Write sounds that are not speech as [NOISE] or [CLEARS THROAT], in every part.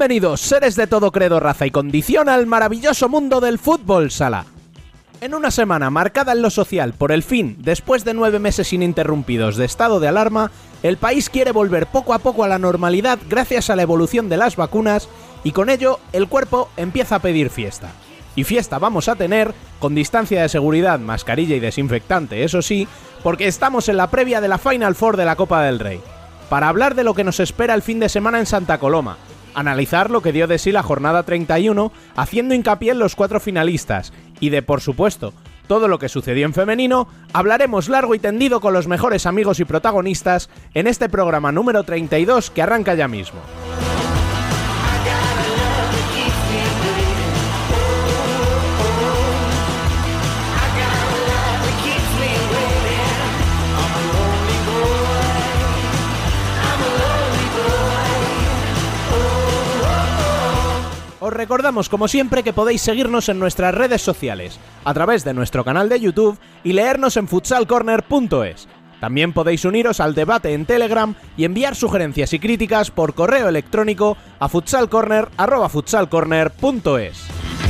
Bienvenidos, seres de todo credo, raza y condición, al maravilloso mundo del fútbol sala. En una semana marcada en lo social por el fin, después de nueve meses ininterrumpidos de estado de alarma, el país quiere volver poco a poco a la normalidad gracias a la evolución de las vacunas y con ello el cuerpo empieza a pedir fiesta. Y fiesta vamos a tener, con distancia de seguridad, mascarilla y desinfectante, eso sí, porque estamos en la previa de la Final Four de la Copa del Rey. Para hablar de lo que nos espera el fin de semana en Santa Coloma, analizar lo que dio de sí la jornada 31, haciendo hincapié en los cuatro finalistas, y de, por supuesto, todo lo que sucedió en femenino, hablaremos largo y tendido con los mejores amigos y protagonistas en este programa número 32 que arranca ya mismo. Os recordamos como siempre que podéis seguirnos en nuestras redes sociales, a través de nuestro canal de YouTube y leernos en futsalcorner.es. También podéis uniros al debate en Telegram y enviar sugerencias y críticas por correo electrónico a futsalcorner@futsalcorner.es.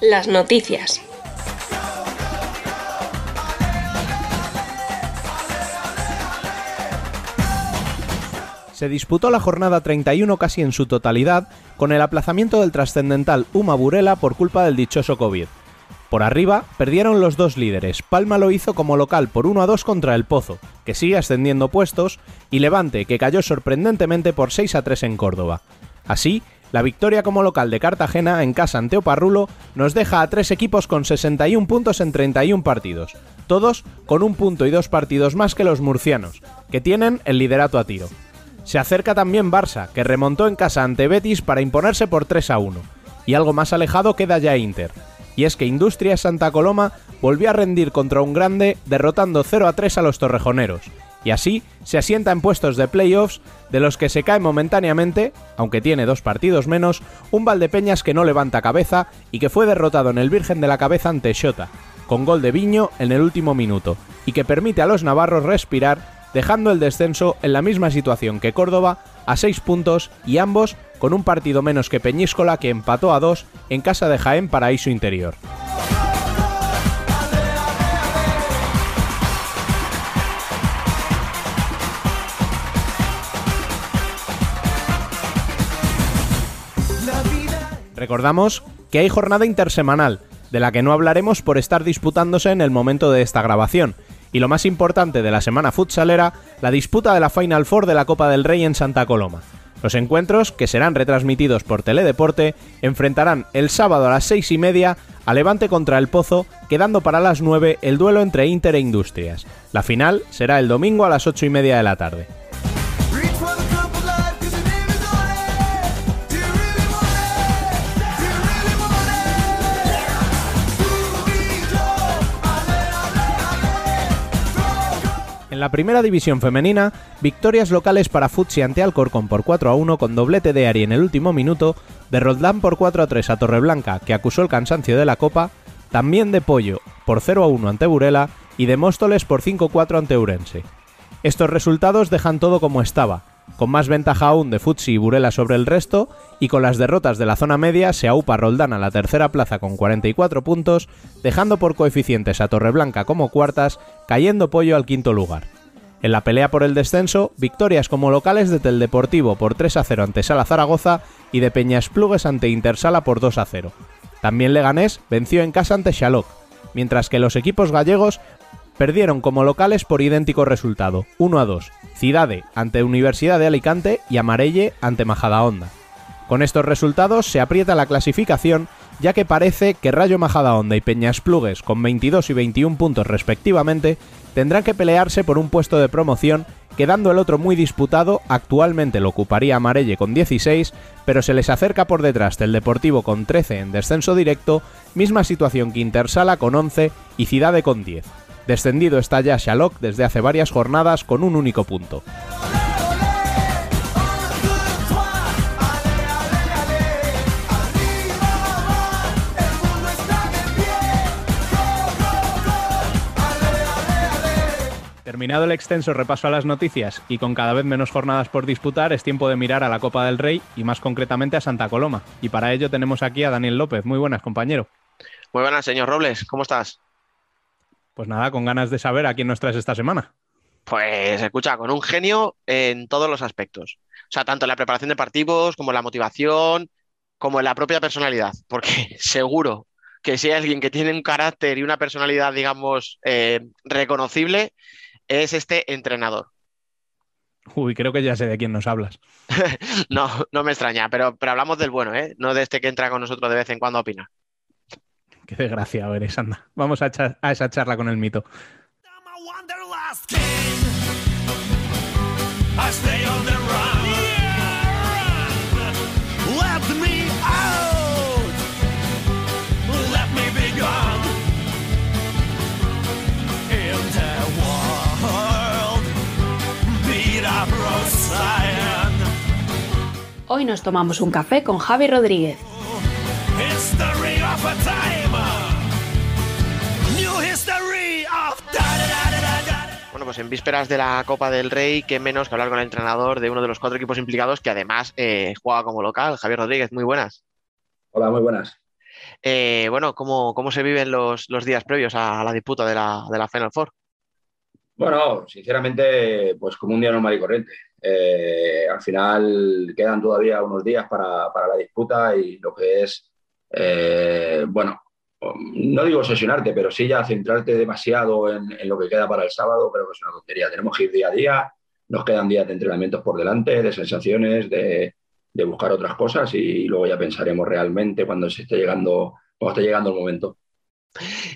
Las noticias. Se disputó la jornada 31 casi en su totalidad, con el aplazamiento del trascendental Uma Burela por culpa del dichoso COVID. Por arriba, perdieron los dos líderes. Palma lo hizo como local por 1 a 2 contra el Pozo, que sigue ascendiendo puestos, y Levante, que cayó sorprendentemente por 6 a 3 en Córdoba. Así, la victoria como local de Cartagena en casa ante Oparrulo nos deja a tres equipos con 61 puntos en 31 partidos, todos con un punto y dos partidos más que los murcianos, que tienen el liderato a tiro. Se acerca también Barça, que remontó en casa ante Betis para imponerse por 3 a 1, y algo más alejado queda ya Inter. Y es que Industrias Santa Coloma volvió a rendir contra un grande derrotando 0 a 3 a los torrejoneros, y así se asienta en puestos de playoffs de los que se cae momentáneamente, aunque tiene dos partidos menos, un Valdepeñas que no levanta cabeza y que fue derrotado en el Virgen de la Cabeza ante Xota, con gol de Viño en el último minuto, y que permite a los navarros respirar, dejando el descenso en la misma situación que Córdoba, a seis puntos y ambos con un partido menos que Peñíscola que empató a dos en casa de Jaén Paraíso Interior. Recordamos que hay jornada intersemanal, de la que no hablaremos por estar disputándose en el momento de esta grabación. Y lo más importante de la semana futsalera, la disputa de la Final Four de la Copa del Rey en Santa Coloma. Los encuentros, que serán retransmitidos por Teledeporte, enfrentarán el sábado a las seis y media a Levante contra el Pozo, quedando para las 9 el duelo entre Inter e Industrias. La final será el domingo a las ocho y media de la tarde. En la primera división femenina, victorias locales para Futsi ante Alcorcón por 4 a 1 con doblete de Ari en el último minuto, de Roldán por 4 a 3 a Torreblanca, que acusó el cansancio de la Copa, también de Pollo por 0 a 1 ante Burela y de Móstoles por 5 a 4 ante Urense. Estos resultados dejan todo como estaba, con más ventaja aún de Futsi y Burela sobre el resto, y con las derrotas de la zona media se aupa Roldán a la tercera plaza con 44 puntos, dejando por coeficientes a Torreblanca como cuartas, cayendo Pollo al quinto lugar. En la pelea por el descenso, victorias como locales de Teldeportivo por 3 a 0 ante Sala Zaragoza y de Peñasplugues ante Intersala por 2 a 0. También Leganés venció en casa ante Xaloc, mientras que los equipos gallegos Perdieron como locales por idéntico resultado, 1 a 2, Cidade ante Universidad de Alicante y Amarelle ante Majadahonda. Con estos resultados se aprieta la clasificación ya que parece que Rayo Majadahonda y Peñas Plugues, con 22 y 21 puntos respectivamente, tendrán que pelearse por un puesto de promoción, quedando el otro muy disputado, actualmente lo ocuparía Amarelle con 16, pero se les acerca por detrás del Deportivo con 13 en descenso directo, misma situación que Intersala con 11 y Cidade con 10. Descendido está ya Shalok desde hace varias jornadas con un único punto. Terminado el extenso repaso a las noticias y con cada vez menos jornadas por disputar, es tiempo de mirar a la Copa del Rey y más concretamente a Santa Coloma. Y para ello tenemos aquí a Daniel López. Muy buenas, compañero. Muy buenas, señor Robles. ¿Cómo estás? Pues nada, con ganas de saber a quién nos traes esta semana. Pues escucha, con un genio en todos los aspectos. O sea, tanto en la preparación de partidos como en la motivación, como en la propia personalidad. Porque [LAUGHS] seguro que si hay alguien que tiene un carácter y una personalidad, digamos, eh, reconocible, es este entrenador. Uy, creo que ya sé de quién nos hablas. [LAUGHS] no, no me extraña, pero, pero hablamos del bueno, ¿eh? No de este que entra con nosotros de vez en cuando a opinar. Qué desgraciado eres, anda. Vamos a, a esa charla con el mito. Hoy nos tomamos un café con Javi Rodríguez. Bueno, pues en vísperas de la Copa del Rey, qué menos que hablar con el entrenador de uno de los cuatro equipos implicados que además eh, juega como local, Javier Rodríguez. Muy buenas. Hola, muy buenas. Eh, bueno, ¿cómo, ¿cómo, se viven los, los, días previos a la disputa de la, de la Final Four? Bueno, sinceramente, pues como un día normal y corriente. Eh, al final quedan todavía unos días para, para la disputa y lo que es, bueno, no digo sesionarte, pero sí ya centrarte demasiado en, en, lo que queda para el sábado, creo que es una tontería. Tenemos que ir día a día, nos quedan días de entrenamientos por delante, de sensaciones, de, de buscar otras cosas y luego ya pensaremos realmente cuando se esté llegando, cuando esté llegando el momento.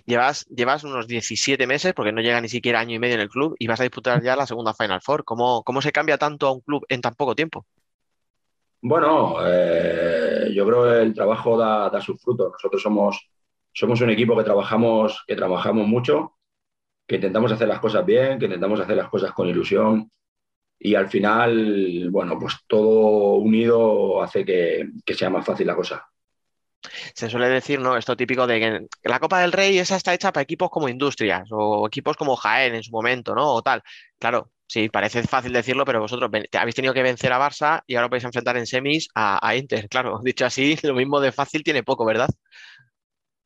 Llevas, llevas unos 17 meses, porque no llega ni siquiera año y medio en el club, y vas a disputar ya la segunda Final Four. ¿Cómo, cómo se cambia tanto a un club en tan poco tiempo? Bueno, eh, yo creo que el trabajo da, da sus frutos. Nosotros somos, somos un equipo que trabajamos, que trabajamos mucho, que intentamos hacer las cosas bien, que intentamos hacer las cosas con ilusión. Y al final, bueno, pues todo unido hace que, sea más fácil la cosa se suele decir, ¿no? Esto típico de que la Copa del Rey esa está hecha para equipos como Industrias o equipos como Jaén en su momento, ¿no? O tal. Claro, sí, parece fácil decirlo, pero vosotros habéis tenido que vencer a Barça y ahora podéis enfrentar en semis a, a Inter. Claro, [LAUGHS] dicho así, lo mismo de fácil tiene poco, ¿verdad?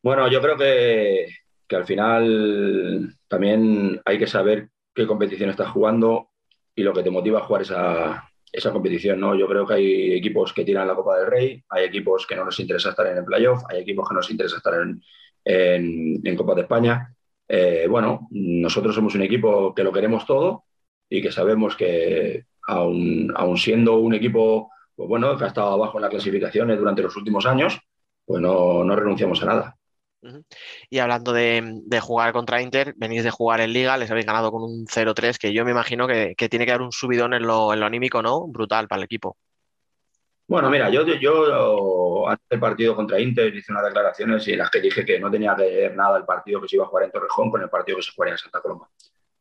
Bueno, yo creo que, que al final también hay que saber qué competición estás jugando y lo que te motiva a jugar esa, esa competición, ¿no? Yo creo que hay equipos que tiran la Copa del Rey, hay equipos que no nos interesa estar en el playoff, hay equipos que nos interesa estar en, en, Copa de España. Eh, bueno, nosotros somos un equipo que lo queremos todo y que sabemos que aún, aún siendo un equipo pues bueno, que ha estado abajo en las clasificaciones durante los últimos años, pues no, no renunciamos a nada. Y hablando de, de, jugar contra Inter, venís de jugar en Liga, les habéis ganado con un 0-3, que yo me imagino que, tiene que dar un subidón en lo, en lo, anímico, ¿no? Brutal para el equipo. Bueno, mira, yo, yo antes del partido contra Inter hice unas declaraciones en las que dije que no tenía que ver nada el partido que se iba a jugar en Torrejón con el partido que se jugaría en Santa Coloma.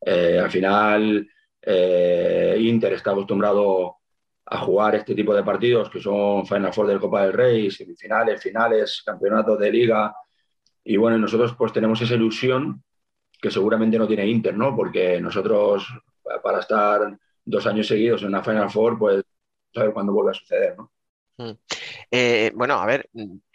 Eh, al final, eh, Inter está acostumbrado a jugar este tipo de partidos que son Final Four del Copa del Rey, semifinales, finales, campeonatos de liga, y bueno, nosotros pues tenemos esa ilusión que seguramente no tiene Inter, ¿no? Porque nosotros, para estar dos años seguidos en una Final Four, pues saber cuándo vuelve a suceder, ¿no? Eh, bueno, a ver,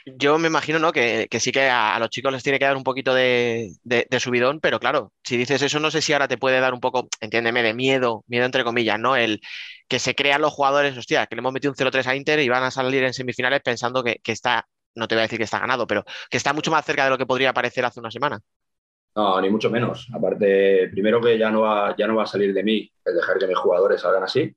yo me imagino ¿no? que, que sí que a, los chicos les tiene que dar un poquito de, de, de, subidón, pero claro, si dices eso, no sé si ahora te puede dar un poco, entiéndeme, de miedo, miedo entre comillas, ¿no? El que se crean los jugadores, hostia, que le hemos metido un 0-3 a Inter y van a salir en semifinales pensando que, que está no te voy a decir que está ganado, pero que está mucho más cerca de lo que podría parecer hace una semana. No, ni mucho menos. Aparte, primero que ya no va, ya no va a salir de mí el dejar que mis jugadores salgan así.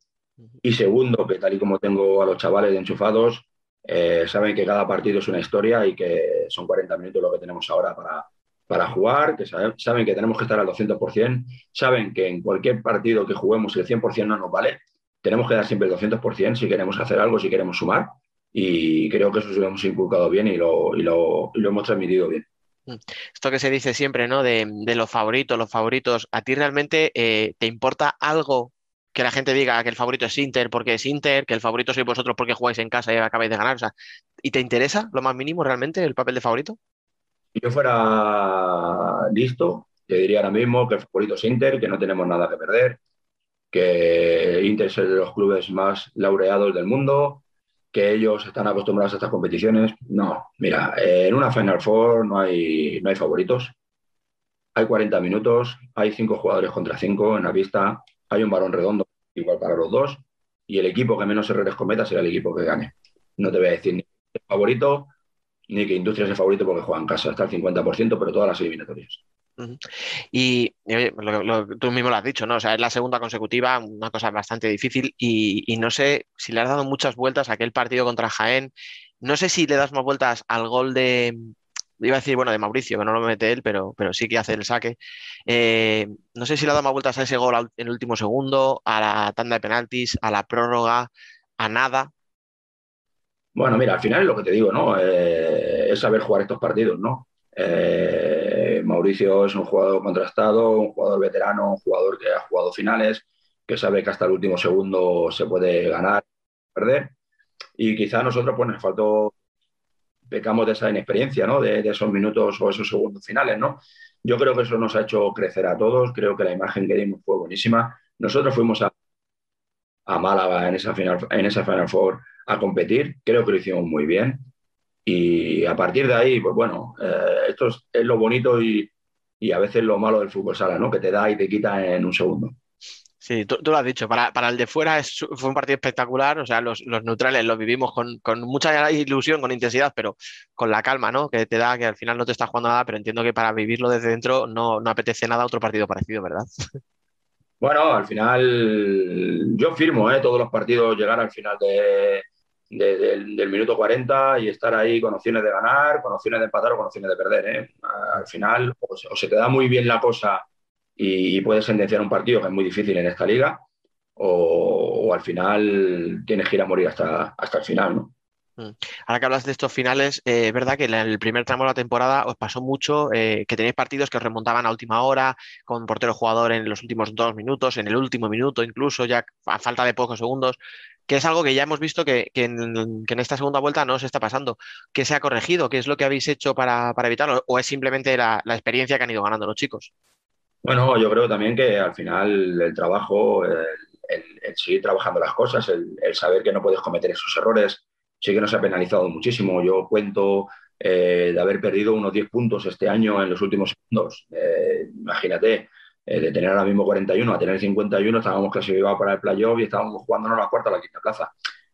Y segundo, que tal y como tengo a los chavales enchufados, eh, saben que cada partido es una historia y que son 40 minutos lo que tenemos ahora para, para jugar, que saben, que tenemos que estar al 200%, saben que en cualquier partido que juguemos el 100% no nos vale, tenemos que dar siempre el 200% si queremos hacer algo, si queremos sumar. Y creo que eso lo hemos inculcado bien y lo, y lo, lo hemos transmitido bien. Mm. Esto que se dice siempre, ¿no? De, de los favoritos, los favoritos. ¿A ti realmente eh, te importa algo que la gente diga que el favorito es Inter porque es Inter, que el favorito sois vosotros porque jugáis en casa y acabáis de ganar? O sea, ¿y te interesa lo más mínimo realmente el papel de favorito? Si yo fuera listo, te diría ahora mismo que el favorito es Inter, que no tenemos nada que perder, que Inter es de los clubes más laureados del mundo, que ellos están acostumbrados a estas competiciones. No, mira, en una Final Four no hay, no hay favoritos. Hay 40 minutos, hay cinco jugadores contra cinco en la pista, hay un balón redondo igual para los dos y el equipo que menos errores cometa será el equipo que gane. No te voy a decir ni el favorito ni que Industria es el favorito porque juega en casa, está al 50%, pero todas las eliminatorias. Y, tú mismo lo has dicho, ¿no? O sea, es la segunda consecutiva, una cosa bastante difícil y, no sé si le has dado muchas vueltas a aquel partido contra Jaén. No sé si le das más vueltas al gol de, iba a decir, bueno, de Mauricio, que no lo mete él, pero, pero sí que hace el saque. Eh, no sé si le ha dado más vueltas a ese gol en el último segundo, a la tanda de penaltis, a la prórroga, a nada. Bueno, mira, al final es lo que te digo, ¿no? Eh, es saber jugar estos partidos, ¿no? Eh, Mauricio es un jugador contrastado, un jugador veterano, un jugador que ha jugado finales, que sabe que hasta el último segundo se puede ganar, perder. Y quizá nosotros pues, nos faltó, pecamos de esa inexperiencia, ¿no? De, esos minutos o esos segundos finales, ¿no? Yo creo que eso nos ha hecho crecer a todos, creo que la imagen que dimos fue buenísima. Nosotros fuimos a, a Málaga en esa, final, en esa Final Four a competir, creo que lo hicimos muy bien. Y a partir de ahí, pues bueno, eh, esto es, lo bonito y, a veces lo malo del fútbol sala, ¿no? Que te da y te quita en un segundo. Sí, tú, lo has dicho, para, el de fuera fue un partido espectacular, o sea, los, neutrales los vivimos con, mucha ilusión, con intensidad, pero con la calma, ¿no? Que te da, que al final no te estás jugando nada, pero entiendo que para vivirlo desde dentro no, no apetece nada otro partido parecido, ¿verdad? Bueno, al final yo firmo, ¿eh? Todos los partidos llegar al final de, del, minuto 40 y estar ahí con opciones de ganar, con opciones de empatar o con opciones de perder. ¿eh? Al final, o, se te da muy bien la cosa y, puedes sentenciar un partido que es muy difícil en esta liga, o, al final tienes que ir a morir hasta, hasta el final. ¿no? Mm. Ahora que hablas de estos finales, eh, es verdad que en el primer tramo de la temporada os pasó mucho eh, que tenéis partidos que os remontaban a última hora, con portero jugador en los últimos dos minutos, en el último minuto incluso, ya a falta de pocos segundos que es algo que ya hemos visto que, en, esta segunda vuelta no se está pasando. ¿Qué se ha corregido? ¿Qué es lo que habéis hecho para, evitarlo? ¿O es simplemente la, experiencia que han ido ganando los chicos? Bueno, yo creo también que al final el trabajo, el, seguir trabajando las cosas, el, saber que no puedes cometer esos errores, sí que nos ha penalizado muchísimo. Yo cuento eh, de haber perdido unos 10 puntos este año en los últimos segundos. Eh, imagínate, eh, de tener ahora mismo 41 a tener 51, estábamos clasificados para el playoff y estábamos jugándonos la cuarta o la quinta plaza.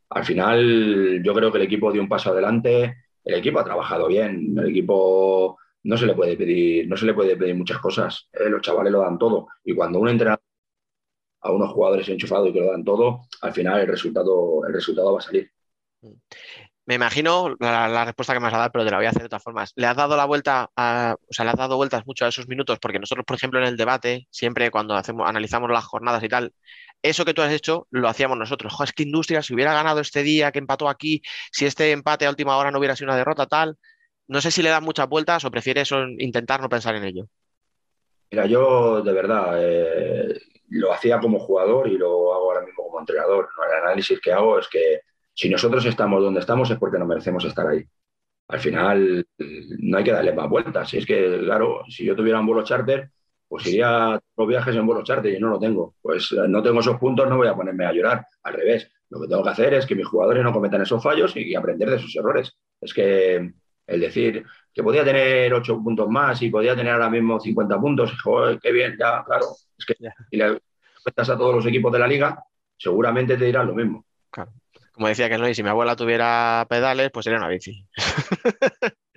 Al final, yo creo que el equipo dio un paso adelante, el equipo ha trabajado bien, el equipo no se le puede pedir, no se le puede pedir muchas cosas, eh, los chavales lo dan todo y cuando uno entra a unos jugadores enchufados y que lo dan todo, al final el resultado, el resultado va a salir. Me imagino la, respuesta que me vas a dar, pero te la voy a hacer de todas formas. ¿Le has dado la vuelta a, o sea, le has dado vueltas mucho a esos minutos? Porque nosotros, por ejemplo, en el debate, siempre cuando hacemos, analizamos las jornadas y tal, eso que tú has hecho lo hacíamos nosotros. es que Industria, si hubiera ganado este día, que empató aquí, si este empate a última hora no hubiera sido una derrota, tal. No sé si le das muchas vueltas o prefieres intentar no pensar en ello. Mira, yo de verdad eh, lo hacía como jugador y lo hago ahora mismo como entrenador. El análisis que hago es que si nosotros estamos donde estamos es porque nos merecemos estar ahí. Al final no hay que darle más vueltas. Si es que, claro, si yo tuviera un vuelo charter, pues iría a los viajes en vuelo charter y no lo tengo. Pues eh, no tengo esos puntos, no voy a ponerme a llorar. Al revés, lo que tengo que hacer es que mis jugadores no cometan esos fallos y aprender de sus errores. Es que el decir que podía tener ocho puntos más y podía tener ahora mismo 50 puntos, joder, qué bien, ya, claro. Es que si le cuentas a todos los equipos de la liga, seguramente te dirán lo mismo. Claro como decía que no, y si mi abuela tuviera pedales, pues sería una bici. [LAUGHS]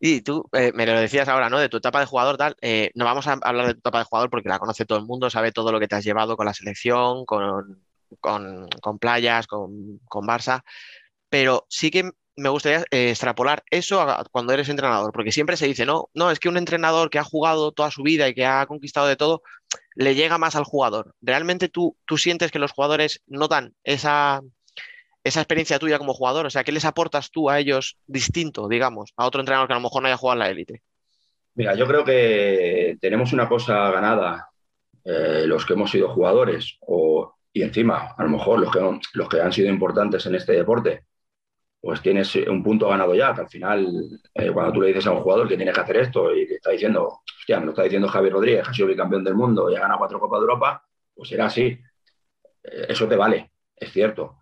y tú eh, me lo decías ahora, ¿no? De tu etapa de jugador, tal. Eh, no vamos a hablar de tu etapa de jugador porque la conoce todo el mundo, sabe todo lo que te has llevado con la selección, con, con, playas, con, con, Barça. Pero sí que me gustaría eh, extrapolar eso cuando eres entrenador, porque siempre se dice, no, no, es que un entrenador que ha jugado toda su vida y que ha conquistado de todo, le llega más al jugador. ¿Realmente tú, tú sientes que los jugadores notan esa, esa experiencia tuya como jugador? O sea, ¿qué les aportas tú a ellos distinto, digamos, a otro entrenador que a lo mejor no haya jugado en la élite? Mira, yo creo que tenemos una cosa ganada eh, los que hemos sido jugadores o, y encima, a lo mejor los que, los que han sido importantes en este deporte, pues tienes un punto ganado ya, que al final, eh, cuando tú le dices a un jugador que tiene que hacer esto y te está diciendo, hostia, me lo está diciendo Javier Rodríguez, ha sido bicampeón del mundo y ha ganado cuatro Copas de Europa, pues será así. Eh, eso te vale, es cierto.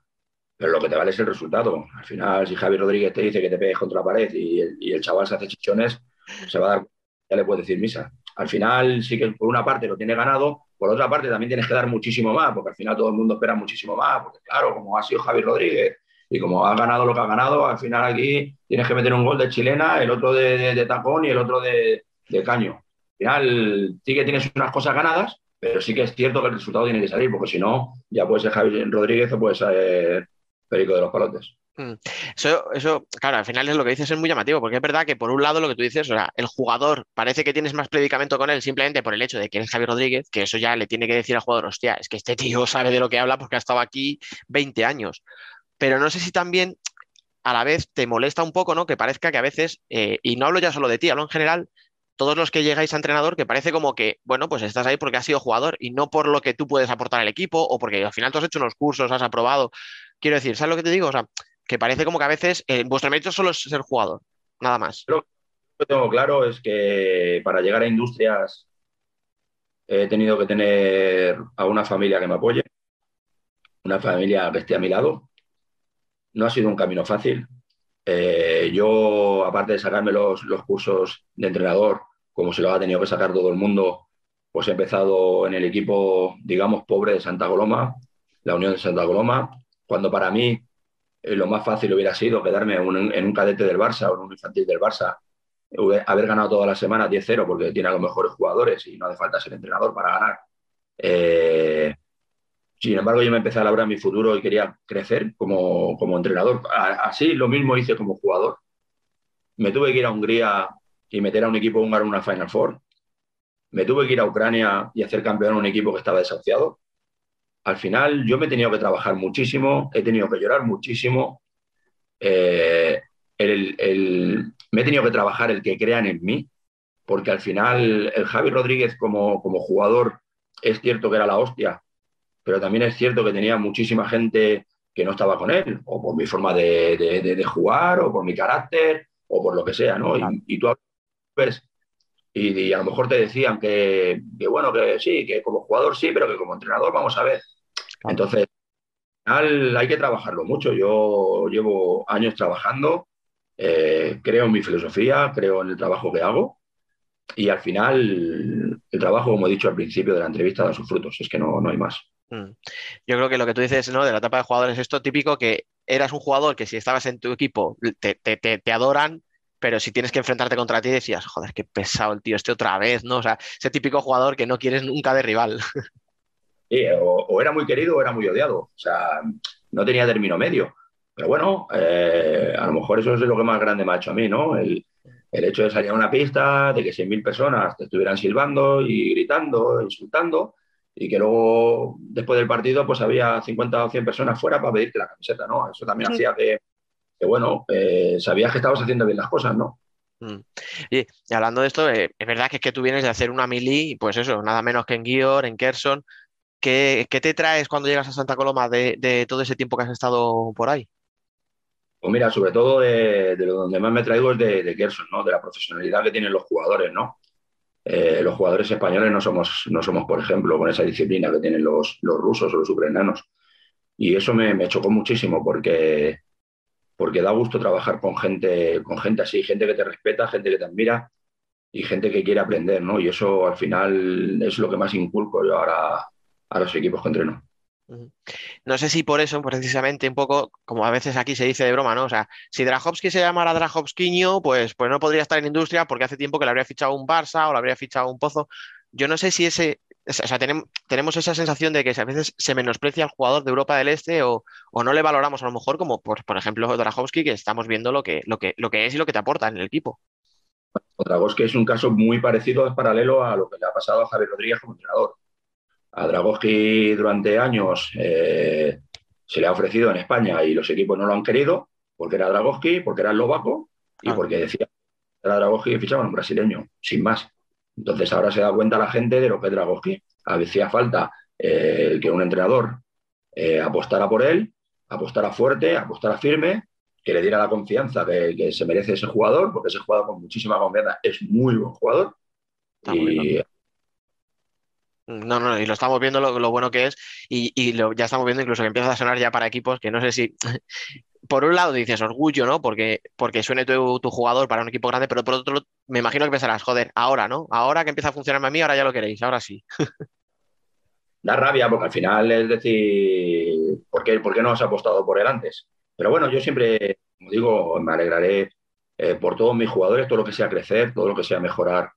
Pero lo que te vale es el resultado. Al final, si Javier Rodríguez te dice que te pegues contra la pared y el, y el chaval se hace chichones, se va a dar, ya le puedes decir misa. Al final, sí que por una parte lo tiene ganado, por otra parte también tienes que dar muchísimo más, porque al final todo el mundo espera muchísimo más, porque claro, como ha sido Javier Rodríguez, y como ha ganado lo que ha ganado, al final aquí tienes que meter un gol de chilena, el otro de, tacón y el otro de, caño. Al final sí que tienes unas cosas ganadas, pero sí que es cierto que el resultado tiene que salir, porque si no, ya puede ser Javier Rodríguez o puede ser Perico de los Palotes. Mm. Eso, eso, claro, al final es lo que dices es muy llamativo, porque es verdad que por un lado lo que tú dices, o sea, el jugador parece que tienes más predicamento con él simplemente por el hecho de que eres Javier Rodríguez, que eso ya le tiene que decir al jugador, hostia, es que este tío sabe de lo que habla porque ha estado aquí 20 años pero no sé si también a la vez te molesta un poco, ¿no? Que parezca que a veces, eh, y no hablo ya solo de ti, hablo en general, todos los que llegáis a entrenador, que parece como que, bueno, pues estás ahí porque has sido jugador y no por lo que tú puedes aportar al equipo o porque al final tú has hecho unos cursos, has aprobado. Quiero decir, ¿sabes lo que te digo? O sea, que parece como que a veces eh, vuestro mérito solo es ser jugador, nada más. Lo que tengo claro es que para llegar a industrias he tenido que tener a una familia que me apoye, una familia que esté a mi lado, no ha sido un camino fácil. Eh, yo, aparte de sacarme los, los, cursos de entrenador, como se lo ha tenido que sacar todo el mundo, pues he empezado en el equipo, digamos, pobre de Santa Coloma, la Unión de Santa Coloma, cuando para mí eh, lo más fácil hubiera sido quedarme en un, en un, cadete del Barça o en un infantil del Barça, haber ganado toda la semana 10-0 porque tiene a los mejores jugadores y no hace falta ser entrenador para ganar. Eh, sin embargo, yo me empecé a labrar mi futuro y quería crecer como, como entrenador. Así lo mismo hice como jugador. Me tuve que ir a Hungría y meter a un equipo húngaro en una Final Four. Me tuve que ir a Ucrania y hacer campeón a un equipo que estaba desahuciado. Al final yo me he tenido que trabajar muchísimo, he tenido que llorar muchísimo. Eh, el, el, me he tenido que trabajar el que crean en mí, porque al final el Javi Rodríguez como, como jugador es cierto que era la hostia, pero también es cierto que tenía muchísima gente que no estaba con él, o por mi forma de, de, de jugar, o por mi carácter, o por lo que sea, ¿no? Y, y, tú ves, y, y, a lo mejor te decían que, que, bueno, que sí, que como jugador sí, pero que como entrenador vamos a ver. Entonces, al final hay que trabajarlo mucho. Yo llevo años trabajando, eh, creo en mi filosofía, creo en el trabajo que hago, y al final el trabajo, como he dicho al principio de la entrevista, da sus frutos, es que no, no hay más. Mm. Yo creo que lo que tú dices ¿no? de la etapa de jugadores es esto típico que eras un jugador que si estabas en tu equipo te, te, te, adoran, pero si tienes que enfrentarte contra ti decías, joder, qué pesado el tío este otra vez, ¿no? O sea, ese típico jugador que no quieres nunca de rival. [LAUGHS] Sí, o, o era muy querido o era muy odiado. O sea, no tenía término medio. Pero bueno, eh, a lo mejor eso es lo que más grande me ha hecho a mí, ¿no? El, el hecho de salir a una pista, de que 100.000 personas te estuvieran silbando y gritando, insultando, y que luego, después del partido, pues había 50 o 100 personas fuera para pedirte la camiseta, ¿no? Eso también sí. hacía que, que bueno, eh, sabías que estabas haciendo bien las cosas, ¿no? Mm. Y, hablando de esto, eh, es verdad que es que tú vienes de hacer una mili, pues eso, nada menos que en Guior, en Kerson. ¿Qué, ¿Qué, te traes cuando llegas a Santa Coloma de, de, todo ese tiempo que has estado por ahí? Pues mira, sobre todo de, de lo donde más me traigo es de, de Kerson, ¿no? De la profesionalidad que tienen los jugadores, ¿no? Eh, los jugadores españoles no somos, no somos, por ejemplo, con esa disciplina que tienen los, los rusos o los ucranianos. Y eso me, me, chocó muchísimo porque, porque da gusto trabajar con gente, con gente así, gente que te respeta, gente que te admira y gente que quiere aprender, ¿no? Y eso al final es lo que más inculco yo ahora a los equipos que entreno. No sé si por eso, precisamente, un poco, como a veces aquí se dice de broma, ¿no? O sea, si Drahovski se llamara Drahovskiño, pues, pues no podría estar en industria porque hace tiempo que le habría fichado un Barça o le habría fichado un Pozo. Yo no sé si ese, o sea, tenemos, esa sensación de que a veces se menosprecia al jugador de Europa del Este o, no le valoramos a lo mejor como, por, por ejemplo, Drahovski, que estamos viendo lo que, lo, que, lo que es y lo que te aporta en el equipo. Drahovski es un caso muy parecido, es paralelo a lo que le ha pasado a Javier Rodríguez como entrenador a Dragoski durante años eh, se le ha ofrecido en España y los equipos no lo han querido porque era Dragoski, porque era eslovaco y porque decía que era Dragoski y fichaban un brasileño, sin más. Entonces ahora se da cuenta la gente de lo que es Dragoski. Hacía falta eh, que un entrenador eh, apostara por él, apostara fuerte, apostara firme, que le diera la confianza que, se merece ese jugador, porque ese jugador con muchísima confianza es muy buen jugador. y no, no, y lo estamos viendo lo, bueno que es y, lo, ya estamos viendo incluso que empieza a sonar ya para equipos que no sé si, [LAUGHS] por un lado dices orgullo, ¿no? Porque, porque suene tu, jugador para un equipo grande, pero por otro me imagino que pensarás, joder, ahora, ¿no? Ahora que empieza a funcionarme a mí, ahora ya lo queréis, ahora sí. [LAUGHS] Da rabia porque al final es decir, ¿por qué, por qué no has apostado por él antes? Pero bueno, yo siempre, como digo, me alegraré eh, por todos mis jugadores, todo lo que sea crecer, todo lo que sea mejorar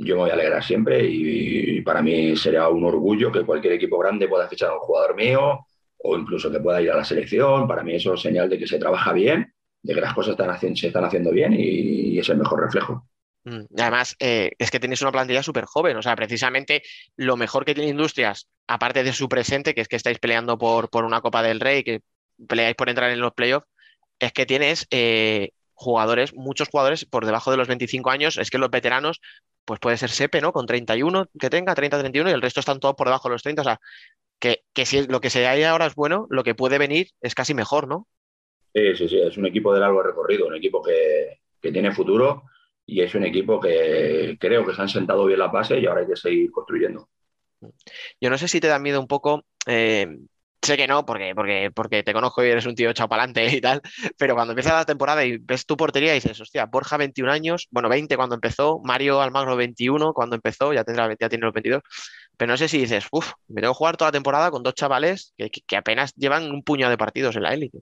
yo me voy a alegrar siempre y, para mí sería un orgullo que cualquier equipo grande pueda fichar a un jugador mío o incluso que pueda ir a la selección. Para mí eso es señal de que se trabaja bien, de que las cosas se están haciendo bien y, es el mejor reflejo. Mm, además, eh, es que tenéis una plantilla súper joven, o sea, precisamente lo mejor que tiene Industrias, aparte de su presente, que es que estáis peleando por, por una Copa del Rey, que peleáis por entrar en los playoffs, es que tienes eh, jugadores, muchos jugadores por debajo de los 25 años, es que los veteranos pues puede ser Sepe, ¿no? Con 31 que tenga, 30-31 y el resto están todos por debajo de los 30. O sea, que, si lo que se hay ahora es bueno, lo que puede venir es casi mejor, ¿no? Sí, sí, sí, es un equipo de largo recorrido, un equipo que, tiene futuro y es un equipo que creo que se han sentado bien la base y ahora hay que seguir construyendo. Yo no sé si te da miedo un poco eh, Sé que no, porque, porque, porque te conozco y eres un tío echado para adelante y tal, pero cuando empieza la temporada y ves tu portería y dices, hostia, Borja 21 años, bueno, 20 cuando empezó, Mario Almagro 21 cuando empezó, ya, tendrá, ya tiene los 22, pero no sé si dices, uff, me tengo que jugar toda la temporada con dos chavales que, apenas llevan un puño de partidos en la élite.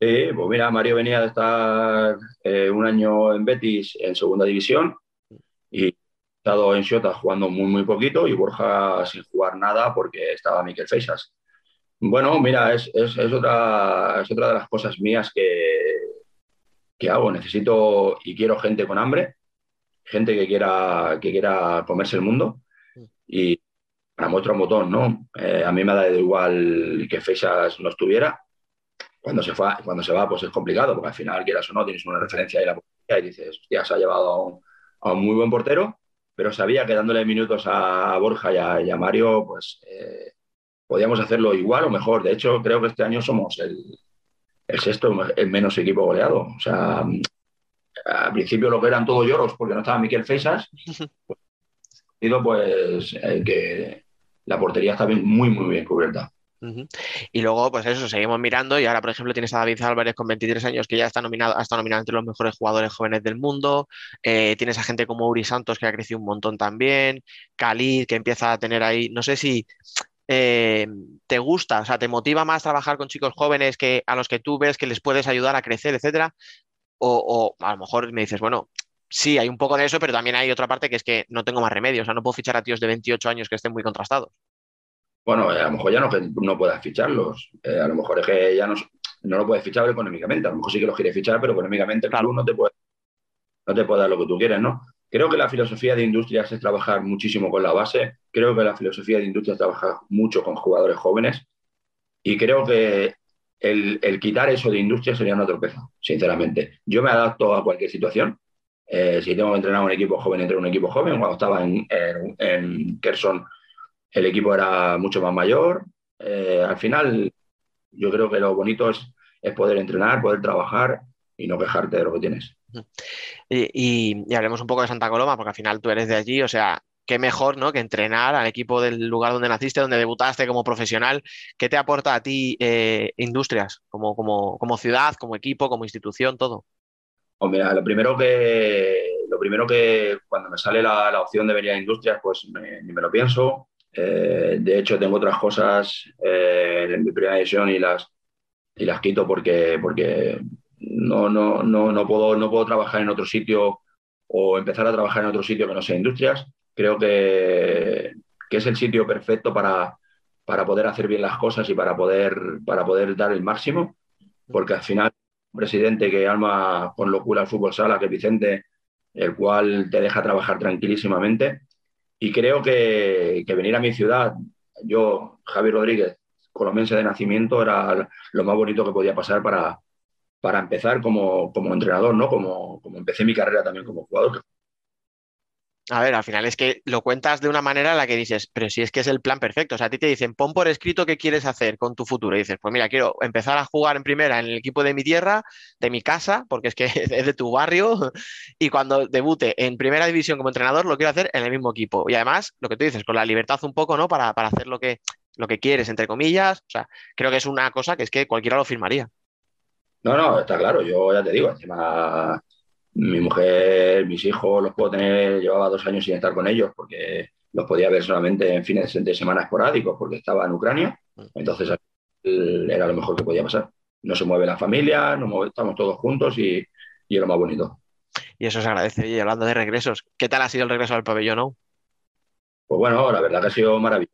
Sí, pues mira, Mario venía de estar eh, un año en Betis en segunda división y ha estado en Xota jugando muy, muy poquito y Borja sin jugar nada porque estaba Miquel Feixas. Bueno, mira, es, otra, es otra de las cosas mías que, que hago. Necesito y quiero gente con hambre, gente que quiera, que quiera comerse el mundo y para muestra un botón, ¿no? Eh, a mí me da igual que Fechas no estuviera. Cuando se, fue, cuando se va, pues es complicado, porque al final, quieras o no, tienes una referencia ahí la y dices, hostia, se ha llevado a un, muy buen portero, pero sabía que dándole minutos a Borja y a, Mario, pues eh, podíamos hacerlo igual o mejor. De hecho, creo que este año somos el, sexto, el menos equipo goleado. O sea, al principio lo que eran todos lloros porque no estaba Miquel Feisas, [LAUGHS] pues, pues que la portería está muy, muy bien cubierta. Y luego, pues eso, seguimos mirando y ahora, por ejemplo, tienes a David Álvarez con 23 años que ya está nominado, ha estado nominado entre los mejores jugadores jóvenes del mundo. Eh, tienes a gente como Uri Santos que ha crecido un montón también. Khalid que empieza a tener ahí, no sé si eh, te gusta, o sea, te motiva más trabajar con chicos jóvenes que a los que tú ves que les puedes ayudar a crecer, etcétera, o, a lo mejor me dices, bueno, sí, hay un poco de eso, pero también hay otra parte que es que no tengo más remedio, o sea, no puedo fichar a tíos de 28 años que estén muy contrastados. Bueno, a lo mejor ya no, no puedas ficharlos, eh, a lo mejor es que ya no, no lo puedes fichar económicamente, a lo mejor sí que los quieres fichar, pero económicamente claro. no te puede, no te puede dar lo que tú quieres, ¿no? Creo que la filosofía de industrias es trabajar muchísimo con la base. Creo que la filosofía de industrias es trabajar mucho con jugadores jóvenes. Y creo que el, quitar eso de industria sería una tropeza, sinceramente. Yo me adapto a cualquier situación. Eh, si tengo que entrenar a un equipo joven, entre un equipo joven. Cuando estaba en, en, Kerson, el equipo era mucho más mayor. Eh, al final, yo creo que lo bonito es, es poder entrenar, poder trabajar y no quejarte de lo que tienes. Y, hablemos un poco de Santa Coloma, porque al final tú eres de allí, o sea, qué mejor ¿no? que entrenar al equipo del lugar donde naciste, donde debutaste como profesional. ¿Qué te aporta a ti eh, Industrias como, como, como, ciudad, como equipo, como institución, todo? Pues mira, lo primero que, lo primero que cuando me sale la, opción de venir a Industrias, pues ni me lo pienso. Eh, de hecho, tengo otras cosas eh, en mi primera edición y las, y las quito porque, porque no, no, no, no, puedo, no puedo trabajar en otro sitio o empezar a trabajar en otro sitio que no sea industrias. Creo que, que es el sitio perfecto para, para poder hacer bien las cosas y para poder, para poder dar el máximo, porque al final un presidente que alma con locura el fútbol sala, que Vicente, el cual te deja trabajar tranquilísimamente. Y creo que, que venir a mi ciudad, yo, Javi Rodríguez, colombiense de nacimiento, era lo más bonito que podía pasar para, para empezar como, como entrenador, ¿no? Como, como empecé mi carrera también como jugador, a ver, al final es que lo cuentas de una manera en la que dices, pero si es que es el plan perfecto. O sea, a ti te dicen, pon por escrito qué quieres hacer con tu futuro. Y dices, pues mira, quiero empezar a jugar en primera en el equipo de mi tierra, de mi casa, porque es que [LAUGHS] es de tu barrio. Y cuando debute en primera división como entrenador, lo quiero hacer en el mismo equipo. Y además, lo que tú dices, con la libertad un poco, ¿no? Para, para hacer lo que, lo que quieres, entre comillas. O sea, creo que es una cosa que es que cualquiera lo firmaría. No, no, está claro. Yo ya te digo, encima mi mujer, mis hijos, los puedo tener, llevaba dos años sin estar con ellos porque los podía ver solamente en fines de semana esporádicos porque estaba en Ucrania. Entonces era lo mejor que podía pasar. No se mueve la familia, no estamos todos juntos y, y es lo más bonito. Y eso se agradece. Y hablando de regresos, ¿qué tal ha sido el regreso al pabellón? No? Pues bueno, la verdad que ha sido maravilloso.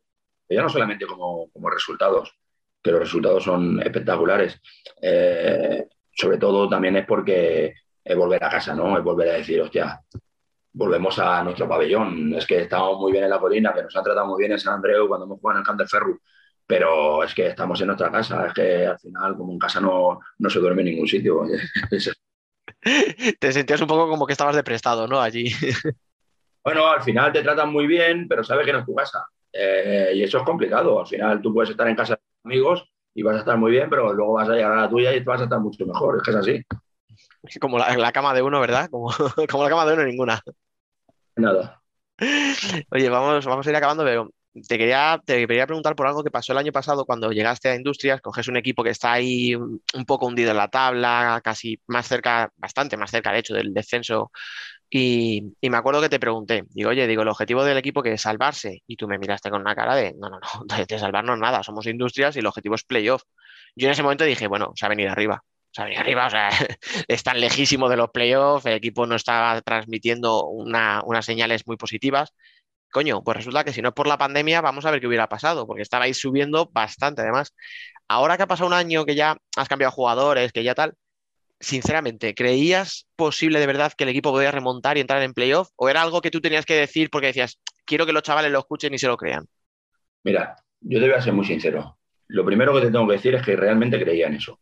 Ya no solamente como, como resultados, que los resultados son espectaculares. Eh, sobre todo también es porque es volver a casa, ¿no? Es volver a decir, hostia, volvemos a nuestro pabellón. Es que estamos muy bien en la colina, que nos han tratado muy bien en San Andreu cuando hemos jugado en el Camp Ferru, pero es que estamos en nuestra casa. Es que al final, como en casa no, no se duerme en ningún sitio. [LAUGHS] te sentías un poco como que estabas de prestado, ¿no? Allí. [LAUGHS] bueno, al final te tratan muy bien, pero sabes que no es tu casa. Eh, y eso es complicado. Al final tú puedes estar en casa de amigos y vas a estar muy bien, pero luego vas a llegar a la tuya y vas a estar mucho mejor. Es que es así. Como la, cama de uno, ¿verdad? Como, [LAUGHS] como, la cama de uno, ninguna. Nada. Oye, vamos, vamos a ir acabando, pero te quería, te quería preguntar por algo que pasó el año pasado cuando llegaste a Industrias, coges un equipo que está ahí un poco hundido en la tabla, casi más cerca, bastante más cerca, de hecho, del descenso. Y, y, me acuerdo que te pregunté, digo, oye, digo, el objetivo del equipo que es salvarse. Y tú me miraste con una cara de, no, no, no, [LAUGHS] de salvarnos nada, somos Industrias y el objetivo es playoff. Yo en ese momento dije, bueno, se ha venido arriba. O sea, arriba, o sea, [LAUGHS] están lejísimos de los playoffs, el equipo no estaba transmitiendo unas señales muy positivas. Coño, pues resulta que si no es por la pandemia, vamos a ver qué hubiera pasado, porque estabais subiendo bastante además. Ahora que ha pasado un año, que ya has cambiado jugadores, que ya tal, sinceramente, ¿creías posible de verdad que el equipo podía remontar y entrar en playoff? ¿O era algo que tú tenías que decir porque decías, quiero que los chavales lo escuchen y se lo crean? Mira, yo te voy a ser muy sincero. Lo primero que te tengo que decir es que realmente creía en eso.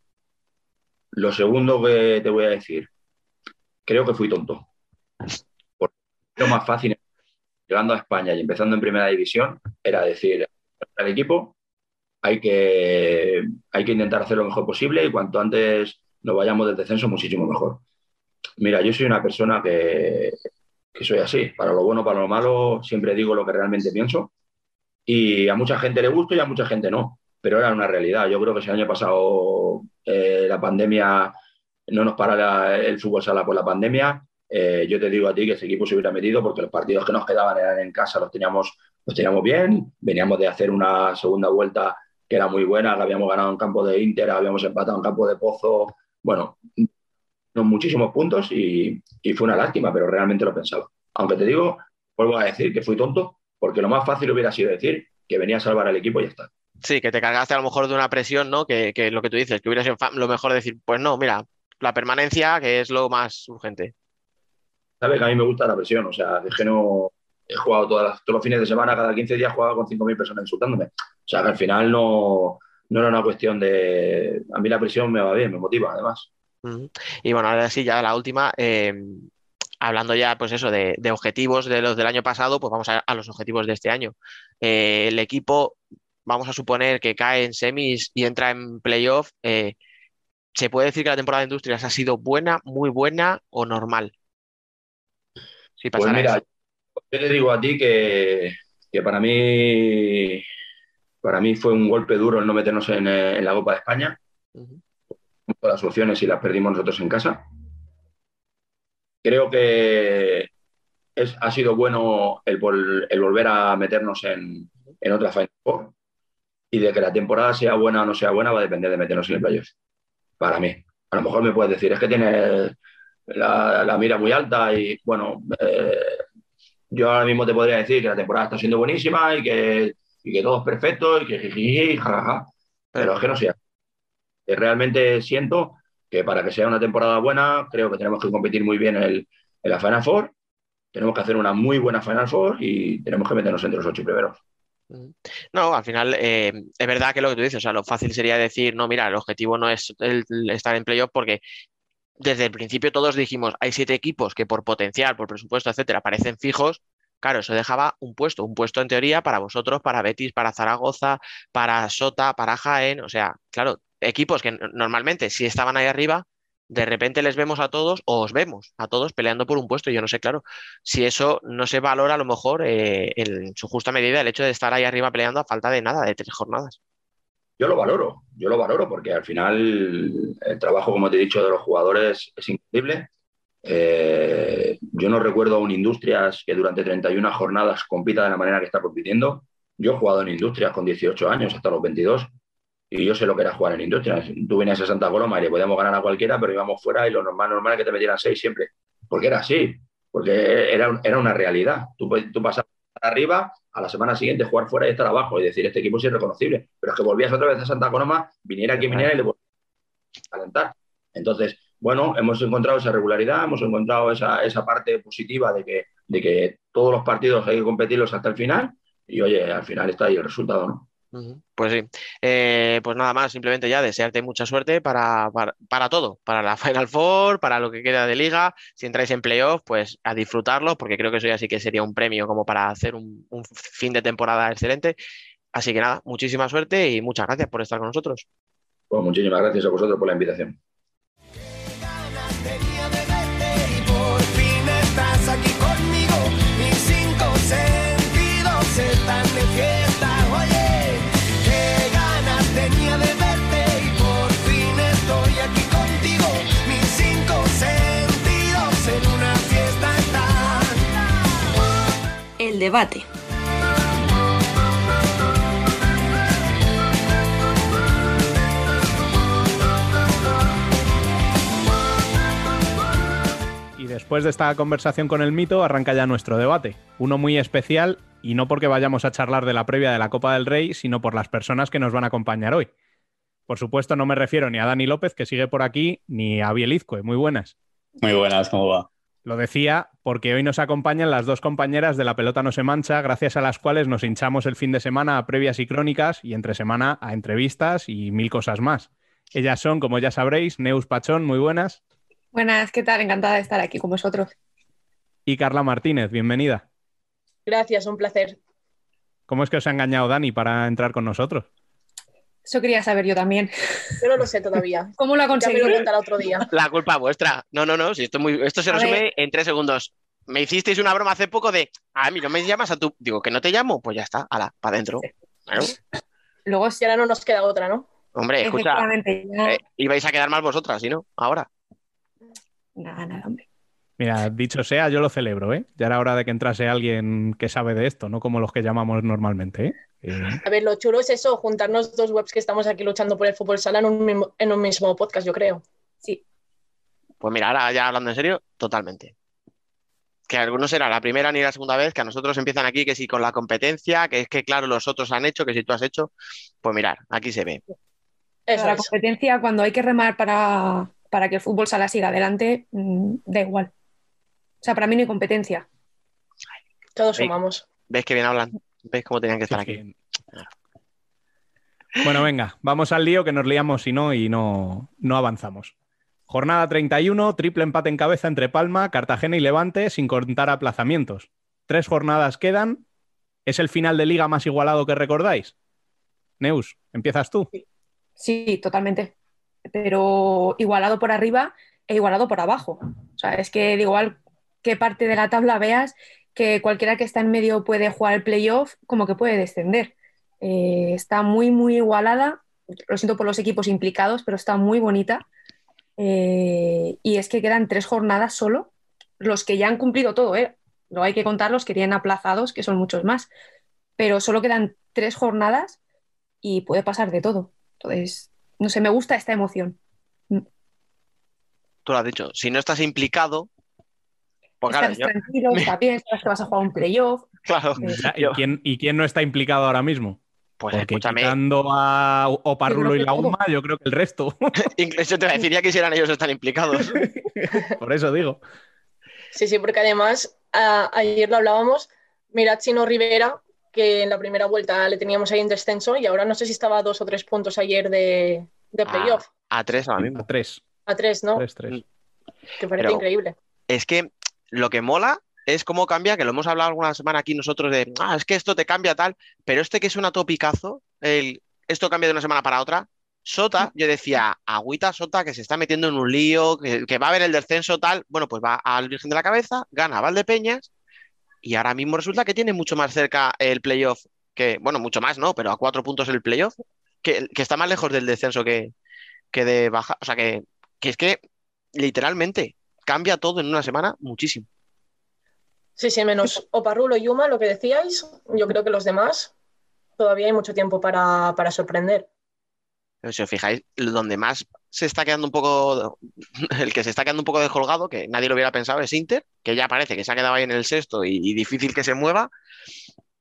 Lo segundo que te voy a decir, creo que fui tonto. Porque lo más fácil, llegando a España y empezando en primera división, era decir al equipo hay que, hay que intentar hacer lo mejor posible y cuanto antes nos vayamos del descenso, muchísimo mejor. Mira, yo soy una persona que, que soy así. Para lo bueno, para lo malo, siempre digo lo que realmente pienso. Y a mucha gente le gusta y a mucha gente no pero era una realidad. Yo creo que si el año pasado eh, la pandemia no nos para el fútbol sala por la pandemia, eh, yo te digo a ti que ese equipo se hubiera metido porque los partidos que nos quedaban eran en casa, los teníamos, los teníamos bien, veníamos de hacer una segunda vuelta que era muy buena, que habíamos ganado en campo de Inter, habíamos empatado en campo de Pozo, bueno, muchísimos puntos y, y fue una lástima, pero realmente lo pensaba. Aunque te digo, vuelvo a decir que fui tonto, porque lo más fácil hubiera sido decir que venía a salvar al equipo y ya está. Sí, que te cargaste a lo mejor de una presión, ¿no? Que, que lo que tú dices, que hubiera sido lo mejor decir, pues no, mira, la permanencia, que es lo más urgente. Sabes que a mí me gusta la presión, o sea, de que no he jugado todas todos los fines de semana, cada 15 días jugaba con 5.000 personas insultándome. O sea, que al final no, no era una cuestión de... A mí la presión me va bien, me motiva además. Y bueno, ahora sí, ya la última, eh, hablando ya, pues eso, de, objetivos de los del año pasado, pues vamos a, los objetivos de este año. Eh, el equipo vamos a suponer que cae en semis y entra en playoff, eh, ¿se puede decir que la temporada de Industrias ha sido buena, muy buena o normal? pues mira, yo te digo a ti que, para mí para mí fue un golpe duro el no meternos en, eh, la Copa de España. Las opciones y las perdimos nosotros en casa. Creo que es, ha sido bueno el, el volver a meternos en, en otra Final Four y de que la temporada sea buena o no sea buena va a depender de meternos en el playoff. Para mí. A lo mejor me puedes decir, es que tiene la, mira muy alta y bueno, eh, yo ahora mismo te podría decir que la temporada está siendo buenísima y que, y que todo es perfecto y que jiji, jajaja, pero es que no sea. Realmente siento que para que sea una temporada buena, creo que tenemos que competir muy bien en, en la Final Four, tenemos que hacer una muy buena Final Four y tenemos que meternos entre los ocho primeros. No, al final eh, es verdad que lo que tú dices, o sea, lo fácil sería decir, no, mira, el objetivo no es el, estar en playoff porque desde el principio todos dijimos, hay siete equipos que por potencial, por presupuesto, etcétera, parecen fijos. Claro, eso dejaba un puesto, un puesto en teoría para vosotros, para Betis, para Zaragoza, para Sota, para Jaén. O sea, claro, equipos que normalmente sí estaban ahí arriba, de repente les vemos a todos o os vemos a todos peleando por un puesto. Yo no sé, claro, si eso no se valora a lo mejor eh, en su justa medida el hecho de estar ahí arriba peleando a falta de nada, de tres jornadas. Yo lo valoro, yo lo valoro porque al final el trabajo, como te he dicho, de los jugadores es increíble. Eh, yo no recuerdo a un Industrias que durante 31 jornadas compita de la manera que está compitiendo. Yo he jugado en Industrias con 18 años hasta los 22 y yo sé lo que era jugar en industria. Tú venías a Santa Coloma y le podíamos ganar a cualquiera, pero íbamos fuera y lo normal, normal es que te metieran seis siempre. Porque era así, porque era, era una realidad. Tú, tú pasabas arriba, a la semana siguiente jugar fuera y estar abajo y decir, este equipo es irreconocible. Pero es que volvías otra vez a Santa Coloma, viniera quien viniera y le volvías a calentar. Entonces, bueno, hemos encontrado esa regularidad, hemos encontrado esa, esa parte positiva de que, de que todos los partidos hay que competirlos hasta el final y, oye, al final está ahí el resultado, ¿no? Pues sí, eh, pues nada más, simplemente ya desearte mucha suerte para, para, todo, para la [LAUGHS] Final Four, para lo que queda de liga, si entráis en playoff, pues a disfrutarlo, porque creo que eso ya sí que sería un premio como para hacer un, fin de temporada excelente. Así que nada, muchísima suerte y muchas gracias por estar con nosotros. Pues muchísimas gracias a vosotros por la invitación. Debate. Y después de esta conversación con el mito, arranca ya nuestro debate. Uno muy especial, y no porque vayamos a charlar de la previa de la Copa del Rey, sino por las personas que nos van a acompañar hoy. Por supuesto, no me refiero ni a Dani López, que sigue por aquí, ni a Bielizque. Muy buenas. Muy buenas, ¿cómo va? Lo decía porque hoy nos acompañan las dos compañeras de La Pelota No Se Mancha, gracias a las cuales nos hinchamos el fin de semana a previas y crónicas y entre semana a entrevistas y mil cosas más. Ellas son, como ya sabréis, Neus Pachón, muy buenas. Buenas, ¿qué tal? Encantada de estar aquí con vosotros. Y Carla Martínez, bienvenida. Gracias, un placer. ¿Cómo es que os ha engañado Dani para entrar con nosotros? Eso quería saber yo también. Yo no lo sé todavía. [LAUGHS] ¿Cómo lo ha conseguido? Ya otro día. La culpa vuestra. No, no, no. Si esto, muy... esto se resume en tres segundos. Me hicisteis una broma hace poco de, a mí no me llamas a tu. Digo, que no te llamo, pues ya está, ala, para adentro. Luego, si ahora no nos queda otra, ¿no? Hombre, escucha. Eh, ibais a quedar mal vosotras, ¿sí no? Ahora. Nada, nada, hombre. Mira, dicho sea, yo lo celebro, ¿eh? Ya era hora de que entrase alguien que sabe de esto, no como los que llamamos normalmente, ¿eh? A ver, lo chulo es eso, juntarnos dos webs que estamos aquí luchando por el fútbol sala en un mismo, en un mismo podcast, yo creo. Sí. Pues mira, ahora ya hablando en serio, totalmente. Que a algunos era la primera ni la segunda vez, que a nosotros empiezan aquí, que si con la competencia, que es que claro, los otros han hecho, que si tú has hecho, pues mirar, aquí se ve. la competencia, cuando hay que remar para, para que el fútbol sala siga adelante, mm, da igual. O sea, para mí no hay competencia. Todos sumamos. ¿Ves que bien hablan? ¿Ves cómo tenían que estar aquí? Bueno, venga, vamos al lío que nos liamos si no y no, no avanzamos. Jornada 31, triple empate en cabeza entre Palma, Cartagena y Levante, sin contar aplazamientos. Tres jornadas quedan. ¿Es el final de liga más igualado que recordáis? Neus, ¿empiezas tú? Sí, totalmente. Pero igualado por arriba e igualado por abajo. O sea, es que de igual qué parte de la tabla veas, que cualquiera que está en medio puede jugar el playoff, como que puede descender. Eh, está muy, muy igualada. Lo siento por los equipos implicados, pero está muy bonita. Eh, y es que quedan tres jornadas solo, los que ya han cumplido todo, ¿eh? Luego hay que contar los que tienen aplazados, que son muchos más. Pero solo quedan tres jornadas y puede pasar de todo. Entonces, no sé, me gusta esta emoción. Tú lo has dicho, si no estás implicado, pues claro, Estás yo- tranquilo, [LAUGHS] está bien, sabes que vas a jugar un playoff. claro, Eh, ¿Y yo- quién, y quién no está implicado ahora mismo? pues Porque escúchame, quitando a Oparrulo y que la UMA, yo creo que el resto. [LAUGHS] incluso te voy a decir, ya quisieran ellos estar implicados. [LAUGHS] Por eso digo. Sí, sí, porque además a- ayer lo hablábamos, mirad Chino Rivera, que en la primera vuelta le teníamos ahí en descenso y ahora no sé si estaba a dos o tres puntos ayer de, de playoff. A tres ahora mismo. A tres. A tres, ¿no? Tres, tres. Que parece Pero- increíble. Es que lo que mola es cómo cambia, que lo hemos hablado alguna semana aquí nosotros de, ah, es que esto te cambia tal, pero este que es una topicazo, el, esto cambia de una semana para otra. Sota, yo decía, agüita Sota que se está metiendo en un lío, que, que va a haber el descenso tal, bueno, pues va al Virgen de la Cabeza, gana Valdepeñas y ahora mismo resulta que tiene mucho más cerca el playoff, que, bueno, mucho más, ¿no? Pero a cuatro puntos el playoff, que, que está más lejos del descenso que, que de baja, o sea que, que es que literalmente cambia todo en una semana muchísimo. Sí, sí, menos Oparrulo y Yuma, lo que decíais, yo creo que los demás todavía hay mucho tiempo para, para sorprender. Pero si os fijáis, donde más se está quedando un poco, [LAUGHS] el que se está quedando un poco descolgado, que nadie lo hubiera pensado, es Inter, que ya parece que se ha quedado ahí en el sexto y, y difícil que se mueva.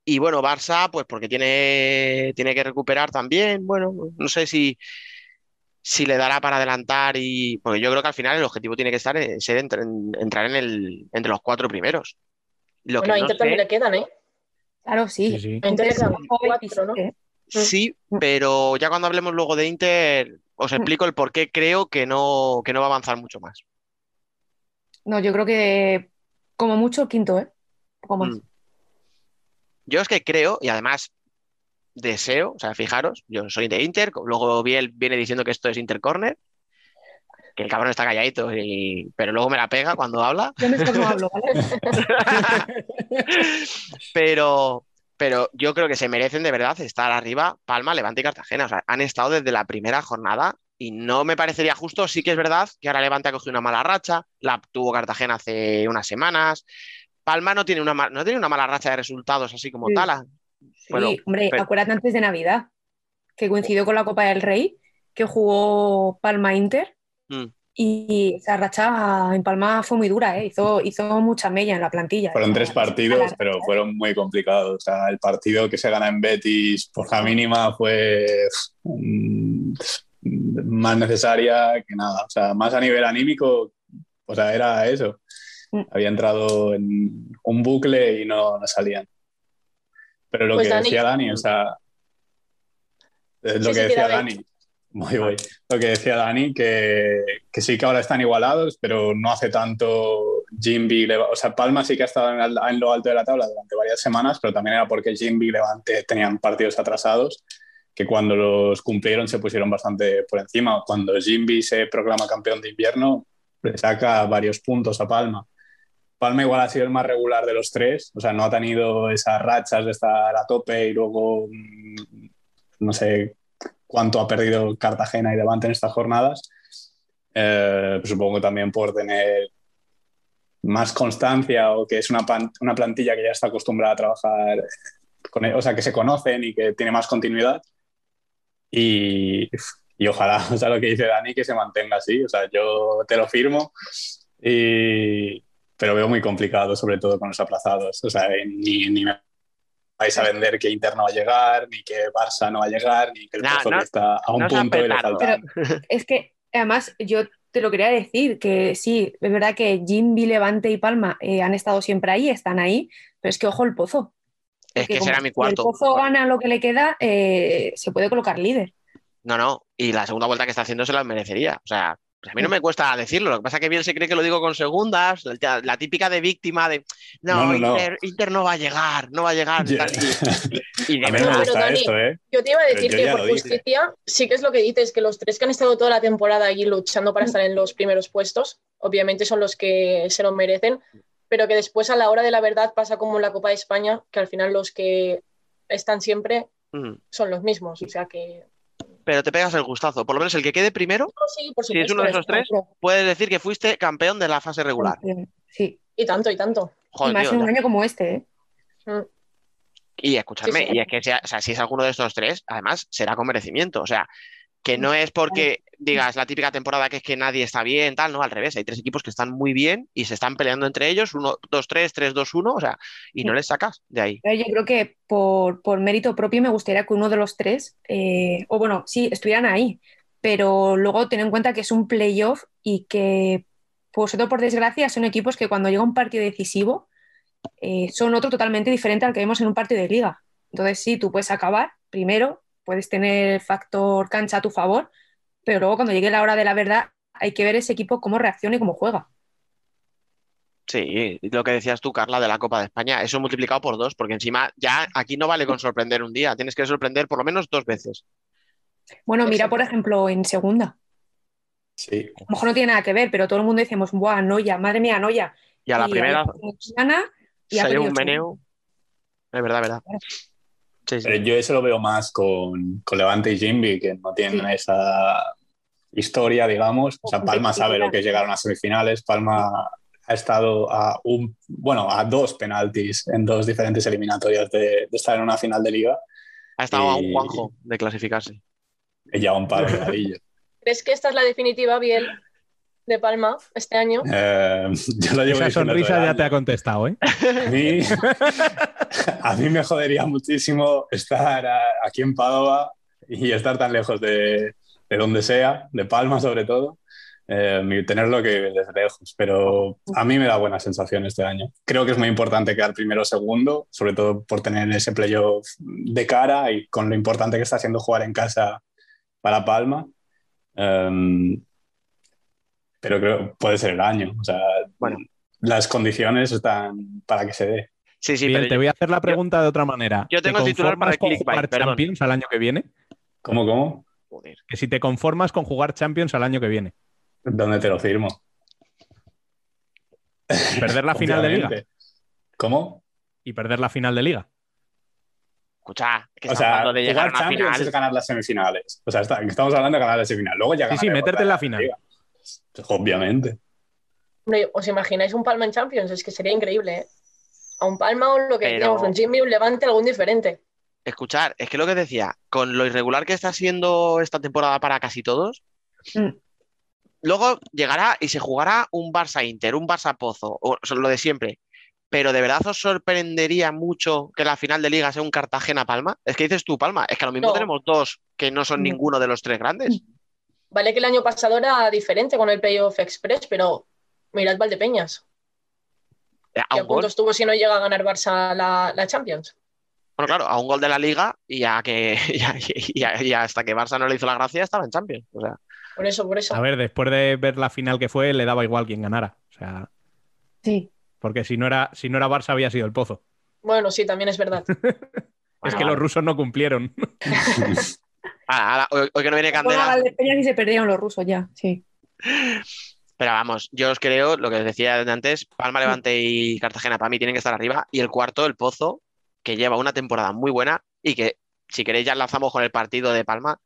Y bueno, Barça, pues porque tiene, tiene que recuperar también. Bueno, no sé si, si le dará para adelantar y. Porque yo creo que al final el objetivo tiene que estar en ser entre- en- entrar en el, entre los cuatro primeros. Lo Bueno, a que no Inter sé- también le quedan, ¿eh? Claro, sí. Entonces, cuatro, ¿no? 27. Sí, pero ya cuando hablemos luego de Inter, os explico el por qué creo que no, que no va a avanzar mucho más. No, yo creo que como mucho quinto, ¿eh? Poco más. Mm. Yo es que creo, y además deseo, o sea, fijaros, yo soy de Inter, luego Biel viene diciendo que esto es Inter Corner, que el cabrón está calladito, y- pero luego me la pega cuando habla, Yo mejor no hablo, ¿vale? [LAUGHS] pero, pero yo creo que se merecen de verdad estar arriba Palma, Levante y Cartagena, o sea, han estado desde la primera jornada y no me parecería justo, sí que es verdad que ahora Levante ha cogido una mala racha, la tuvo Cartagena hace unas semanas, Palma no tiene una, no tiene una mala racha de resultados así como Sí. tal, Sí, Bueno, hombre, pero- acuérdate antes de Navidad, que coincidió con la Copa del Rey, que jugó Palma Inter, Mm. y esa racha en Palma fue muy dura, ¿eh? Hizo, hizo mucha mella en la plantilla. Fueron tres partidos, pero fueron muy complicados. O sea, el partido que se gana en Betis por la mínima fue mm, más necesaria que nada. O sea, más a nivel anímico, o sea, era eso. Mm. Había entrado en un bucle y no, no salían. Pero lo Pues que Dani- decía Dani, o sea, es lo Sí, que decía Dani, muy voy. Lo que decía Dani, que, que sí que ahora están igualados, pero no hace tanto Jimby, Leva- o sea, Palma sí que ha estado en, en lo alto de la tabla durante varias semanas, pero también era porque Jimby y Levante tenían partidos atrasados, que cuando los cumplieron se pusieron bastante por encima. Cuando Jimby se proclama campeón de invierno, le saca varios puntos a Palma. Palma igual ha sido el más regular de los tres, o sea, no ha tenido esas rachas de estar a tope y luego mm, no sé cuánto ha perdido Cartagena y Levante en estas jornadas. Eh, pues supongo también por tener más constancia o que es una, una plantilla que ya está acostumbrada a trabajar, con, e, o sea, que se conocen y que tiene más continuidad. Y, y ojalá, [LAUGHS] o sea, lo que dice Dani, que se mantenga así. O sea, yo te lo firmo, y, pero veo muy complicado, sobre todo con los aplazados. O sea, ni, ni me vais a vender que Inter no va a llegar, ni que Barça no va a llegar, ni que el No, Pozo no, que está a un no punto y le falta. Es que además yo te lo quería decir, que sí, es verdad que Jimby, Levante y Palma eh, han estado siempre ahí, están ahí, pero es que ojo el pozo. Es que será mi si cuarto. el pozo gana lo que le queda, eh, se puede colocar líder. No, no, y la segunda vuelta que está haciendo se la merecería. O sea, pues a mí no me cuesta decirlo. Lo que pasa es que bien se cree que lo digo con segundas, la, la típica de víctima de no, No, no, no. Inter, Inter no va a llegar, no va a llegar. Tal, y, [LAUGHS] y de A mí me gusta Dani, esto, ¿eh? Yo te iba a decir que por dije. justicia, sí que es lo que dices, que los tres que han estado toda la temporada allí luchando para estar en los primeros puestos, obviamente son los que se lo merecen, pero que después a la hora de la verdad pasa como en la Copa de España, que al final los que están siempre mm, son los mismos. O sea que. Pero te pegas el gustazo. Por lo menos el que quede primero, No, sí, por Si es uno de esos tres, puedes decir que fuiste campeón de la fase regular. Sí. Y tanto, y tanto. Joder, y más tío, en un ya. año como este, ¿eh? Mm. Y escuchadme, Sí, sí. y es que sea- o sea, si es alguno de estos tres, además será con merecimiento. O sea, que no es porque digas la típica temporada que es que nadie está bien, tal, no, al revés. Hay tres equipos que están muy bien y se están peleando entre ellos, 1, 2, 3, 3, 2, 1, o sea, y no les sacas de ahí. Pero yo creo que por, por mérito propio me gustaría que uno de los tres, eh, o bueno, sí, estuvieran ahí, pero luego ten en cuenta que es un playoff y que, por todo por desgracia, son equipos que cuando llega un partido decisivo eh, son otro totalmente diferente al que vemos en un partido de liga. Entonces, sí, tú puedes acabar primero, puedes tener el factor cancha a tu favor, pero luego cuando llegue la hora de la verdad hay que ver ese equipo cómo reacciona y cómo juega. Sí, lo que decías tú, Carla, de la Copa de España, eso multiplicado por dos, porque encima ya aquí no vale con sorprender un día, tienes que sorprender por lo menos dos veces. Bueno, mira, por ejemplo, en segunda. Sí. A lo mejor no tiene nada que ver, pero todo el mundo decimos, ¡buah, Noya! Madre mía, Noya. Y a la Y primera y un meneo. Es verdad, verdad. Sí, sí. Pero yo eso lo veo más con, con Levante y Jimby, que no tienen Sí. esa historia, digamos. O sea, Palma sabe lo que es llegar a semifinales. Palma ha estado a un, bueno, a dos penaltis en dos diferentes eliminatorias de, de estar en una final de liga. Ha estado a un y- Juanjo de clasificarse. Y ya un palo de. [LAUGHS] ¿Crees que esta es la definitiva, Biel, de Palma este año? Eh, yo lo llevo Esa diciendo todo sonrisa ya te ha contestado, ¿eh? A mí, [LAUGHS] a mí me jodería muchísimo estar a- aquí en Padova y estar tan lejos de, de donde sea, de Palma sobre todo, eh, y tenerlo que desde lejos. Pero a mí me da buena sensación este año. Creo que es muy importante quedar primero o segundo, sobre todo por tener ese playoff de cara y con lo importante que está siendo jugar en casa para Palma. Em, pero creo que puede ser el año. O sea, Bueno. las condiciones están para que se dé. Sí, sí, Bien, pero te voy a hacer la pregunta de otra manera. yo tengo ¿Te titular para con clickbait, jugar perdón. Champions al año que viene? ¿Cómo, cómo? Joder. Que si te conformas con jugar Champions al año que viene. ¿Dónde te lo firmo? Perder la final de liga. ¿Cómo? Y perder la final de liga. Escucha, que O estamos sea, hablando de llegar a jugar una Champions final. es ganar las semifinales. O sea, está- estamos hablando de ganar la semifinal. Luego ya Sí, sí, meterte en la final. liga. Obviamente. ¿os imagináis un Palma en Champions? Es que sería increíble, ¿eh? A un Palma o lo que Pero- decíamos, un Jimmy, un Levante, algún diferente. Escuchar, es que lo que decía, con lo irregular que está siendo esta temporada para casi todos, Mm. luego llegará y se jugará un Barça Inter, un Barça Pozo, o sea, lo de siempre. Pero ¿de verdad os sorprendería mucho que la final de liga sea un Cartagena Palma? Es que dices tú, Palma, es que a lo mismo No. tenemos dos que no son No. ninguno de los tres grandes. Vale que el año pasado era diferente con el Playoff Express, pero mirad Valdepeñas. Eh, A ¿Qué un gol, puntos tuvo si no llega a ganar Barça la, la Champions? bueno, claro, a un gol de la liga y, a que, [LAUGHS] y, a- y a- y hasta que Barça no le hizo la gracia estaba en Champions. O sea, Por eso, por eso. A ver, después de ver la final que fue, le daba igual quién ganara. O sea, Sí. porque si no era, si no era Barça, había sido el pozo. Bueno, sí, también es verdad. [LAUGHS] es Bueno, que vale. los rusos no cumplieron. [LAUGHS] Ahora, hoy, que no viene Bueno, Candela. Valdepeñas y se perdieron los rusos ya, sí. Pero vamos, yo os creo, lo que os decía antes, Palma, Levante y Cartagena para mí tienen que estar arriba. Y el cuarto, el Pozo, que lleva una temporada muy buena y que, si queréis, ya enlazamos con el partido de Palma.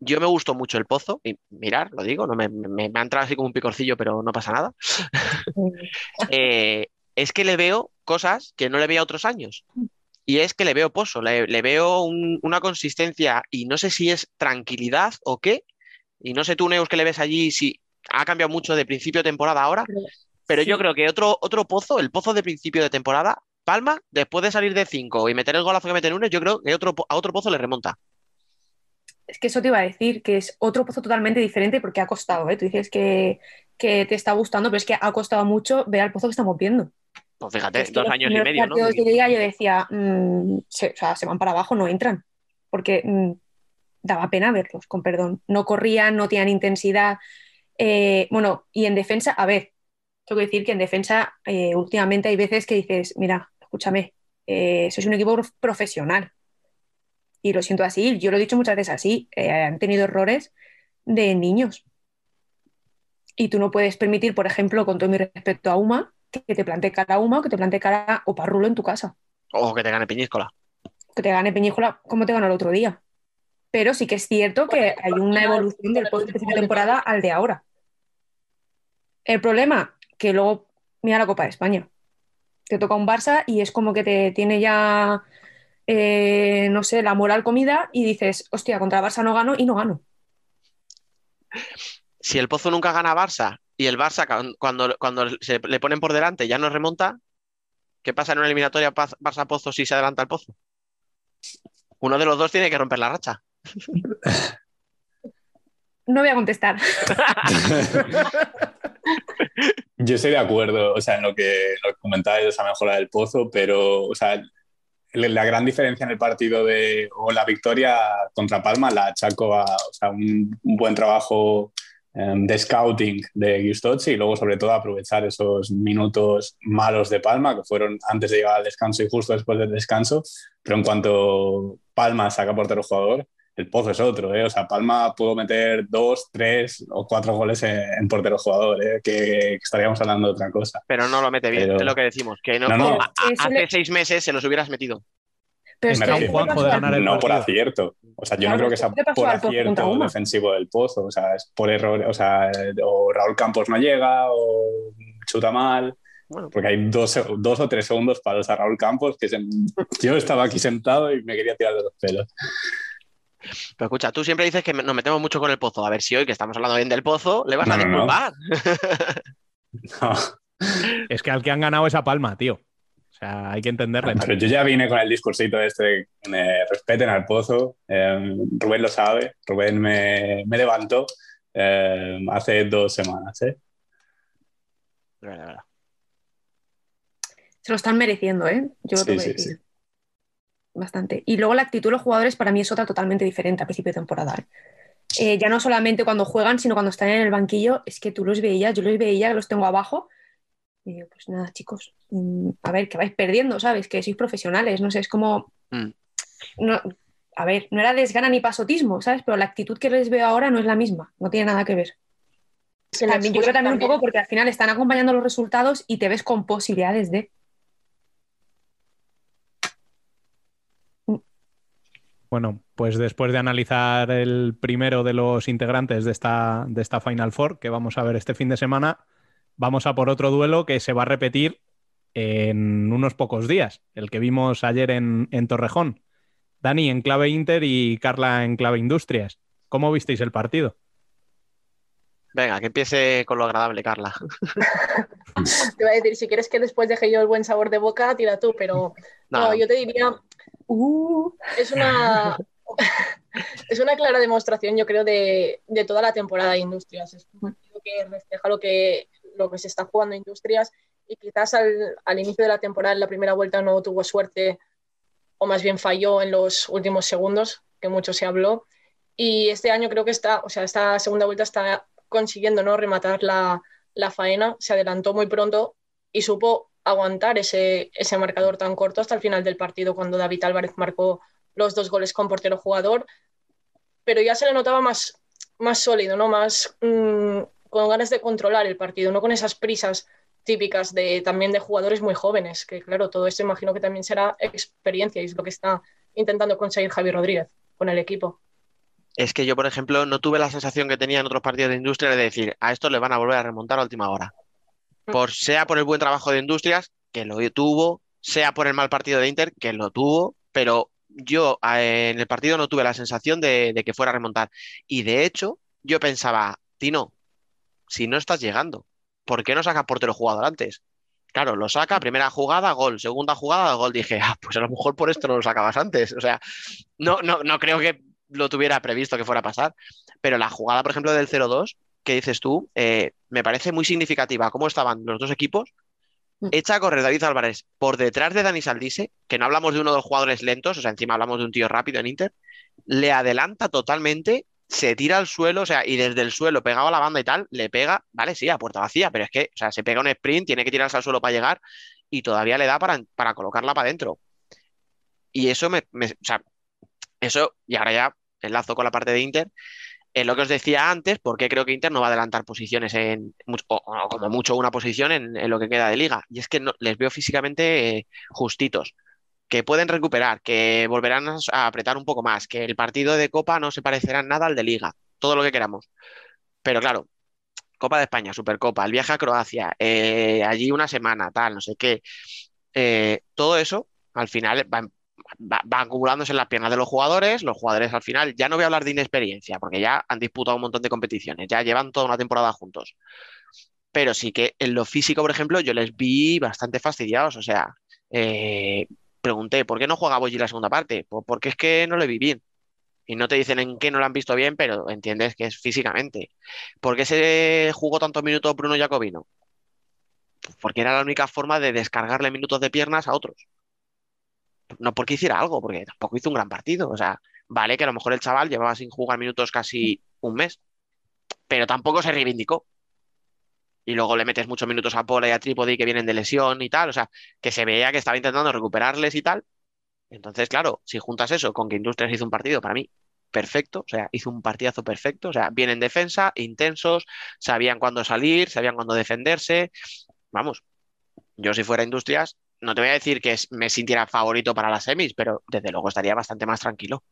Yo me gustó mucho el Pozo, y mirar, lo digo, no me, me- me ha entrado así como un picorcillo, pero no pasa nada. [LAUGHS] Eh, es que le veo cosas que no le veía otros años. Y es que le veo pozo, le, le veo un- una consistencia y no sé si es tranquilidad o qué. Y no sé tú, Neus, que le ves allí, si ha cambiado mucho de principio de temporada ahora. Pero yo creo que otro, otro pozo, el pozo de principio de temporada, Palma, después de salir de 5 y meter el golazo que mete Nunes, yo creo que otro, a otro pozo le remonta. Es que eso te iba a decir, que es otro pozo totalmente diferente porque ha costado, ¿eh? Tú dices que, que te está gustando, pero es que ha costado mucho ver al pozo que estamos viendo. Pues fíjate, Es que dos años y medio, ¿no? partidos de liga yo decía, mm, se, o sea, se van para abajo, no entran, porque mm, daba pena verlos, con perdón. No corrían, no tenían intensidad. Eh, bueno, y en defensa, a ver, tengo que decir que en defensa eh, últimamente hay veces que dices, mira, escúchame, eh, sois un equipo prof- profesional. Y lo siento así, yo lo he dicho muchas veces así, eh, han tenido errores de niños. Y tú no puedes permitir, por ejemplo, con todo mi respeto a Uma, que te plantee cara a Uma o que te plantee cara o Parrulo en tu casa. O que te gane Peñíscola. Que te gane Peñícola como te ganó el otro día. Pero sí que es cierto que hay una evolución del post de temporada al de ahora. El problema, que luego mira la Copa de España. te toca un Barça y es como que te tiene ya, eh, no sé, la moral comida y dices, hostia, contra Barça no gano y no gano. Si el Pozo nunca gana a Barça y el Barça cuando, cuando se le ponen por delante ya no remonta, ¿qué pasa en una eliminatoria Barça-Pozo si se adelanta el Pozo? Uno de los dos tiene que romper la racha. No voy a contestar. [LAUGHS] Yo estoy de acuerdo, o sea, en lo que, lo que comentáis de esa mejora del pozo, pero, o sea, la gran diferencia en el partido de, o la victoria contra Palma la achaco a o sea, un, buen trabajo de scouting de Giustozzi y luego sobre todo aprovechar esos minutos malos de Palma que fueron antes de llegar al descanso y justo después del descanso, pero en cuanto Palma saca portero jugador, el pozo es otro, ¿eh? O sea, Palma pudo meter dos, tres o cuatro goles en, portero jugador, ¿eh? que, estaríamos hablando de otra cosa. Pero no lo mete bien, es lo que decimos, que no, hace seis meses se los hubieras metido. Pero es que no por acierto. O sea, yo no creo que sea por acierto defensivo del pozo. O sea, es por error. O sea, o Raúl Campos no llega o chuta mal. Porque hay dos, dos, o tres segundos para a Raúl Campos que yo estaba aquí sentado y me quería tirar de los pelos. Pero escucha, tú siempre dices que nos metemos mucho con el pozo. A ver si hoy, que estamos hablando bien del pozo, le vas a disculpar. [LAUGHS] Es que al que han ganado esa palma, tío. O sea, hay que entenderle. Pero yo ya vine con el discursito este, me respeten al pozo. Em, Rubén lo sabe. Rubén me, me levantó em, hace dos semanas. ¿eh? Se lo están mereciendo, ¿eh? Yo lo sí, sí, sí bastante. Y luego la actitud de los jugadores para mí es otra totalmente diferente a principio de temporada. ¿eh? Eh, ya no solamente cuando juegan, sino cuando están en el banquillo, es que tú los veías, yo los veía, los tengo abajo. Y digo, pues nada, chicos, mm, a ver, que vais perdiendo, ¿sabes? Que sois profesionales, no sé, es como... Mm. No, a ver, no era desgana ni pasotismo, ¿sabes? Pero la actitud que les veo ahora no es la misma, no tiene nada que ver. También, yo creo también un poco porque al final están acompañando los resultados y te ves con posibilidades de... Bueno, pues después de analizar el primero de los integrantes de esta, de esta Final Four que vamos a ver este fin de semana, vamos a por otro duelo que se va a repetir en unos pocos días, el que vimos ayer en, Torrejón. Dani en clave Inter y Carla en clave Industrias. ¿Cómo visteis el partido? Venga, que empiece con lo agradable, Carla. [LAUGHS] Te iba a decir, si quieres que después deje yo el buen sabor de boca, tira tú, pero no yo te diría Uh. Es, una, [LAUGHS] es una clara demostración, yo creo, de, toda la temporada de Industrias. Es un partido que refleja lo que, lo que se está jugando Industrias y quizás al, inicio de la temporada, en la primera vuelta, no tuvo suerte o más bien falló en los últimos segundos, que mucho se habló. Y este año creo que está, o sea, esta segunda vuelta está consiguiendo ¿no? rematar la, la faena, se adelantó muy pronto y supo aguantar ese, ese marcador tan corto hasta el final del partido cuando David Álvarez marcó los dos goles con portero jugador, pero ya se le notaba más, más sólido, ¿no? más mm, con ganas de controlar el partido, no con esas prisas típicas de, también de jugadores muy jóvenes, que claro, todo esto imagino que también será experiencia y es lo que está intentando conseguir Javier Rodríguez con el equipo. Es que yo, por ejemplo, no tuve la sensación que tenía en otros partidos de industria de decir, a esto le van a volver a remontar a última hora por, sea por el buen trabajo de Industrias, que lo tuvo, sea por el mal partido de Inter, que lo tuvo, pero yo en el partido no tuve la sensación de, que fuera a remontar. Y de hecho, yo pensaba, Tino, si no estás llegando, ¿por qué no sacas portero jugador antes? Claro, lo saca, primera jugada, gol, segunda jugada, gol. Dije, ah, pues a lo mejor por esto no lo sacabas antes. O sea, no, no, no creo que lo tuviera previsto que fuera a pasar. Pero la jugada, por ejemplo, del 0-2, que dices tú, eh, me parece muy significativa cómo estaban los dos equipos. Mm. Echa a correr David Álvarez por detrás de Dani Saldise, que no hablamos de uno de los jugadores lentos, o sea, encima hablamos de un tío rápido en Inter, le adelanta totalmente, se tira al suelo, o sea, y desde el suelo pegado a la banda y tal, le pega, vale, sí, a puerta vacía, pero es que, o sea, se pega un sprint, tiene que tirarse al suelo para llegar y todavía le da para, para colocarla para adentro. Y eso me, me, o sea, eso, y ahora ya enlazo con la parte de Inter, es lo que os decía antes, porque creo que Inter no va a adelantar posiciones en, o, como mucho una posición en, lo que queda de liga. Y es que no, les veo físicamente eh, justitos, que pueden recuperar, que volverán a apretar un poco más, que el partido de Copa no se parecerá nada al de liga, todo lo que queramos. Pero claro, Copa de España, Supercopa, el viaje a Croacia, eh, allí una semana, tal, no sé qué. eh, todo eso al final va, va, acumulándose en las piernas de los jugadores. Los jugadores al final, ya no voy a hablar de inexperiencia, porque ya han disputado un montón de competiciones, ya llevan toda una temporada juntos. Pero sí que en lo físico, por ejemplo, yo les vi bastante fastidiados. O sea, eh, pregunté, ¿por qué no juega Boyi la segunda parte? Pues porque es que no le vi bien. Y no te dicen en qué no lo han visto bien, pero entiendes que es físicamente. ¿Por qué se jugó tantos minutos Bruno Jacobino? Porque era la única forma de descargarle minutos de piernas a otros no porque hiciera algo, porque tampoco hizo un gran partido. O sea, vale que a lo mejor el chaval llevaba sin jugar minutos casi un mes, pero tampoco se reivindicó. Y luego le metes muchos minutos a Pola y a Trípodi que vienen de lesión y tal. O sea, que se veía que estaba intentando recuperarles y tal. Entonces, claro, si juntas eso con que Industrias hizo un partido para mí perfecto, o sea, hizo un partidazo perfecto, o sea, bien en defensa, intensos, sabían cuándo salir, sabían cuándo defenderse. Vamos, yo si fuera Industrias, no te voy a decir que me sintiera favorito para las semis, pero desde luego estaría bastante más tranquilo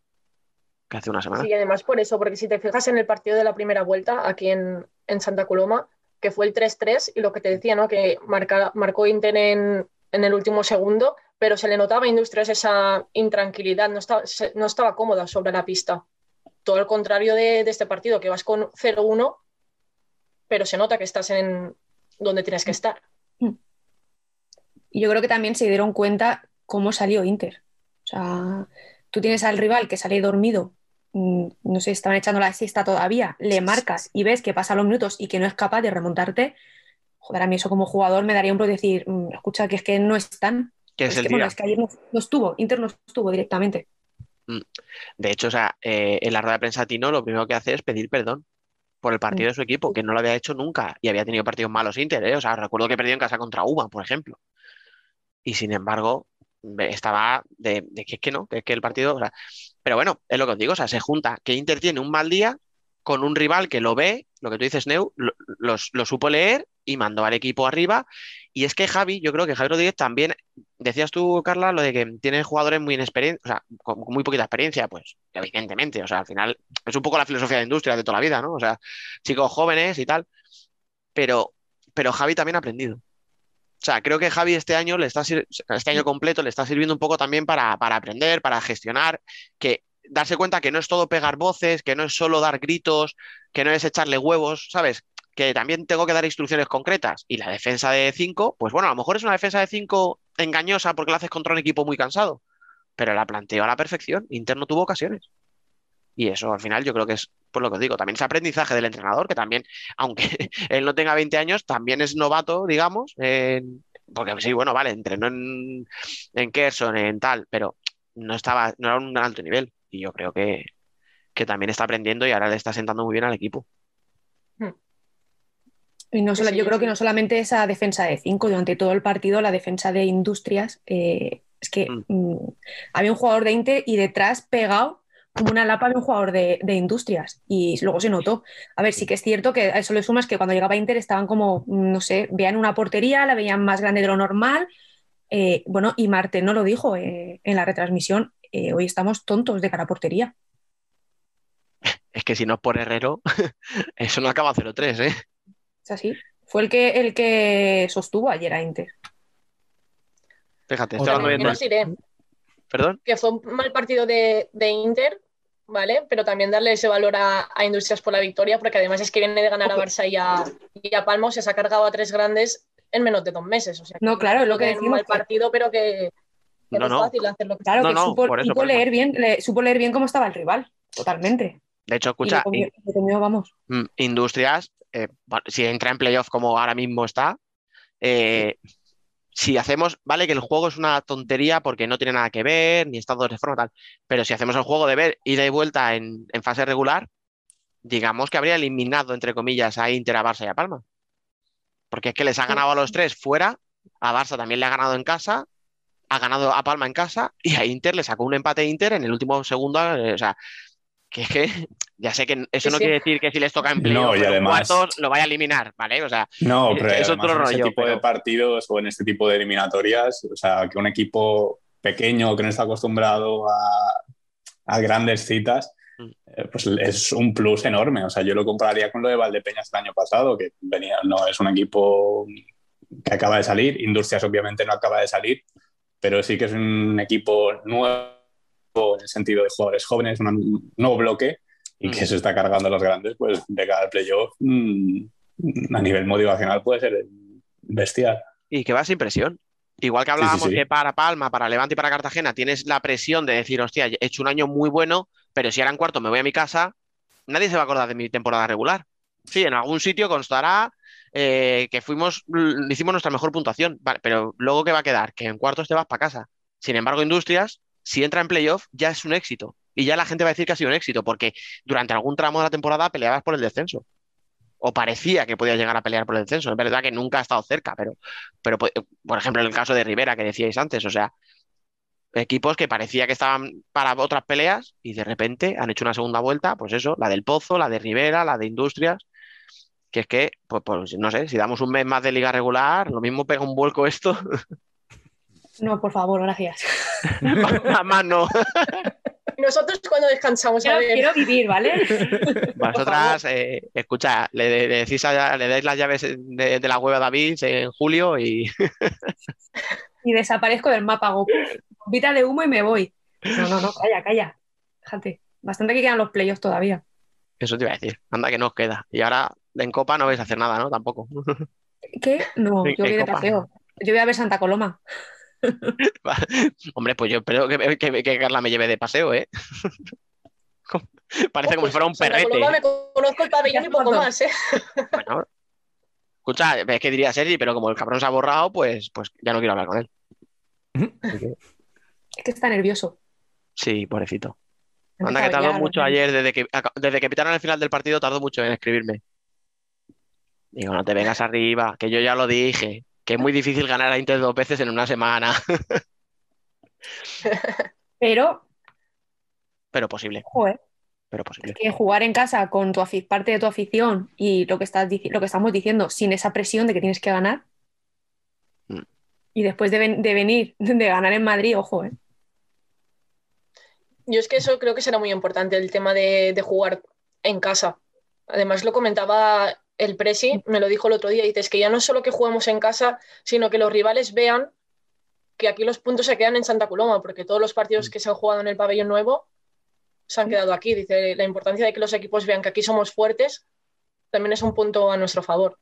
que hace una semana. Sí, además por eso, porque si te fijas en el partido de la primera vuelta aquí en, Santa Coloma, que fue el 3-3, y lo que te decía, ¿no? Que marcó Inter en, el último segundo, pero se le notaba a Industrias esa intranquilidad, no estaba, no estaba cómoda sobre la pista. Todo el contrario de, de este partido, que vas con 0-1, pero se nota que estás en donde tienes que estar. Y yo creo que también se dieron cuenta cómo salió Inter. O sea, tú tienes al rival que sale dormido, no sé, estaban echando la siesta todavía, le marcas y ves que pasan los minutos y que no es capaz de remontarte. Joder, a mí eso como jugador me daría un pro decir, mm, escucha, que es que no están. Que es, que, Bueno, es que ayer no, estuvo, Inter no estuvo directamente. Mm. De hecho, o sea, eh, en la rueda de prensa Tino lo primero que hace es pedir perdón por el partido de su equipo, que no lo había hecho nunca y había tenido partidos malos Inter, ¿eh? O sea, recuerdo que perdió en casa contra UMA, por ejemplo y sin embargo estaba de, que es que no, que es que el partido, pero bueno, es lo que os digo, o sea, se junta que Inter tiene un mal día con un rival que lo ve, lo que tú dices, Neu, lo, supo leer y mandó al equipo arriba. Y es que Javi, yo creo que Javi Rodríguez también, decías tú, Carla, lo de que tiene jugadores muy inexperiencia, o sea, con, muy poquita experiencia, pues evidentemente, o sea, al final es un poco la filosofía de industria de toda la vida, ¿no? O sea, chicos jóvenes y tal, pero, pero Javi también ha aprendido. O sea, creo que Javi este año, le está, este año completo le está sirviendo un poco también para, aprender, para gestionar, que darse cuenta que no es todo pegar voces, que no es solo dar gritos, que no es echarle huevos, ¿sabes? Que también tengo que dar instrucciones concretas. Y la defensa de 5, pues bueno, a lo mejor es una defensa de 5 engañosa porque la haces contra un equipo muy cansado, pero la planteo a la perfección. Inter no tuvo ocasiones. Y eso al final yo creo que es por lo que os digo, también ese aprendizaje del entrenador, que también, aunque [LAUGHS] él no tenga 20 años, también es novato, digamos, porque sí, bueno, vale, entrenó en, en Kerson, en tal, pero no estaba, no era un alto nivel. Y yo creo que, también está aprendiendo y ahora le está sentando muy bien al equipo. Y no solo, yo creo que no solamente esa defensa de 5, durante todo el partido, la defensa de Industrias, eh, es que mm. Mm, había un jugador de Inter y detrás pegado como una lapa de un jugador de, industrias y luego se notó. A ver, sí que es cierto que a eso le sumas que cuando llegaba Inter estaban como, no sé, veían una portería, la veían más grande de lo normal. Eh, bueno, y Marte no lo dijo eh, en la retransmisión, eh, hoy estamos tontos de cara a portería. Es que si no es por Herrero, [LAUGHS] eso no acaba 0-3, ¿eh? Es así. Fue el que, el que sostuvo ayer a Inter. Fíjate, estoy hablando de... ¿Perdón? Que fue un mal partido de, de Inter, ¿vale? Pero también darle ese valor a, Industrias por la victoria, porque además es que viene de ganar a Barça y a, y a Palma, se ha cargado a tres grandes en menos de dos meses. O sea, no, claro, es lo que decimos. el partido, pero que, no, es fácil hacerlo. Claro, que supo, leer bien, supo leer bien cómo estaba el rival, totalmente. De hecho, escucha, vamos. Mm, Industrias, eh, si entra en playoff como ahora mismo está, eh, si hacemos, vale que el juego es una tontería porque no tiene nada que ver, ni estados de forma tal, pero si hacemos el juego de ver ida y vuelta en, fase regular, digamos que habría eliminado, entre comillas, a Inter, a Barça y a Palma. Porque es que les ha ganado a los tres fuera, a Barça también le ha ganado en casa, ha ganado a Palma en casa y a Inter le sacó un empate Inter en el último segundo. Eh, o sea, que es que ya sé que eso no quiere decir que si les toca empleo no, y además, cuartos lo vaya a eliminar, ¿vale? O sea, no, pero es otro rollo, en este tipo de partidos o en este tipo de eliminatorias, o sea, que un equipo pequeño que no está acostumbrado a, grandes citas, mm. eh, pues es un plus enorme. O sea, yo lo compararía con lo de Valdepeñas el año pasado, que venía, no es un equipo que acaba de salir. Industrias obviamente no acaba de salir, pero sí que es un equipo nuevo en el sentido de jugadores jóvenes, un nuevo bloque y que Mm. se está cargando a los grandes, pues de cada playoff mm, a nivel motivacional puede ser bestial. Y que va sin presión. Igual que Sí, sí, hablábamos sí. que para Palma, para Levante y para Cartagena tienes la presión de decir, hostia, he hecho un año muy bueno, pero si ahora en cuarto me voy a mi casa, nadie se va a acordar de mi temporada regular. Sí, en algún sitio constará eh, que fuimos, hicimos nuestra mejor puntuación, vale, pero luego ¿qué va a quedar? Que en cuartos te vas para casa. Sin embargo, Industrias, si entra en playoff, ya es un éxito. Y ya la gente va a decir que ha sido un éxito, porque durante algún tramo de la temporada peleabas por el descenso. O parecía que podías llegar a pelear por el descenso. Es verdad que nunca ha estado cerca, pero, pero po- por ejemplo, en el caso de Rivera, que decíais antes, o sea, equipos que parecía que estaban para otras peleas y de repente han hecho una segunda vuelta, pues eso, la del Pozo, la de Rivera, la de Industrias, que es que, pues, pues, no sé, si damos un mes más de liga regular, lo mismo pega un vuelco esto, [LAUGHS] No, por favor, gracias. más no. Y nosotros cuando descansamos, a Quiero, ver, quiero vivir, ¿vale? [LAUGHS] Vosotras, eh, escucha, le, le decís a- le dais las llaves de, de la web a David en julio y [LAUGHS] Y desaparezco del mapa, hago bombita de humo y me voy. No, no, no, calla, calla. Fíjate. Bastante que quedan los playoffs todavía. eso te iba a decir, anda que no os queda. Y ahora en Copa no vais a hacer nada, ¿no? Tampoco. [LAUGHS] ¿Qué? No, ¿En yo voy de paseo. Yo voy a ver Santa Coloma. [LAUGHS] Hombre, pues yo espero que, que- que Carla me lleve de paseo, ¿eh? [LAUGHS] Parece como si fuera un Santa perrete. Coloma me conozco el pabellón y poco más, ¿eh? Bueno, escucha, es que diría Sergi, pero como el cabrón se ha borrado, pues, pues ya no quiero hablar con él. Es que está nervioso. Sí, pobrecito. Anda que tardó mucho ayer, desde que, desde que pitaron el final del partido, tardó mucho en escribirme. Digo, no te vengas arriba, que yo ya lo dije, que es muy difícil ganar a Inter dos veces en una semana, [LAUGHS] Pero, pero posible, joder, pero posible. que jugar en casa con tu parte de tu afición y lo que, estás lo que estamos diciendo, sin esa presión de que tienes que ganar. Mm. Y después de, ven- de venir, [LAUGHS] de ganar en Madrid, ojo, ¿eh? Yo es que eso creo que será muy importante, el tema de, de jugar en casa. Además, lo comentaba el Presi, me lo dijo el otro día, dices que ya no es solo que jugamos en casa, sino que los rivales vean que aquí los puntos se quedan en Santa Coloma, porque todos los partidos que se han jugado en el pabellón nuevo se han quedado aquí. Dice, la importancia de que los equipos vean que aquí somos fuertes también es un punto a nuestro favor.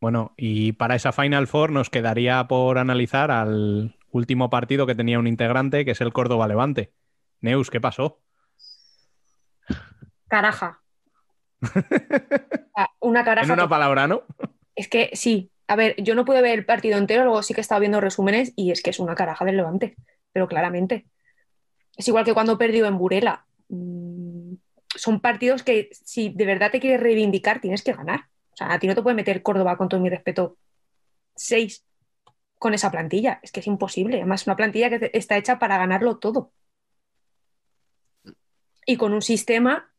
Bueno, y para esa Final Four nos quedaría por analizar al último partido que tenía un integrante, que es el Córdoba Levante. Neus, ¿qué pasó? Caraja. [LAUGHS] Ah, Una caraja. En una palabra, ¿no? Es que sí. A ver, yo no pude ver el partido entero, luego sí que estaba viendo resúmenes y es que es una caraja del Levante, pero claramente. Es igual que cuando perdió en Burela. Mm, son partidos que si de verdad te quieres reivindicar, tienes que ganar. O sea, a ti no te puede meter Córdoba, con todo mi respeto, seis con esa plantilla. Es que es imposible. Además, una plantilla que está hecha para ganarlo todo. Y con un sistema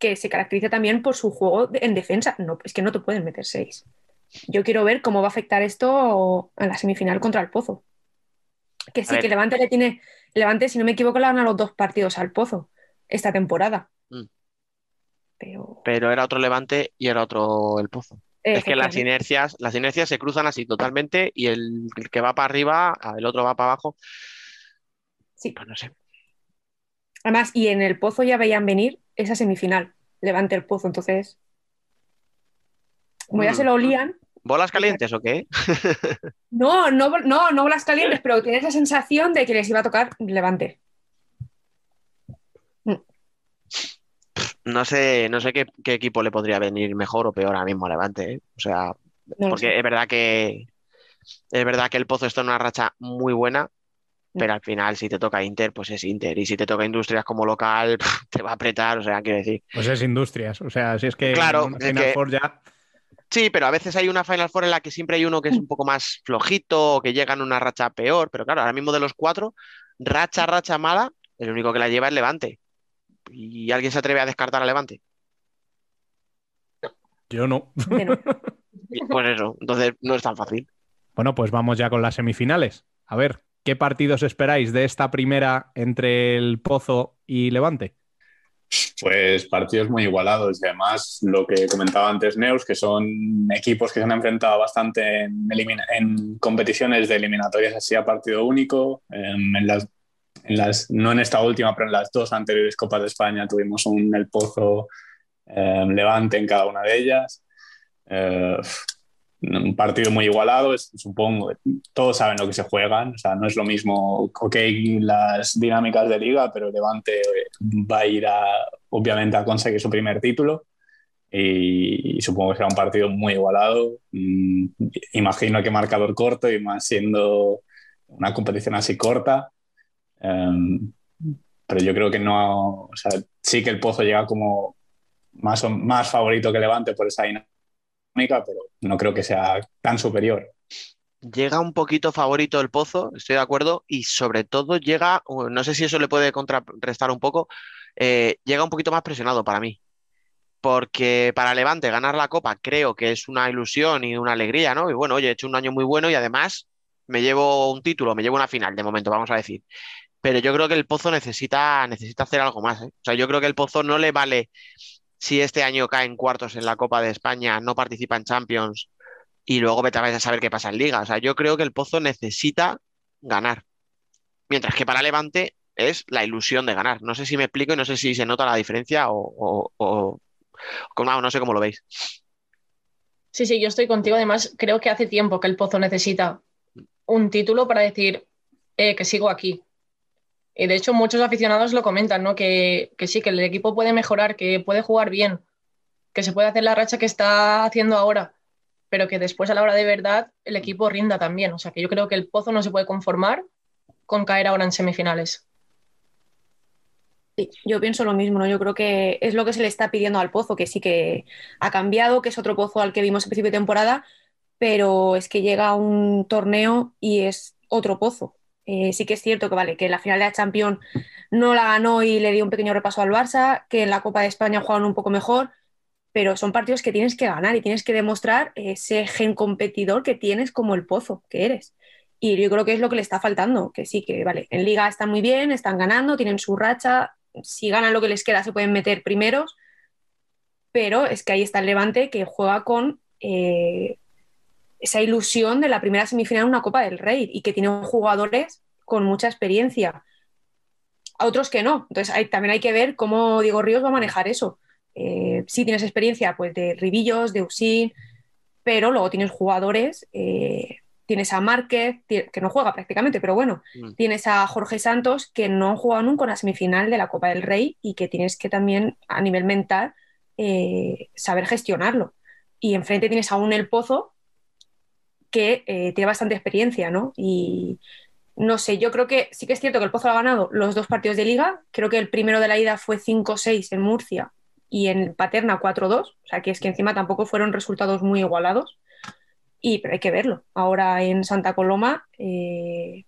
que se caracteriza también por su juego en defensa. No, es que no te pueden meter seis. Yo quiero ver cómo va a afectar esto en la semifinal contra el Pozo. Que sí, que Levante le tiene. Levante, si no me equivoco, le ganado los dos partidos al Pozo esta temporada. Mm. Pero. Pero era otro Levante y era otro el Pozo. Es que las inercias, las inercias se cruzan así totalmente y el, el que va para arriba, el otro va para abajo. sí. Pues no sé. Además, y en el Pozo ya veían venir esa semifinal. Levante el Pozo, entonces. Como ya Mm. se lo olían. ¿Bolas calientes o qué? [LAUGHS] No, no, no, no las calientes, pero tienes la sensación de que les iba a tocar Levante. No sé, no sé qué, qué equipo le podría venir mejor o peor ahora mismo a Levante, ¿eh? O sea, No porque sé. es verdad que es verdad que el Pozo está en una racha muy buena, pero al final si te toca Inter, pues es Inter. Y si te toca Industrias como local, [LAUGHS] te va a apretar, o sea, quiero decir. Pues es Industrias. O sea, si es que Claro, en una es Final que- Four ya. Sí, pero a veces hay una Final Four en la que siempre hay uno que es un poco más flojito o que llega en una racha peor, pero claro, ahora mismo de los cuatro, racha, racha mala, el único que la lleva es Levante. ¿Y alguien se atreve a descartar a Levante? Yo no. No. [LAUGHS] Pues eso, entonces no es tan fácil. Bueno, pues vamos ya con las semifinales. A ver, ¿qué partidos esperáis de esta primera entre el Pozo y Levante? Pues partidos muy igualados y además lo que comentaba antes Neus, que son equipos que se han enfrentado bastante en, en competiciones de eliminatorias así a partido único. las, en, las, no en esta última, pero en las dos anteriores Copas de España tuvimos un El Pozo eh, Levante en cada una de ellas. Eh, un partido muy igualado, supongo, todos saben lo que se juegan, o sea, no es lo mismo, ok, las dinámicas de liga, pero Levante va a ir a, obviamente a conseguir su primer título y, supongo que será un partido muy igualado, mm, imagino que marcador corto y más siendo una competición así corta, em, pero yo creo que no, o sea, sí que el Pozo llega como más, más favorito que Levante por esa dinámica pero no creo que sea tan superior. Llega un poquito favorito el Pozo, estoy de acuerdo, y sobre todo llega, no sé si eso le puede contrarrestar un poco, eh, llega un poquito más presionado para mí. Porque para Levante ganar la Copa creo que es una ilusión y una alegría, ¿no? Y bueno, oye, he hecho un año muy bueno y además me llevo un título, me llevo una final de momento, vamos a decir. Pero yo creo que el Pozo necesita, necesita hacer algo más. ¿eh? O sea, yo creo que el Pozo no le vale si este año cae en cuartos en la Copa de España, no participa en Champions y luego vete a saber qué pasa en Liga. O sea, yo creo que el Pozo necesita ganar. Mientras que para Levante es la ilusión de ganar. No sé si me explico y no sé si se nota la diferencia o, o, no sé cómo lo veis. Sí, sí, yo estoy contigo. Además, creo que hace tiempo que el Pozo necesita un título para decir eh, que sigo aquí. Y de hecho, muchos aficionados lo comentan, ¿no? Que, sí, que el equipo puede mejorar, que puede jugar bien, que se puede hacer la racha que está haciendo ahora, pero que después a la hora de verdad el equipo rinda también. O sea, que yo creo que el Pozo no se puede conformar con caer ahora en semifinales. Sí, yo pienso lo mismo, ¿no? Yo creo que es lo que se le está pidiendo al Pozo, que sí que ha cambiado, que es otro Pozo al que vimos en principio de temporada, pero es que llega un torneo y es otro Pozo. Eh, sí que es cierto que vale, que la final de la Champions no la ganó y le dio un pequeño repaso al Barça, que en la Copa de España jugaron un poco mejor, pero son partidos que tienes que ganar y tienes que demostrar ese gen competidor que tienes como el pozo que eres. Y yo creo que es lo que le está faltando, que sí, que vale, en liga están muy bien, están ganando, tienen su racha, si ganan lo que les queda se pueden meter primeros, pero es que ahí está el Levante que juega con eh, esa ilusión de la primera semifinal en una Copa del Rey y que tiene jugadores con mucha experiencia. A otros que no. Entonces también hay que ver cómo Diego Ríos va a manejar eso. Eh, si tienes experiencia pues, de Ribillos, de Usín, pero luego tienes jugadores, eh, tienes a Márquez, que no juega prácticamente, pero bueno, mm. tienes a Jorge Santos, que no han jugado nunca en la semifinal de la Copa del Rey y que tienes que también a nivel mental eh, saber gestionarlo. Y enfrente tienes aún el Pozo, que eh, tiene bastante experiencia, ¿no? Y no sé, yo creo que sí que es cierto que el Pozo ha ganado los dos partidos de liga, creo que el primero de la ida fue 5-6 en Murcia y en Paterna 4-2, o sea que es que encima tampoco fueron resultados muy igualados, y pero hay que verlo. Ahora en Santa Coloma, eh,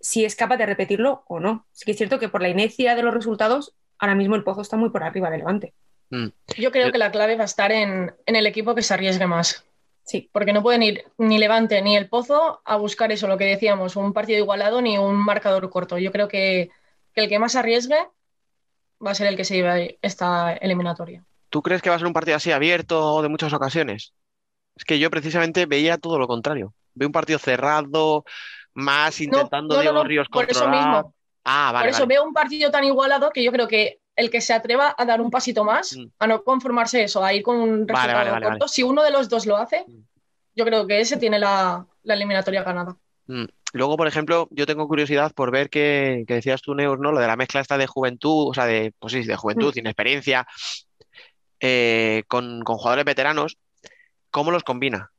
si es capaz de repetirlo o no. Sí que es cierto que por la inercia de los resultados, ahora mismo el Pozo está muy por arriba de Levante. Mm. Yo creo que la clave va a estar en, en el equipo que se arriesgue más. Sí, porque no pueden ir ni Levante ni el Pozo a buscar eso, lo que decíamos, un partido igualado ni un marcador corto. Yo creo que, el que más arriesgue va a ser el que se lleve esta eliminatoria. ¿Tú crees que va a ser un partido así abierto de muchas ocasiones? Es que yo precisamente veía todo lo contrario. Veo un partido cerrado, más intentando Diego Ríos controlar. Por eso mismo. Ah, vale, por eso veo un partido tan igualado que yo creo que el que se atreva a dar un pasito más, mm. a no conformarse eso, a ir con un resultado corto, si uno de los dos lo hace, mm. yo creo que ese tiene la, eliminatoria ganada. Mm. Luego, por ejemplo, yo tengo curiosidad por ver que, decías tú, Neus, ¿no? Lo de la mezcla esta de juventud, o sea, de, pues sí, de juventud, sin experiencia, eh, con, con, jugadores veteranos, ¿cómo los combina?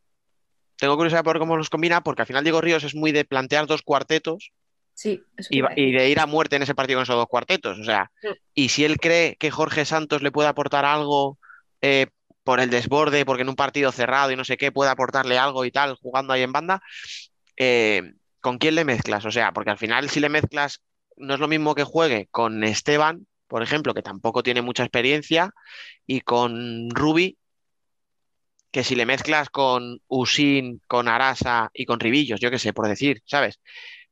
Tengo curiosidad por cómo los combina, porque al final Diego Ríos es muy de plantear dos cuartetos Sí, y, de ir a muerte en ese partido con esos dos cuartetos. O sea, y si él cree que Jorge Santos le puede aportar algo eh, por el desborde, porque en un partido cerrado y no sé qué puede aportarle algo y tal, jugando ahí en banda, eh, ¿con quién le mezclas? O sea, porque al final si le mezclas, no es lo mismo que juegue con Esteban, por ejemplo, que tampoco tiene mucha experiencia, y con Ruby, que si le mezclas con Usin, con Arasa y con Ribillos, yo qué sé, por decir, ¿sabes?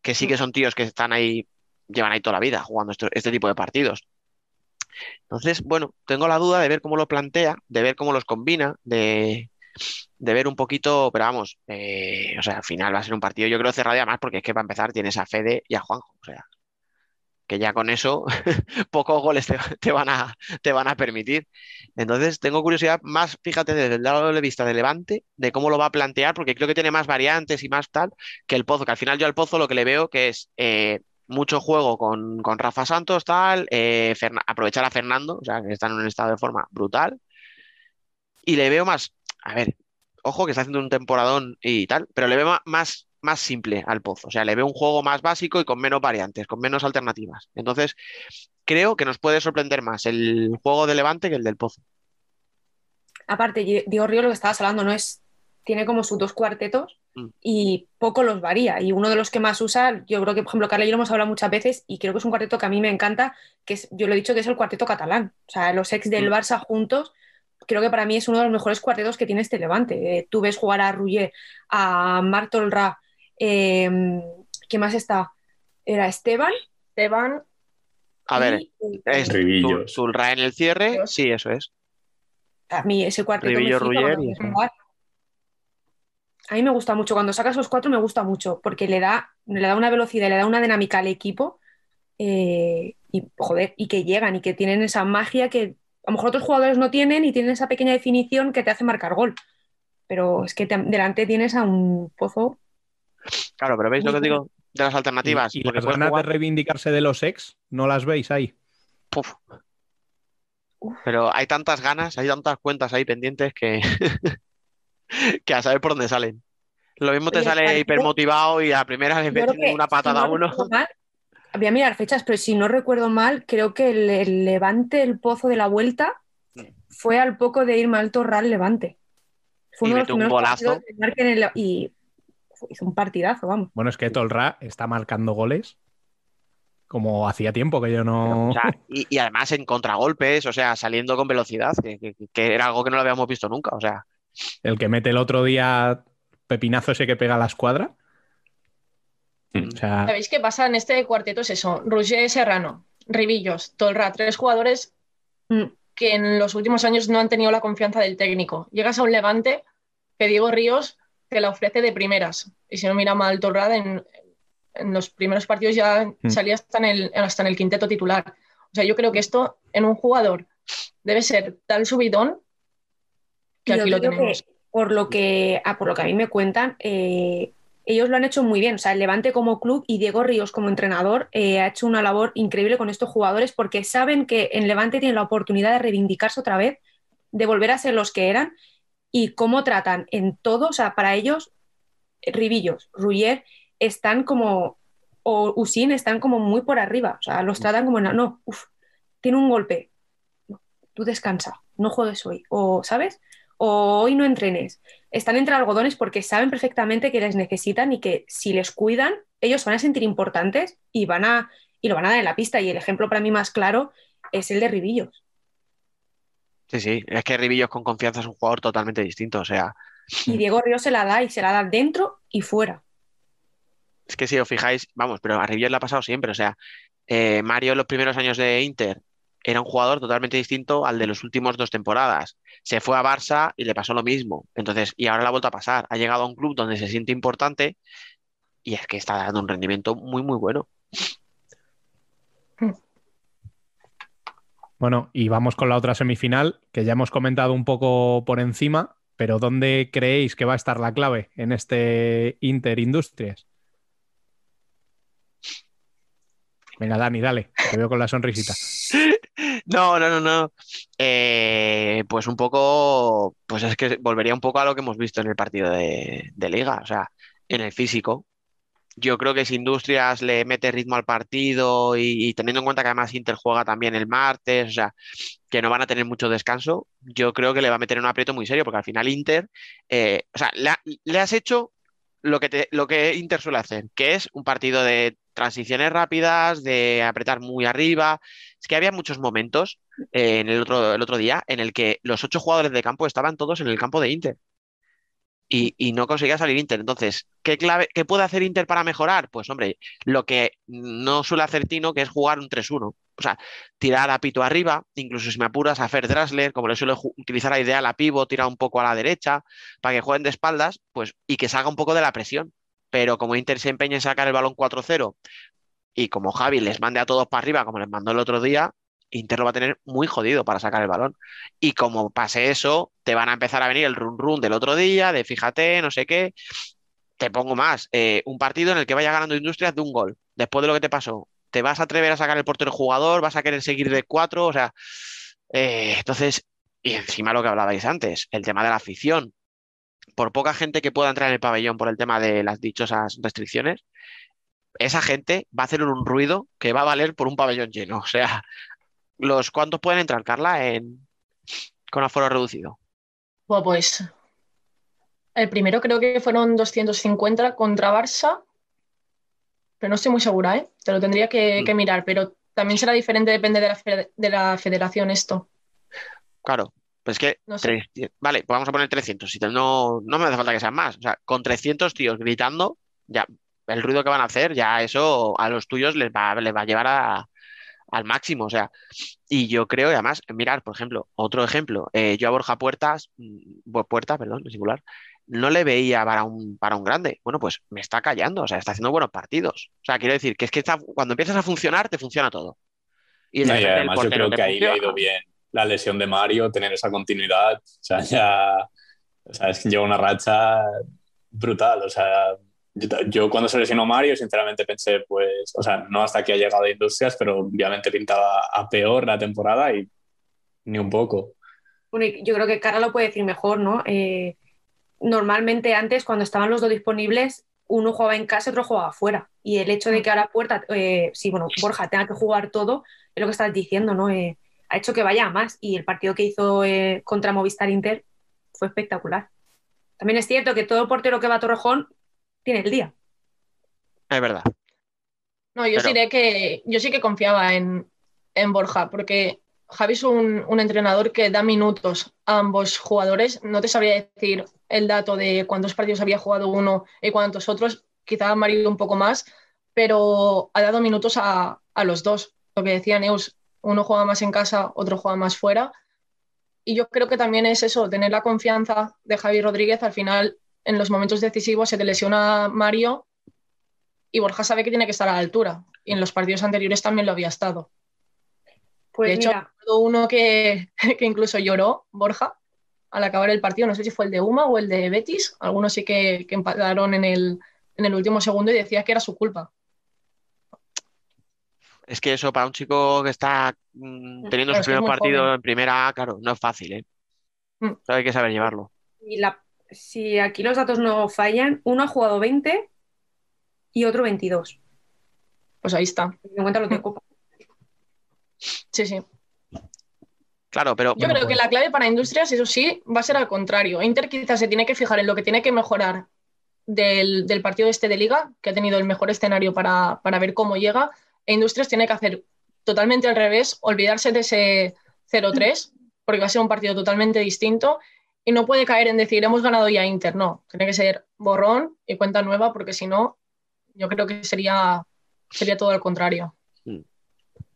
Que sí que son tíos que están ahí, llevan ahí toda la vida jugando este, tipo de partidos. Entonces, bueno, tengo la duda de ver cómo lo plantea, de ver cómo los combina, de, de ver un poquito, pero vamos, eh, o sea, al final va a ser un partido, yo creo, cerrado y además porque es que para empezar tienes a Fede y a Juanjo, o sea, que ya con eso [LAUGHS] pocos goles te, van a, te van a permitir. Entonces, tengo curiosidad más, fíjate, desde el lado de vista de Levante, de cómo lo va a plantear, porque creo que tiene más variantes y más tal que el Pozo, que al final yo al Pozo lo que le veo que es eh, mucho juego con, con Rafa Santos, tal, eh, aprovechar a Fernando, o sea, que está en un estado de forma brutal, y le veo más, a ver, ojo que está haciendo un temporadón y tal, pero le veo más, más simple al Pozo, o sea, le veo un juego más básico y con menos variantes, con menos alternativas. Entonces, creo que nos puede sorprender más el juego de Levante que el del Pozo. Aparte, Di- Diego Río, lo que estabas hablando, no es. Tiene como sus dos cuartetos Mm. y poco los varía. Y uno de los que más usa, yo creo que, por ejemplo, Carla y yo lo hemos hablado muchas veces y creo que es un cuarteto que a mí me encanta, que es, yo lo he dicho que es el cuarteto catalán. O sea, los ex del Mm. Barça juntos, creo que para mí es uno de los mejores cuartetos que tiene este Levante. Eh, tú ves jugar a Rullier, a Marc Tolrà, eh, ¿quién más está? Era Esteban. Esteban, A ver, y, eh, es Zulra en el cierre, sí, eso es. A mí ese cuarteto me Ribillo, y jugar. A mí me gusta mucho. Cuando sacas los cuatro me gusta mucho porque le da, le da una velocidad, le da una dinámica al equipo eh, y, joder, y que llegan y que tienen esa magia que a lo mejor otros jugadores no tienen y tienen esa pequeña definición que te hace marcar gol. Pero es que te- delante tienes a un pozo. Claro, pero ¿veis lo que os digo de las alternativas? Y, las ganas jugar- de reivindicarse de los ex, ¿no las veis ahí? Puf. Pero hay tantas ganas, hay tantas cuentas ahí pendientes que, [LAUGHS] que a saber por dónde salen. Lo mismo te Oye, sale hipermotivado y a la primera que, una si patada no a uno. mal, voy a mirar fechas, pero si no recuerdo mal, creo que el, el Levante, el pozo de la vuelta, fue al poco de ir mal Torral Levante. Fue Y uno de los un de el- y hizo un partidazo, vamos. Bueno, es que Tolra está marcando goles como hacía tiempo que yo no... O sea, y, y además en contragolpes, o sea, saliendo con velocidad, que, que- que era algo que no lo habíamos visto nunca. O sea, El que mete el otro día pepinazo ese que pega a la escuadra. Mm. O sea, ¿sabéis qué pasa en este cuarteto? Es eso, Roger Serrano, Ribillos, Tolra, tres jugadores Mm. que en los últimos años no han tenido la confianza del técnico. Llegas a un Levante que Diego Ríos te la ofrece de primeras. Y si no mira mal Torrad, en, en los primeros partidos ya Mm. salía hasta en, el, hasta en el quinteto titular. O sea, yo creo que esto en un jugador debe ser tal subidón que aquí lo tenemos. que por lo que, ah, por lo que a mí me cuentan, eh, ellos lo han hecho muy bien. O sea, el Levante como club y Diego Ríos como entrenador eh, ha hecho una labor increíble con estos jugadores porque saben que en Levante tienen la oportunidad de reivindicarse otra vez, de volver a ser los que eran y cómo tratan en todo. O sea, para ellos, Ribillos, Rullier están como, o Usin están como muy por arriba. O sea, los tratan como, no, uf, tiene un golpe. No, tú descansa, no juegues hoy. O, ¿sabes? o hoy no entrenes. Están entre algodones porque saben perfectamente que les necesitan y que si les cuidan, ellos van a sentir importantes y van a y lo van a dar en la pista. Y el ejemplo para mí más claro es el de Ribillos. Sí, sí, es que Ribillos con confianza es un jugador totalmente distinto. O sea, Y Diego Ríos se la da y se la da dentro y fuera. es que si os fijáis, vamos, pero a Ribillos le ha pasado siempre. O sea, eh, Mario en los primeros años de Inter era un jugador totalmente distinto al de los últimos dos temporadas. Se fue a Barça y le pasó lo mismo. Entonces, y ahora le ha vuelto a pasar. Ha llegado a un club donde se siente importante y es que está dando un rendimiento muy, muy bueno. Bueno, y vamos con la otra semifinal, que ya hemos comentado un poco por encima, pero ¿dónde creéis que va a estar la clave en este Inter Industrias? Venga, Dani, dale, te veo con la sonrisita. [LAUGHS] No, no, no, no. Eh, pues un poco, pues es que volvería un poco a lo que hemos visto en el partido de, de Liga, o sea, en el físico. Yo creo que si Industrias le mete ritmo al partido y, teniendo en cuenta que además Inter juega también el martes, o sea, que no van a tener mucho descanso, yo creo que le va a meter en un aprieto muy serio, porque al final Inter, eh, o sea, le has hecho lo que, te- lo que Inter suele hacer, que es un partido de transiciones rápidas, de apretar muy arriba. Es que había muchos momentos eh, en el otro, el otro día en el que los ocho jugadores de campo estaban todos en el campo de Inter. Y, no conseguía salir Inter. Entonces, ¿qué, clave, ¿qué puede hacer Inter para mejorar? Pues hombre, lo que no suele hacer Tino, que es jugar un 3-1. O sea, tirar a Pito arriba, incluso si me apuras a Fer Drasler, como le suele utilizar a ideal a Pivo, tirar un poco a la derecha, para que jueguen de espaldas, pues, y que salga un poco de la presión. Pero como Inter se empeña en sacar el balón 4-0 y como Javi les mande a todos para arriba, como les mandó el otro día, Inter lo va a tener muy jodido para sacar el balón. Y como pase eso, te van a empezar a venir el run run del otro día, de fíjate, no sé qué. Te pongo más, eh, un partido en el que vaya ganando Industrias de un gol, después de lo que te pasó. ¿Te vas a atrever a sacar el portero jugador? ¿Vas a querer seguir de cuatro? O sea, eh, entonces, y encima lo que hablabais antes, el tema de la afición. Por poca gente que pueda entrar en el pabellón por el tema de las dichosas restricciones, esa gente va a hacer un ruido que va a valer por un pabellón lleno. [LAUGHS] O sea, los ¿cuántos pueden entrar, Carla, en con aforo reducido? Bueno, pues el primero creo que fueron 250 contra Barça, pero no estoy muy segura, ¿eh? Te lo tendría que, Mm. que mirar, pero también será diferente, depende de la, fe- de la federación esto. Claro, pues que No sé. 300 vale, pues vamos a poner 300. Si te- no, no me hace falta que sean más. O sea, con 300 tíos gritando, ya el ruido que van a hacer, ya eso a los tuyos les va, les va a llevar a- al máximo. O sea, y yo creo, y además, mirar, por ejemplo, otro ejemplo, eh, yo a Borja Puertas, mm, Bu- Puerta, perdón, en singular, no le veía para un, para un grande. Bueno, pues me está callando, o sea, está haciendo buenos partidos. O sea, quiero decir que es que está- cuando empiezas a funcionar, te funciona todo. Y No, además yo creo que ahí le ha ido bien la lesión de Mario, tener esa continuidad. O sea, ya. O sea, es que lleva una racha brutal. O sea, yo, yo cuando se lesionó Mario, sinceramente pensé, pues, o sea, no hasta que ha llegado a Industrias, pero obviamente pintaba a peor la temporada y ni un poco. Bueno, yo creo que Cara lo puede decir mejor, ¿no? Eh, normalmente antes, cuando estaban los dos disponibles, uno jugaba en casa otro jugaba afuera. Y el hecho de que ahora Puerta, eh, sí, bueno, Borja tenga que jugar todo, es lo que estás diciendo, ¿no? Eh, ha hecho que vaya a más. Y el partido que hizo eh, contra Movistar Inter fue espectacular. También es cierto que todo portero que va a Torrejón tiene el día. Es verdad. No, yo Pero- diré que yo sí que confiaba en, en Borja, porque Javi es un, un entrenador que da minutos a ambos jugadores. No te sabría decir el dato de cuántos partidos había jugado uno y cuántos otros, quizá Mario un poco más, pero ha dado minutos a, a los dos. Lo que decía Neus, uno juega más en casa, otro juega más fuera. Y yo creo que también es eso, tener la confianza de Javi Rodríguez. Al final, en los momentos decisivos, se te lesiona Mario y Borja sabe que tiene que estar a la altura. Y en los partidos anteriores también lo había estado. Pues de hecho, mira, uno que, [LAUGHS] que incluso lloró, Borja, al acabar el partido. No sé si fue el de Uma o el de Betis. Algunos sí que, que empataron en el, en el último segundo y decía que era su culpa. Es que eso para un chico que está mm, teniendo Claro, su primer partido joven. en primera claro, no es fácil, ¿eh? Mm. Hay que saber llevarlo. y la- si aquí los datos no fallan, uno ha jugado 20 y otro 22. Pues ahí está. En cuenta los de Copa. [LAUGHS] Sí, sí. Claro, pero Yo creo que la clave para Industrias, eso sí, va a ser al contrario. Inter quizás se tiene que fijar en lo que tiene que mejorar del, del partido este de liga, que ha tenido el mejor escenario para, para ver cómo llega, e Industrias tiene que hacer totalmente al revés, olvidarse de ese 0-3, porque va a ser un partido totalmente distinto, y no puede caer en decir, hemos ganado ya Inter, no, tiene que ser borrón y cuenta nueva, porque si no, yo creo que sería, sería todo al contrario.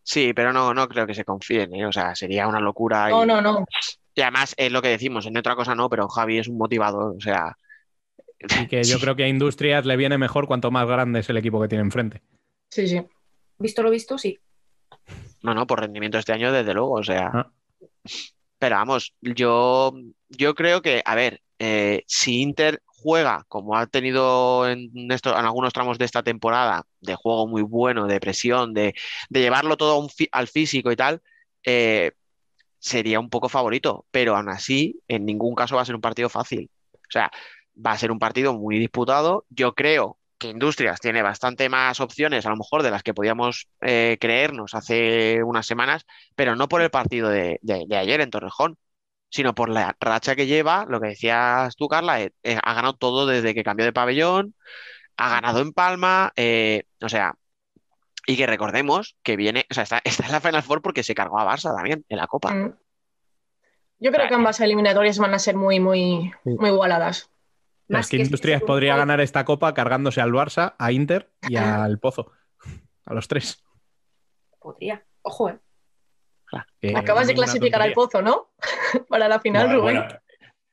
sí, pero no, no creo que se confíen, ¿eh? O sea, sería una locura. No, y, no, no. y además es lo que decimos, en otra cosa no, pero Javi es un motivador, o sea, Y que yo [LAUGHS] creo que a Industrias le viene mejor cuanto más grande es el equipo que tiene enfrente. Sí, sí. Visto lo visto, sí. no, no, por rendimiento este año, desde luego, o sea. Ah. Pero vamos, yo, yo creo que, a ver, eh, si Inter juega como ha tenido en, en algunos tramos de esta temporada, de juego muy bueno, de presión, de, llevarlo todo al físico y tal, eh, sería un poco favorito, pero aún así, en ningún caso va a ser un partido fácil. O sea, va a ser un partido muy disputado. Yo creo que Industrias tiene bastante más opciones, a lo mejor, de las que podíamos eh, creernos hace unas semanas, pero no por el partido de, de- de ayer en Torrejón, sino por la racha que lleva, lo que decías tú, Carla, eh, eh, ha ganado todo desde que cambió de pabellón, ha ganado en Palma, eh, o sea, y que recordemos que viene, o sea, está, [LAUGHS] está en la Final Four porque se cargó a Barça también en la Copa. Mm. Yo creo que ambas eliminatorias van a ser muy, muy, muy igualadas. Más es que, Industrias podría ganar esta copa cargándose al Barça, a Inter y al Pozo. A los tres. Podría. Ojo, eh. eh Acabas de clasificar al Pozo, ¿no? [LAUGHS] Para la final, Rubén.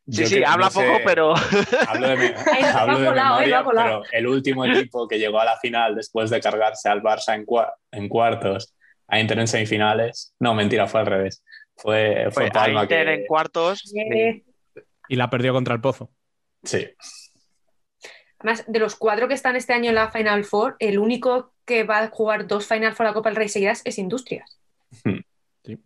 sí, sí, habla poco, pero. [LAUGHS] Hablo de, [LAUGHS] hablo de memoria, pero el último equipo que llegó a la final después de cargarse al Barça en, en cuartos, a Inter en semifinales. No, mentira, fue al revés. Fue, fue, Palma Inter en cuartos. Y la perdió contra el Pozo. Sí. Además, de los cuatro que están este año en la Final Four, el único que va a jugar dos Final Four a la Copa del Rey seguidas es Industrias. Hmm. Sí.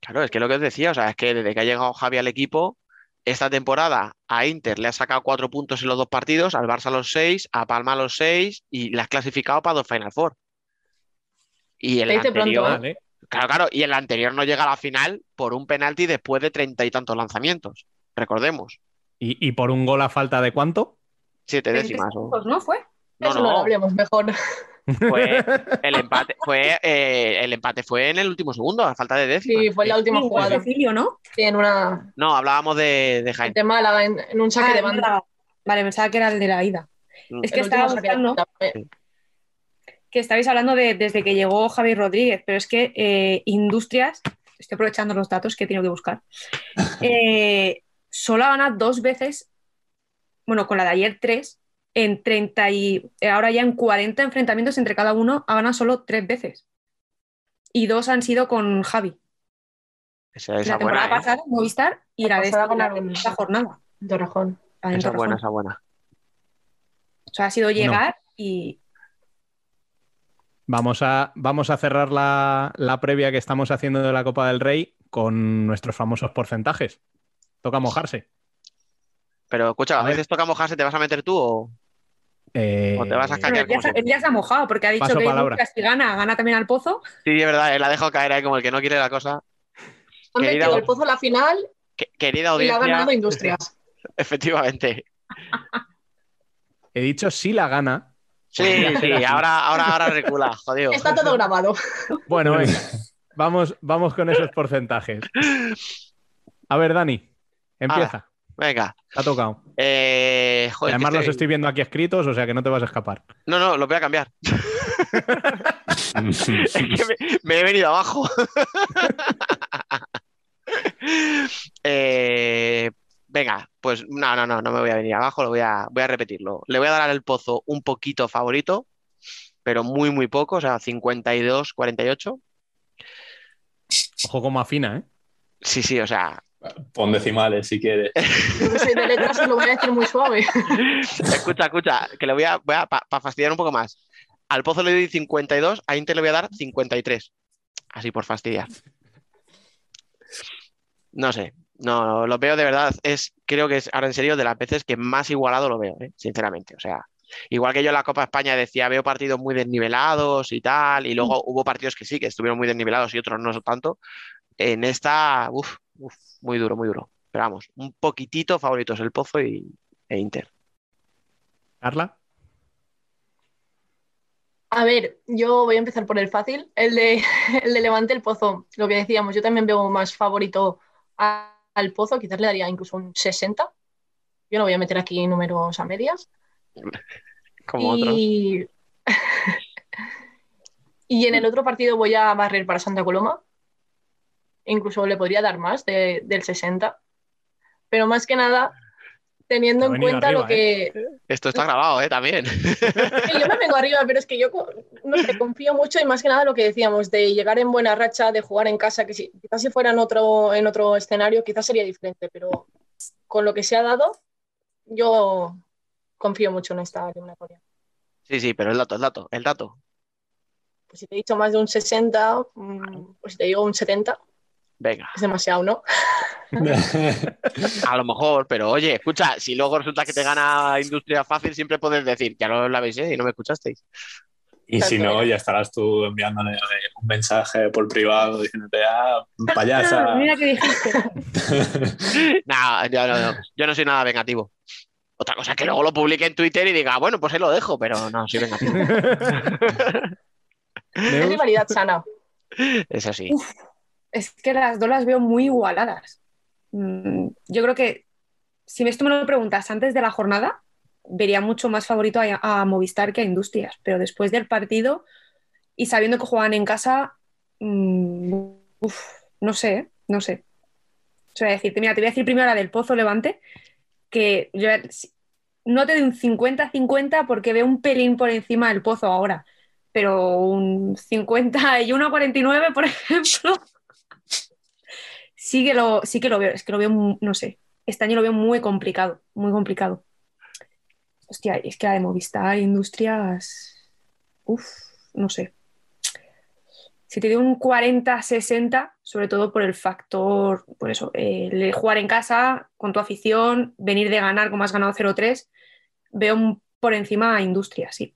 Claro, es que lo que os decía, o sea, es que desde que ha llegado Javi al equipo, esta temporada a Inter le ha sacado cuatro puntos en los dos partidos, al Barça los seis, a Palma los seis y le has clasificado para dos Final Four. Y el anterior, ¿eh? claro, claro, y el anterior no llega a la final por un penalti después de treinta y tantos lanzamientos. Recordemos. ¿Y, por un gol a falta de cuánto? Siete décimas. ¿No fue? No, Eso no. lo hablemos mejor. Fue [LAUGHS] el empate, fue eh, el empate fue en el último segundo, a falta de décimas. Sí, fue en la última jugada. ¿no? Sí, en una. No, hablábamos de, de Jaime. De Málaga, en, un saque ah, de banda. Vale, pensaba que era el de la ida. Mm. Es que estaba buscando. Que estabais hablando de desde que llegó Javi Rodríguez, pero es que eh, Industrias, estoy aprovechando los datos que tengo que buscar. [LAUGHS] Eh, solo ha ganado dos veces, bueno, con la de ayer tres, en 30 y ahora ya en 40 enfrentamientos entre cada uno, ha ganado solo tres veces. Y dos han sido con Javi. Esa, esa la temporada buena, ¿eh? pasada, Movistar, y la de esta, la, esta jornada. Torrejón. Esa buena, esa buena. O sea, ha sido llegar y. Vamos a, vamos a cerrar la, la previa que estamos haciendo de la Copa del Rey con nuestros famosos porcentajes. Toca mojarse. Pero escucha, a, veces toca mojarse, ¿te vas a meter tú o, eh... te vas a caer? Él ya, se ha mojado porque ha dicho que si gana, gana también al pozo. Sí, es verdad, él ha dejado caer ahí como el que no quiere la cosa. Han metido el pozo a la final querida audiencia, y la ha ganado Industrias. [LAUGHS] Efectivamente. He dicho sí la gana. Sí, sí, ahora, ahora, ahora recula, jodido. Está todo grabado. Bueno, [LAUGHS] venga, vamos, vamos con esos porcentajes. A ver, Dani, empieza. venga. Te ha tocado. Eh, Además los estoy viendo aquí escritos, o sea que no te vas a escapar. No, no, los voy a cambiar. [LAUGHS] me, he venido abajo. [LAUGHS] Eh, venga, pues no, no, no, no me voy a venir abajo, lo voy a, voy a repetirlo. Le voy a dar al pozo un poquito favorito, pero muy, muy poco, o sea, 52, 48. Ojo como afina, ¿eh? Sí, sí, o sea. Pon decimales si quieres. [LAUGHS] Yo soy de letras lo voy a decir muy suave. [LAUGHS] escucha, escucha, que le voy a, voy a para fastidiar un poco más. Al Pozo le doy 52, a Inter le voy a dar 53. Así por fastidiar. No sé, no, lo veo de verdad. Es, creo que es ahora en serio de las veces que más igualado lo veo, ¿eh? sinceramente. O sea, igual que yo en la Copa España decía, veo partidos muy desnivelados y tal, y luego hubo partidos que sí, que estuvieron muy desnivelados y otros no tanto. En esta, uff, muy duro, muy duro. Pero vamos, un poquitito favoritos el Pozo y, e Inter. Carla. A ver, yo voy a empezar por el fácil, el de, [LAUGHS] el de Levante el Pozo. Lo que decíamos, yo también veo más favorito al Pozo, quizás le daría incluso un 60. Yo no voy a meter aquí números a medias. [LAUGHS] Como y... otros. [LAUGHS] y en el otro partido voy a barrer para Santa Coloma incluso le podría dar más del 60. Pero más que nada, teniendo en cuenta lo que... ¿eh? Esto está grabado, ¿eh? También. [LAUGHS] yo me vengo arriba, pero es que yo no sé, confío mucho y más que nada lo que decíamos, de llegar en buena racha, de jugar en casa, que si, quizás si fuera en otro, en otro escenario quizás sería diferente, pero con lo que se ha dado, yo confío mucho en esta eliminatoria. Sí, sí, pero el dato, el dato, el dato. Pues si te he dicho más de un 60, mm, pues si te digo un 70. Venga. Es demasiado, ¿no? [LAUGHS] a lo mejor, pero oye, escucha, si luego resulta que te gana Industria Fácil, siempre puedes decir, ya no lo habéis ¿eh? y no me escuchasteis. Y si no, ya estarás tú enviándole un mensaje por privado diciéndote, ah, [LAUGHS] payasa. Mira qué dijiste. [LAUGHS] no, yo no, yo no soy nada vengativo. Otra cosa es que luego lo publique en Twitter y diga, bueno, pues ahí lo dejo, pero no, soy vengativo. es rivalidad sana. Eso sí es que las dos las veo muy igualadas. Mm, yo creo que si esto me lo preguntas antes de la jornada, vería mucho más favorito a, Movistar que a Industrias, pero después del partido y sabiendo que juegan en casa, mm, no sé, ¿eh? no sé. O sea, decirte, mira, te voy a decir primero la del Pozo Levante, que yo no te doy un 50-50 porque veo un pelín por encima del Pozo ahora, pero un 51-49, por [LAUGHS] ejemplo, sí que, lo, sí que lo veo, es que lo veo, no sé, este año lo veo muy complicado, muy complicado. Hostia, es que la de Movistar, Industrias, uff, no sé. Si te doy un 40-60, sobre todo por el factor, por eso, jugar en casa, con tu afición, venir de ganar como has ganado 0-3, veo por encima a Industria, sí.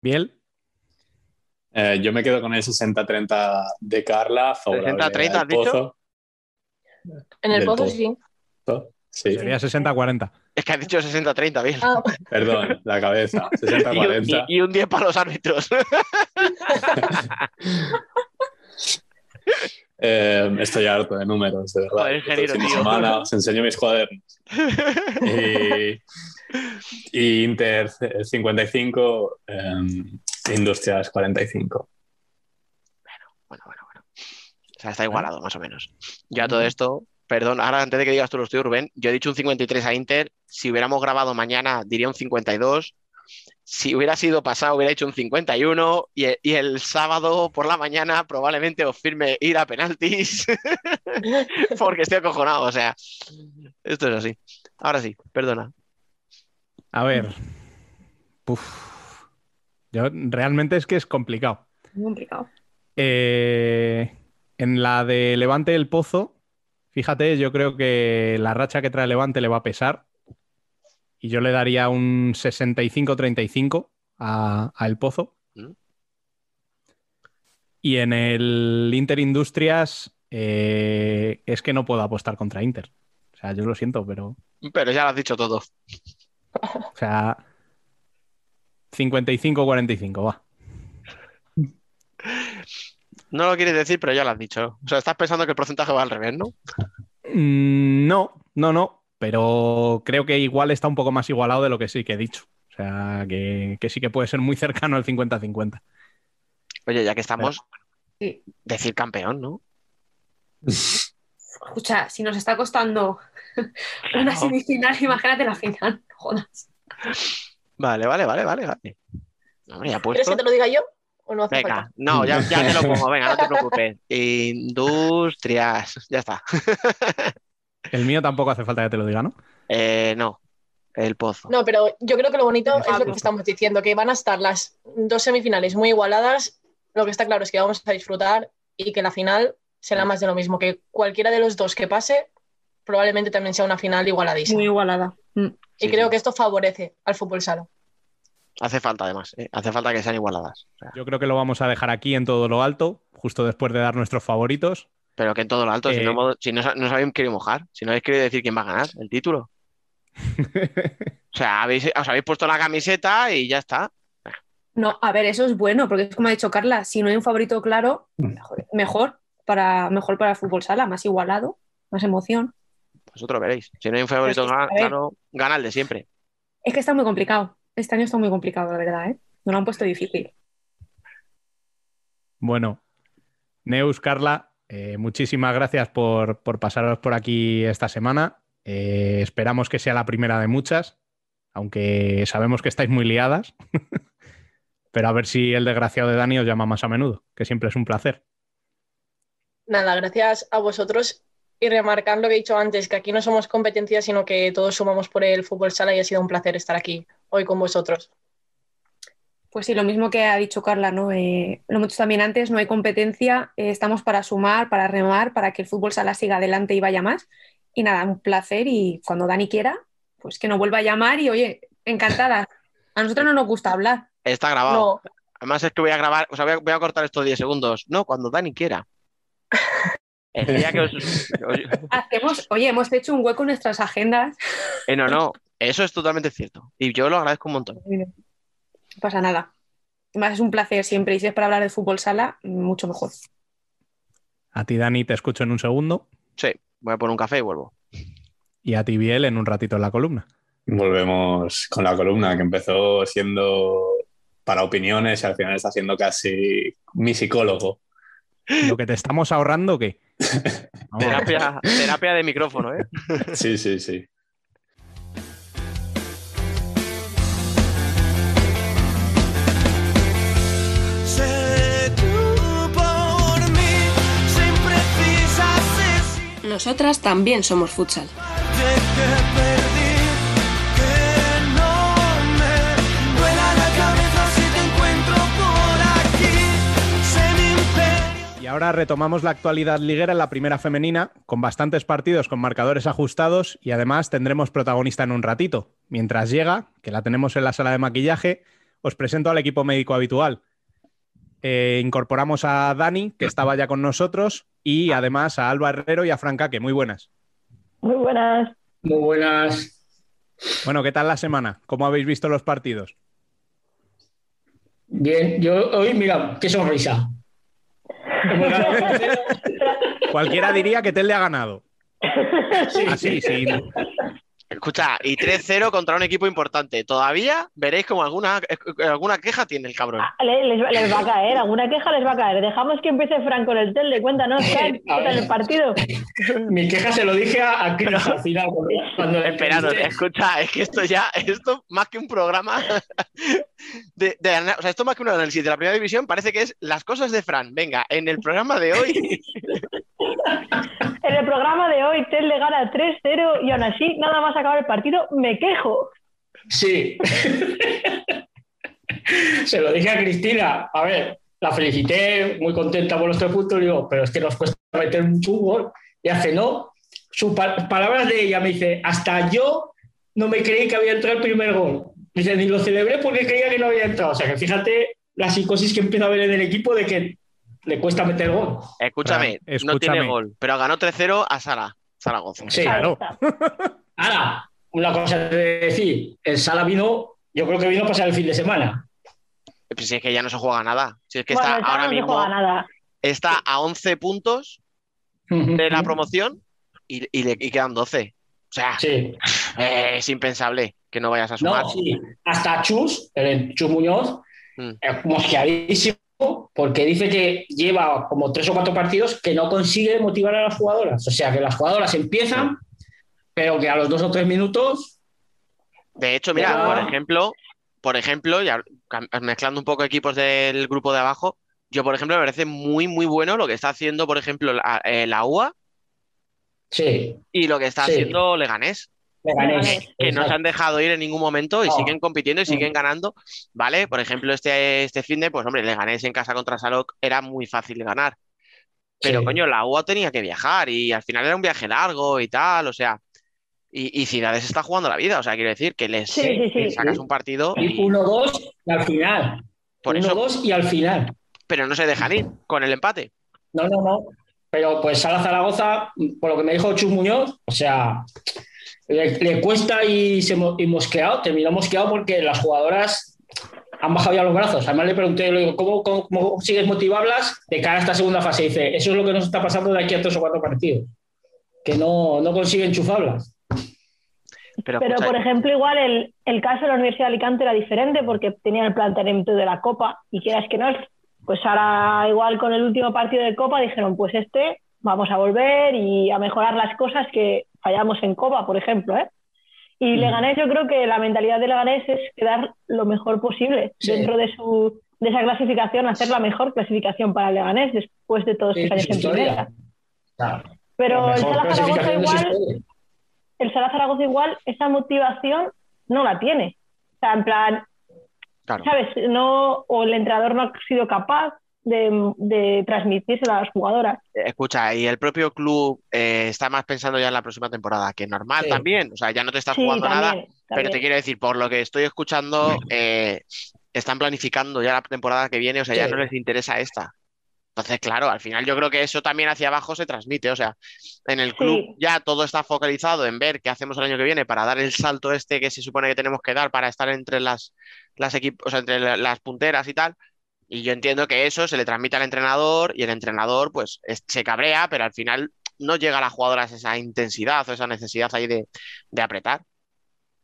Biel, Eh, yo me quedo con el 60-30 de Carla. favorable 60-30 al has dicho. Pozo. En el pozo Pozo. sí. Sí, sería 60-40. Es que has dicho 60-30, bien. Ah, perdón, la cabeza. [LAUGHS] Y, un- 60-40. y- y un 10 para los árbitros. [LAUGHS] Eh, estoy harto de números, de verdad. Joder, ingeniero, tío. semana os enseño mis cuadernos. [LAUGHS] Y, y Inter eh, 55, eh, Industrias 45. Bueno, bueno, bueno. O sea, está igualado, más o menos. Yo a todo esto, perdón, ahora antes de que digas tú los tuyos, Rubén, yo he dicho un 53 a Inter. Si hubiéramos grabado mañana, diría un 52. Si hubiera sido pasado, hubiera hecho un 51. Y el, y el sábado por la mañana probablemente os firme ir a penaltis. [LAUGHS] Porque estoy acojonado. O sea, esto es así. Ahora sí, perdona. A ver. Uf. Yo realmente es que es complicado. Muy complicado. Eh, en la de Levante el Pozo, fíjate, yo creo que la racha que trae Levante le va a pesar. Y yo le daría un 65-35 a, a El Pozo. Mm. Y en el Inter Industrias eh, es que no puedo apostar contra Inter. O sea, yo lo siento, pero. Pero ya lo has dicho todo. O sea. 55-45, va. No lo quieres decir, pero ya lo has dicho. O sea, estás pensando que el porcentaje va al revés, ¿no? Mm, no, no, no. Pero creo que igual está un poco más igualado de lo que sí que he dicho. O sea, que, que sí que puede ser muy cercano al 50-50. Oye, ya que estamos, Sí. decir campeón, ¿no? [LAUGHS] Escucha, si nos está costando [LAUGHS] una semifinal, imagínate la final. [LAUGHS] Jodas. Vale, vale, vale, vale, vale. Hombre, ya ¿Quieres puesto. que te lo diga yo o no hace Venga, falta? no, ya, ya te lo [LAUGHS] pongo, venga, no te preocupes. Industrias, ya está. [LAUGHS] El mío tampoco hace falta que te lo diga, ¿no? Eh, no, el pozo. No, pero yo creo que lo bonito es lo que estamos diciendo, que van a estar las dos semifinales muy igualadas. Lo que está claro es que vamos a disfrutar y que la final será más de lo mismo, que cualquiera de los dos que pase probablemente también sea una final igualadísima. Muy igualada. Mm. Sí, y creo sí. que esto favorece al fútbol sala. Hace falta, además, ¿eh? hace falta que sean igualadas. O sea, Yo creo que lo vamos a dejar aquí en todo lo alto, justo después de dar nuestros favoritos. pero que en todo lo alto, si, Eh. no, hemos- si no, no os habéis querido mojar, si no habéis querido decir quién va a ganar el título. [LAUGHS] O sea, habéis, os habéis puesto la camiseta y ya está. No, a ver, eso es bueno, porque es como ha dicho Carla, si no hay un favorito claro, mejor, mejor para, mejor para el fútbol sala, más igualado, más emoción. Vosotros veréis. Si no hay un favorito es que, claro, gana el de siempre. Es que está muy complicado. Este año está muy complicado, la verdad, ¿eh? No lo han puesto difícil. Bueno, Neus, Carla, eh, muchísimas gracias por, por pasaros por aquí esta semana. Eh, esperamos que sea la primera de muchas, aunque sabemos que estáis muy liadas. [LAUGHS] Pero a ver si el desgraciado de Dani os llama más a menudo, que siempre es un placer. Nada, gracias a vosotros y remarcar lo que he dicho antes, que aquí no somos competencia, sino que todos sumamos por el fútbol sala y ha sido un placer estar aquí hoy con vosotros. Pues sí, lo mismo que ha dicho Carla, ¿no? Eh, lo hemos dicho también antes, no hay competencia, eh, estamos para sumar, para remar, para que el fútbol sala siga adelante y vaya más. Y nada, un placer y cuando Dani quiera, pues que nos vuelva a llamar y oye, encantada. A nosotros no nos gusta hablar. Está grabado. No, Además es que voy a grabar, o sea, voy a, voy a cortar estos 10 segundos. No, cuando Dani quiera. [LAUGHS] El día que os... os- Hacemos, oye, hemos hecho un hueco en nuestras agendas. Eh, no, no, eso es totalmente cierto. Y yo lo agradezco un montón. No pasa nada. Además es un placer siempre y si es para hablar de fútbol sala, mucho mejor. A ti, Dani, te escucho en un segundo. Sí, voy a poner un café y vuelvo. Y a ti, Biel, en un ratito en la columna. Volvemos con la columna que empezó siendo para opiniones y al final está siendo casi mi psicólogo. Lo que te estamos ahorrando, ¿qué? [LAUGHS] Terapia de micrófono, ¿eh? Sí, sí, sí. Aquí. Sé mi imperio. Y ahora retomamos la actualidad liguera en la primera femenina, con bastantes partidos con marcadores ajustados y además tendremos protagonista en un ratito. Mientras llega, que la tenemos en la sala de maquillaje, os presento al equipo médico habitual. Eh, incorporamos a Dani, que estaba ya con nosotros, y además a Alba Herrero y a Franca, que muy buenas. Muy buenas. Muy buenas. Bueno, ¿qué tal la semana? ¿Cómo habéis visto los partidos? Bien, yo hoy, mira, qué sonrisa. Hemos ganado 3-0. Cualquiera diría que Tel le ha ganado. Sí, Así, sí. Escucha, y 3-0 contra un equipo importante. Todavía veréis como alguna, alguna queja tiene el cabrón. Le- Les, les va a caer, alguna queja les va a caer. Dejamos que empiece Frank con el tele. Cuéntanos, [LAUGHS] Fran, ¿qué tal el partido? [LAUGHS] Mi queja se lo dije a, a Chris al final. Cuando, [LAUGHS] entrevisté. escucha, es que esto ya, esto más que un programa de, de o sea, esto más que un análisis de la primera división, parece que es las cosas de Fran. Venga, en el programa de hoy, En el programa de hoy, Tel le gana 3-0 y aún así, nada más acabar el partido, me quejo. Sí. [LAUGHS] Se lo dije a Cristina. A ver, la felicité, muy contenta por los tres puntos. Digo, pero es que nos cuesta meter un gol. Y hace no. Sus pa- palabras de ella me dice, hasta yo no me creí que había entrado el primer gol. Dice, ni lo celebré porque creía que no había entrado. O sea, que fíjate la psicosis que empieza a ver en el equipo de que le cuesta meter gol. escúchame, Fran, no tiene escúchame. gol, pero ganó 3-0 a Sala, Zaragoza. Sí. Claro. [LAUGHS] Ahora, una cosa de decir, el Sala vino, yo creo que vino a pasar el fin de semana. Pues si es que ya no se juega nada. Si es que Bueno, está ahora no se mismo, juega nada. está a 11 puntos de la promoción y, y le y quedan 12. O sea, Sí. eh, es impensable que no vayas a sumar. No, sí. Hasta Chus, el Chus Muñoz, Mm. es mosqueadísimo porque dice que lleva como tres o cuatro partidos que no consigue motivar a las jugadoras. O sea, que las jugadoras empiezan, pero que a los dos o tres minutos. De hecho, mira, Ya. por ejemplo, por ejemplo, ya mezclando un poco equipos del grupo de abajo, yo, por ejemplo, me parece muy, muy bueno lo que está haciendo, por ejemplo, la, eh, la UA Sí, y lo que está Sí. haciendo Leganés, me gané. que no se han dejado ir en ningún momento y No. siguen compitiendo y siguen ganando, ¿vale? Por ejemplo, este, este fin de, pues hombre, Leganés en casa contra Salok era muy fácil de ganar. Pero Sí. coño, la UA tenía que viajar y al final era un viaje largo y tal, o sea, y, y está jugando la vida, o sea, quiero decir que les Sí, sí, sí. que sacas un partido Y y 1-2 y al final. por eso, 1-2 y al final. pero no se dejan ir con el empate. No, no, no. Pero pues Sala Zaragoza, por lo que me dijo Chus Muñoz, o sea, le, le cuesta y, se, y mosqueado, terminó mosqueado porque las jugadoras han bajado ya los brazos. Además le pregunté, le digo, ¿cómo, cómo, cómo consigues motivarlas de cara a esta segunda fase? Y dice, eso es lo que nos está pasando de aquí a tres o cuatro partidos, que no, no consiguen enchufarlas. Pero, Pero, por ejemplo, igual el, el caso de la Universidad de Alicante era diferente porque tenían el planteamiento de la Copa y quieras que no, pues ahora igual con el último partido de Copa dijeron, pues este vamos a volver y a mejorar las cosas que fallamos en Copa, por ejemplo, ¿eh? Y Mm. Leganés, yo creo que la mentalidad de Leganés es quedar lo mejor posible Sí. dentro de su de esa clasificación, hacer la mejor clasificación para el Leganés después de todos Sí, estos años en primera. Pero el Zaragoza igual. El Sala Zaragoza igual esa motivación no la tiene. O sea, en plan, claro. ¿sabes? No, o el entrenador no ha sido capaz de, de transmitírsela a las jugadoras. Escucha, y el propio club eh, está más pensando ya en la próxima temporada, que normal Sí. también, o sea, ya no te estás Sí, jugando nada, también, pero te quiero decir, por lo que estoy escuchando, eh, están planificando ya la temporada que viene, o sea, ya no les interesa esta. Entonces, claro, al final yo creo que eso también hacia abajo se transmite, o sea, en el club Sí. ya todo está focalizado en ver qué hacemos el año que viene para dar el salto este que se supone que tenemos que dar para estar entre las, las equipos, o sea, entre la- las punteras y tal. Y yo entiendo que eso se le transmite al entrenador y el entrenador pues es- se cabrea, pero al final no llega a las jugadoras esa intensidad o esa necesidad ahí de, de apretar.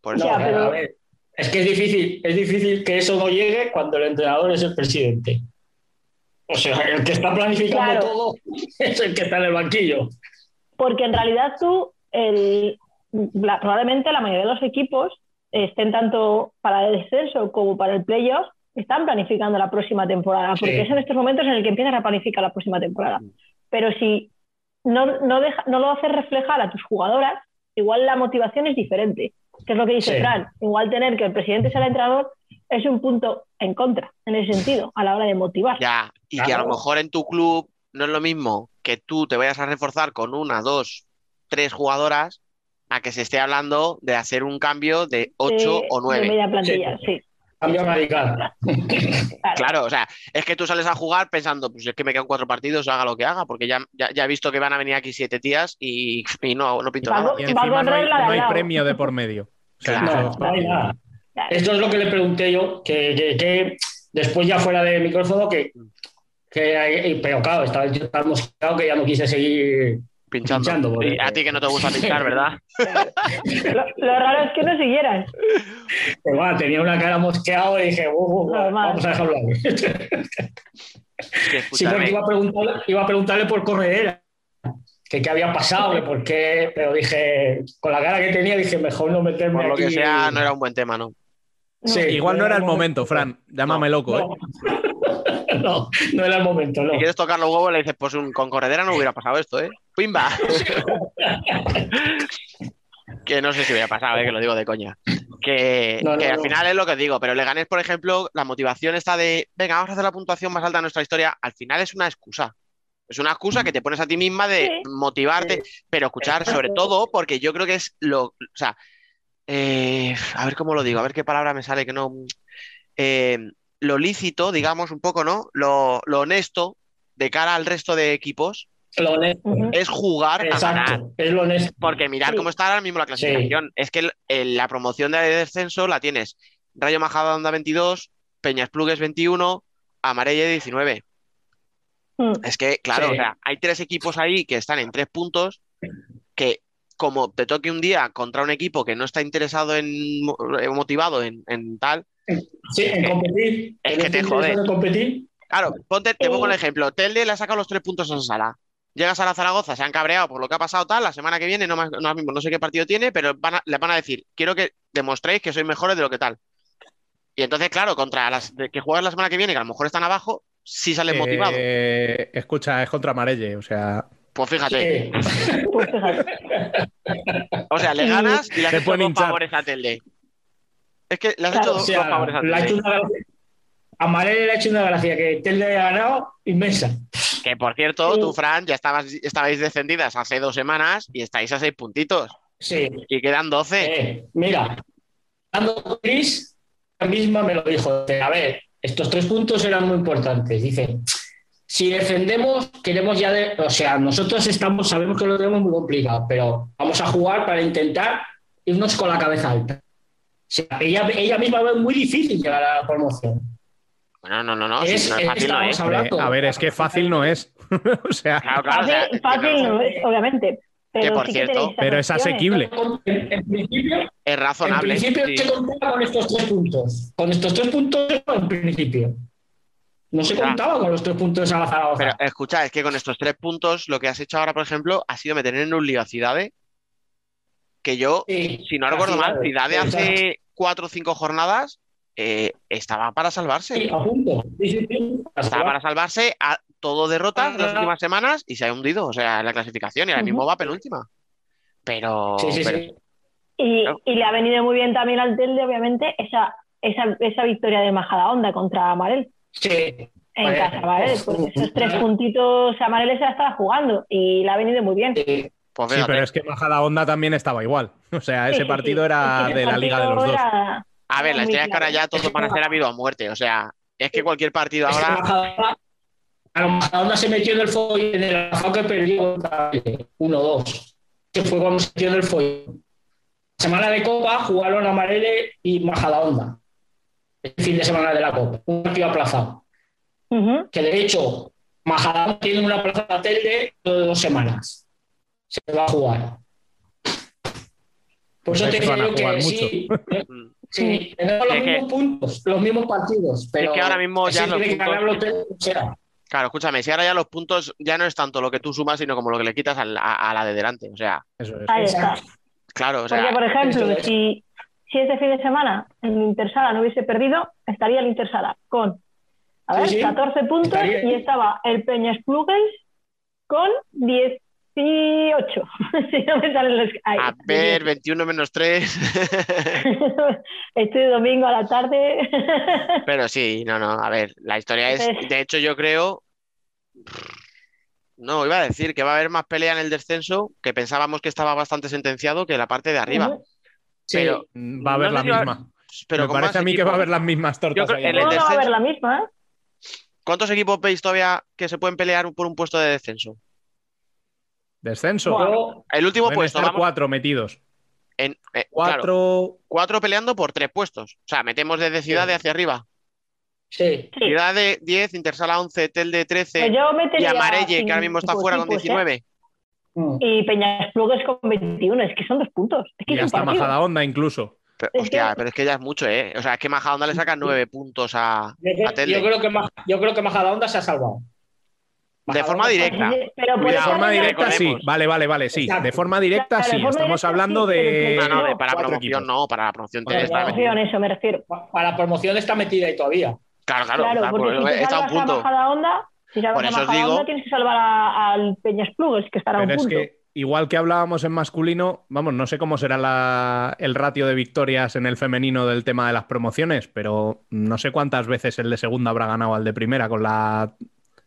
Por eso, No, pero- a ver, es que es difícil, es difícil que eso no llegue cuando el entrenador es el presidente. O sea, el que está planificando Claro. todo es el que está en el banquillo. Porque en realidad tú, el- la- probablemente la mayoría de los equipos estén tanto para el descenso como para el playoff, están planificando la próxima temporada, porque Sí. es en estos momentos en el que empiezas a planificar la próxima temporada. Pero si no, no, deja- no lo haces reflejar a tus jugadoras, igual la motivación es diferente. Que es lo que dice Sí. Fran. Igual tener que el presidente sea el entrenador es un punto en contra, en ese sentido, a la hora de motivar. Ya, y que a lo mejor en tu club no es lo mismo que tú te vayas a reforzar con una, dos, tres jugadoras a que se esté hablando de hacer un cambio de ocho De- o de nueve. media plantilla, sí. Cambio radical. Claro. Claro, o sea, es que tú sales a jugar pensando, pues es que me quedan cuatro partidos, haga lo que haga, porque ya, ya, ya he visto que van a venir aquí siete tías y, y no, no pinto nada. Y encima no hay, de no premio de por medio. O sea, Claro. No, no hay nada. Claro. Esto es lo que le pregunté yo, que, que- que después ya fuera de micrófono, que, que pero claro, estaba yo tan mosqueado que ya no quise seguir Pinchando. pinchando, porque- Y a ti que no te gusta pinchar, ¿verdad? [LAUGHS] Lo, lo raro es que no siguieras. Pero bueno, tenía una cara mosqueado y dije, "Uh, vamos a dejarlo ahí. Sí, porque iba a preguntarle, iba a preguntarle por corredera, que qué había pasado, que por qué, pero dije, con la cara que tenía, dije, mejor no meterme por lo aquí. que sea, no era un buen tema, ¿no? Sí, Igual no era el momento, Fran. Llámame loco, ¿eh? [LAUGHS] No, no, era el momento, no. Si quieres tocar los huevos, le dices, pues un- con corredera no hubiera pasado esto, ¿eh? ¡Pimba! [LAUGHS] que no sé si hubiera pasado, ¿eh? que lo digo de coña. Que, No, no, que al no. final es lo que digo, pero Leganés, por ejemplo, la motivación está de, venga, vamos a hacer la puntuación más alta de nuestra historia, al final es una excusa. Es una excusa que te pones a ti misma de Sí. motivarte, pero escuchar sobre todo porque yo creo que es lo, o sea, eh, a ver cómo lo digo, a ver qué palabra me sale que no, eh, lo lícito, digamos un poco, ¿no? Lo, lo honesto de cara al resto de equipos Lo honesto. Ujú. es jugar a ganar. Exacto, es lo honesto. Porque mirar cómo está ahora mismo la clasificación. Es que el- el- la promoción de descenso la tienes Rayo Majadahonda 22, Peñas Plugues 21, Amarelle 19. Mm. Es que, claro, Sí. o sea, hay tres equipos ahí que están en tres puntos que como te toque un día contra un equipo que no está interesado en eh, motivado en, en tal, Sí, en competir. Es que te jode. competir. Claro, ponte, te pongo el Eh. ejemplo. Telde le ha sacado los tres puntos a esa sala. Llegas a la Zaragoza, se han cabreado por lo que ha pasado tal, la semana que viene, no, más- no, sé qué partido tiene, pero van a- le van a decir, quiero que demostréis que sois mejores de lo que tal. Y entonces, claro, contra las de que juegas la semana que viene, que a lo mejor están abajo, sí salen motivados. Eh, escucha, es contra Amarelle, o sea, Pues fíjate, Sí. Pues fíjate. o sea, le ganas y le has Te hecho pueden dos favores a Telde. Es que le has Claro, hecho O dos, sea, dos favores a le ha hecho Telde. una gracia. A Marele le ha hecho una gracia que Telde haya ganado inmensa. Que por cierto, Sí. tú, Fran, ya estabas, estabais descendidas hace dos semanas y estáis a seis puntitos. Sí. Y quedan doce. Eh, mira, Ando Chris, la misma me lo dijo. A ver, estos tres puntos eran muy importantes. Dice, si defendemos, queremos ya de. O sea, nosotros estamos, sabemos que lo tenemos muy complicado, pero vamos a jugar para intentar irnos con la cabeza alta. O sea, ella, ella misma ve muy difícil llegar a la promoción. Bueno, no, no, no, Es- no es fácil, no es. hablando. a ver, es que fácil no es. [LAUGHS] o sea, Claro, claro, o sea, Fácil, no- es, obviamente. Pero Que, por sí cierto, pero es asequible. En, en principio, es en razonable. principio sí. se contaba con estos tres puntos. Con estos tres puntos en principio. No se contaba con los tres puntos a la Zaragoza. Pero escucha, es que con estos tres puntos lo que has hecho ahora, por ejemplo, ha sido meter en un Ciudades que yo, Sí, si no recuerdo mal, Ciudad, Ciudades exacto. hace cuatro o cinco jornadas eh, estaba para salvarse. Sí, a punto. Sí, sí, sí. Estaba para salvarse a todo derrotas las últimas semanas y se ha hundido, o sea, en la clasificación y ahora mismo va penúltima. Pero, Sí, sí, pero- sí. Y, y le ha venido muy bien también al Telde, obviamente, esa, esa, esa victoria de Majadahonda contra Amarel. Sí. En Vale. casa, ¿vale? Pues esos tres puntitos Amarel se la estaba jugando y le ha venido muy bien. Sí. pues sí, pero es que Majada Onda también estaba igual. [LAUGHS] O sea, ese sí, partido sí. era de la Liga de los dos. era- A ver, la historia es que ahora ya todos van a ser habido a muerte, o sea, es que cualquier partido ahora... A lo Majadahonda se metió en el follón en el que perdió contra el 1-2. Que fue cuando se metió en el follón. Semana de Copa jugaron Amarele y Majadahonda. El fin de semana de la Copa. Un partido aplazado. Que de hecho Majadahonda tiene una plaza de Telde de dos semanas. se va a jugar. Por eso te a digo que sí, eh, [LAUGHS] Mm. sí, tenemos los Es que- mismos puntos, los mismos partidos, pero que ahora mismo ya los tiene que puntos- Claro, escúchame, si ahora ya los puntos ya no es tanto lo que tú sumas, sino como lo que le quitas al- a, a la de delante. O sea, Eso es. Ahí está. claro, o Porque, sea, por ejemplo, es. si, si este fin de semana el Intersala no hubiese perdido, estaría el Intersala con a Sí, ver, sí. 14 puntos Estaría y estaba el Peñas Plugues con 18. [LAUGHS] si no me salen los. Ahí, a ver, 21 menos 3. [LAUGHS] Estoy domingo a la tarde. [LAUGHS] Pero sí, no, no, a ver, la historia es, de hecho yo creo, no, iba a decir que va a haber más pelea en el descenso, que pensábamos que estaba bastante sentenciado que la parte de arriba. Ujú. Sí. Pero, Mm, Va a haber no la misma. pero Me parece a mí que va a haber las mismas tortas. creo ahí que en el No, arriba. no va a haber la misma, ¿eh? ¿Cuántos equipos veis todavía que se pueden pelear por un puesto de descenso? Descenso. El último Pueden puesto, vamos, cuatro metidos. en, eh, claro, Cuatro. cuatro peleando por tres puestos. O sea, metemos desde Ciudad de hacia arriba. sí. Ciudad de 10, Intersala 11, Tel de 13 Pues yo y Amarelle, que ahora mismo está fuera con equipos, ¿eh? 19. Mm. Y Peñas Plugues con 21. Es que son dos puntos. Es que Y hasta. Majada Onda incluso. Pero, Es hostia, que- pero es que ya es mucho, ¿eh? O sea, es que Majadahonda le saca nueve puntos a, Yo, creo- a Telde. yo creo que Maj- yo creo que Majadahonda se ha salvado. De forma directa. Pero por De forma directa sí. Vale, vale, vale, sí. Exacto. De forma directa sí. forma Estamos directa hablando sí, de. No, no, de- para promoción equipos. no, para la promoción para Promoción, eso me refiero. Pa- Para la promoción está metida ahí todavía. Claro, claro, Claro, está, porque pues, si está a un punto. Majada Onda, si salvas Por eso os digo- Onda, tienes que salvar a- al Peñas Plugues, que estará un es punto. que, igual que hablábamos en masculino, vamos, no sé cómo será la- el ratio de victorias en el femenino del tema de las promociones, pero no sé cuántas veces el de segunda habrá ganado al de primera con la,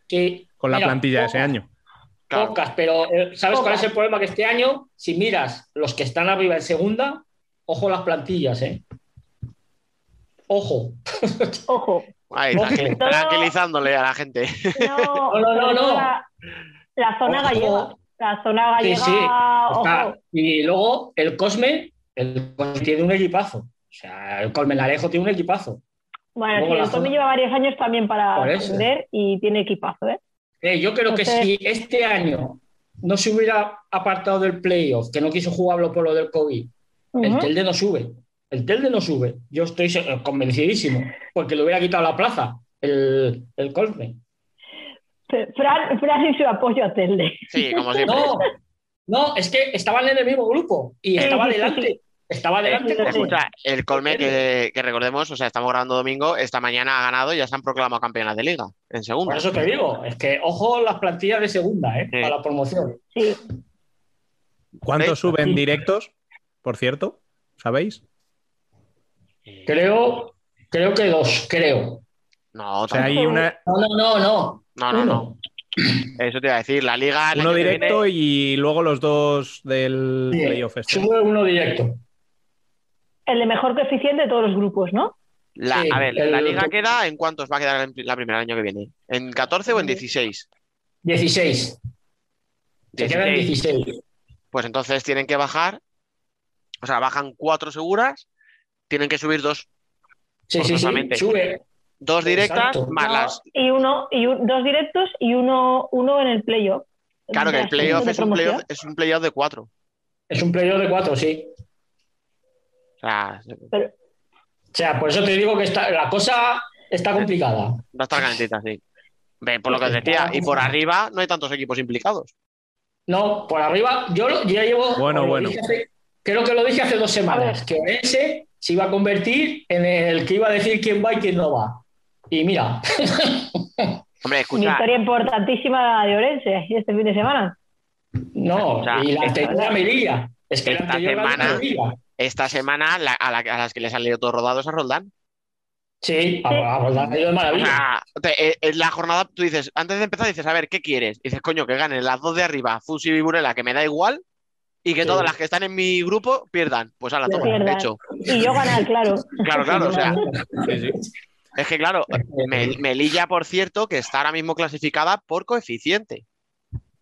Sí. con la Mira, plantilla de ese año. Pocas, pero eh, ¿sabes cuál es el problema? Que este año, si miras los que están arriba en segunda, ojo las plantillas, ¿eh? Ojo. Ojo. Ahí, tranquil- Todo- tranquilizándole a la gente. No, No, no, no. La, la zona Ojo. gallega. La zona Sí, gallega, sí. ojo. Está- Y luego el Cosme, el Cosme tiene un equipazo. O sea, el Colmenarejo tiene un equipazo. Bueno, sí, el zona- lleva varios años también para ascender y tiene equipazo, ¿eh? Eh, yo creo que si este año no se hubiera apartado del playoff, que no quiso jugarlo por lo del COVID, el. Telde no sube. El Telde no sube. Yo estoy se- convencidísimo, porque le hubiera quitado la plaza el, el Cosme. Fran, Fran y su apoyo a Telde. Sí, como siempre. No, no, es que estaban en el mismo grupo y estaba delante. Estaba delante. Escucha, el Colme que, que recordemos, o sea, estamos grabando domingo, esta mañana ha ganado y ya se han proclamado campeonas de liga en segunda. Por eso te digo, es que ojo las plantillas de segunda, ¿eh? Sí. Para la promoción. Sí. ¿Cuántos suben directos, por cierto? ¿Sabéis? Creo, creo que dos, creo. No, O sea, hay una, No, no, no, no. no, no. Eso te iba a decir, la liga. uno directo viene- y luego los dos del Sí, playoff este. Sube uno directo. El de mejor coeficiente de todos los grupos, ¿no? la- sí, a ver, el- ¿la liga queda en cuántos va a quedar la primera el año que viene? ¿En 14 o en 16? 16. Se quedan 16. Pues entonces tienen que bajar, o sea, bajan cuatro seguras, tienen que subir dos. Sí, sí, sí. Forzosamente. Sube. Dos directas Exacto. más No, las. Y uno, y un- dos directos y uno, uno en el playoff. Claro que el playoff es un playoff, es un playoff de cuatro. Es un playoff de cuatro, sí. O sea, O sea, por eso te digo que está, la cosa está complicada. va a estar calentita, sí. Ve, por lo que os decía, y por arriba no hay tantos equipos implicados. No, por arriba, yo lo- ya llevo. Bueno, bueno. hace- creo que lo dije hace dos semanas, que ese se iba a convertir en el que iba a decir quién va y quién no va. Y mira, [LAUGHS] Hombre, escucha, Victoria importantísima de Orense este fin de semana. no, y la esta- anterior a Melilla. Es que la esta semana- esta semana la- a, la- a las que les han leído todos rodados a Roldán. Sí, a, a Roldán ha ido de O maravilla. sea, te- eh, en la jornada tú dices, antes de empezar dices, a ver, ¿qué quieres? Y dices, coño, que ganen las dos de arriba, Fusi y Burela, que me da igual, y que Sí. todas las que están en mi grupo pierdan. Pues a la toma, pierdan. hecho. Y yo ganar, claro. Claro, claro, o sea, Sí, sí. es que claro, Mel- Melilla, por cierto, que está ahora mismo clasificada por coeficiente.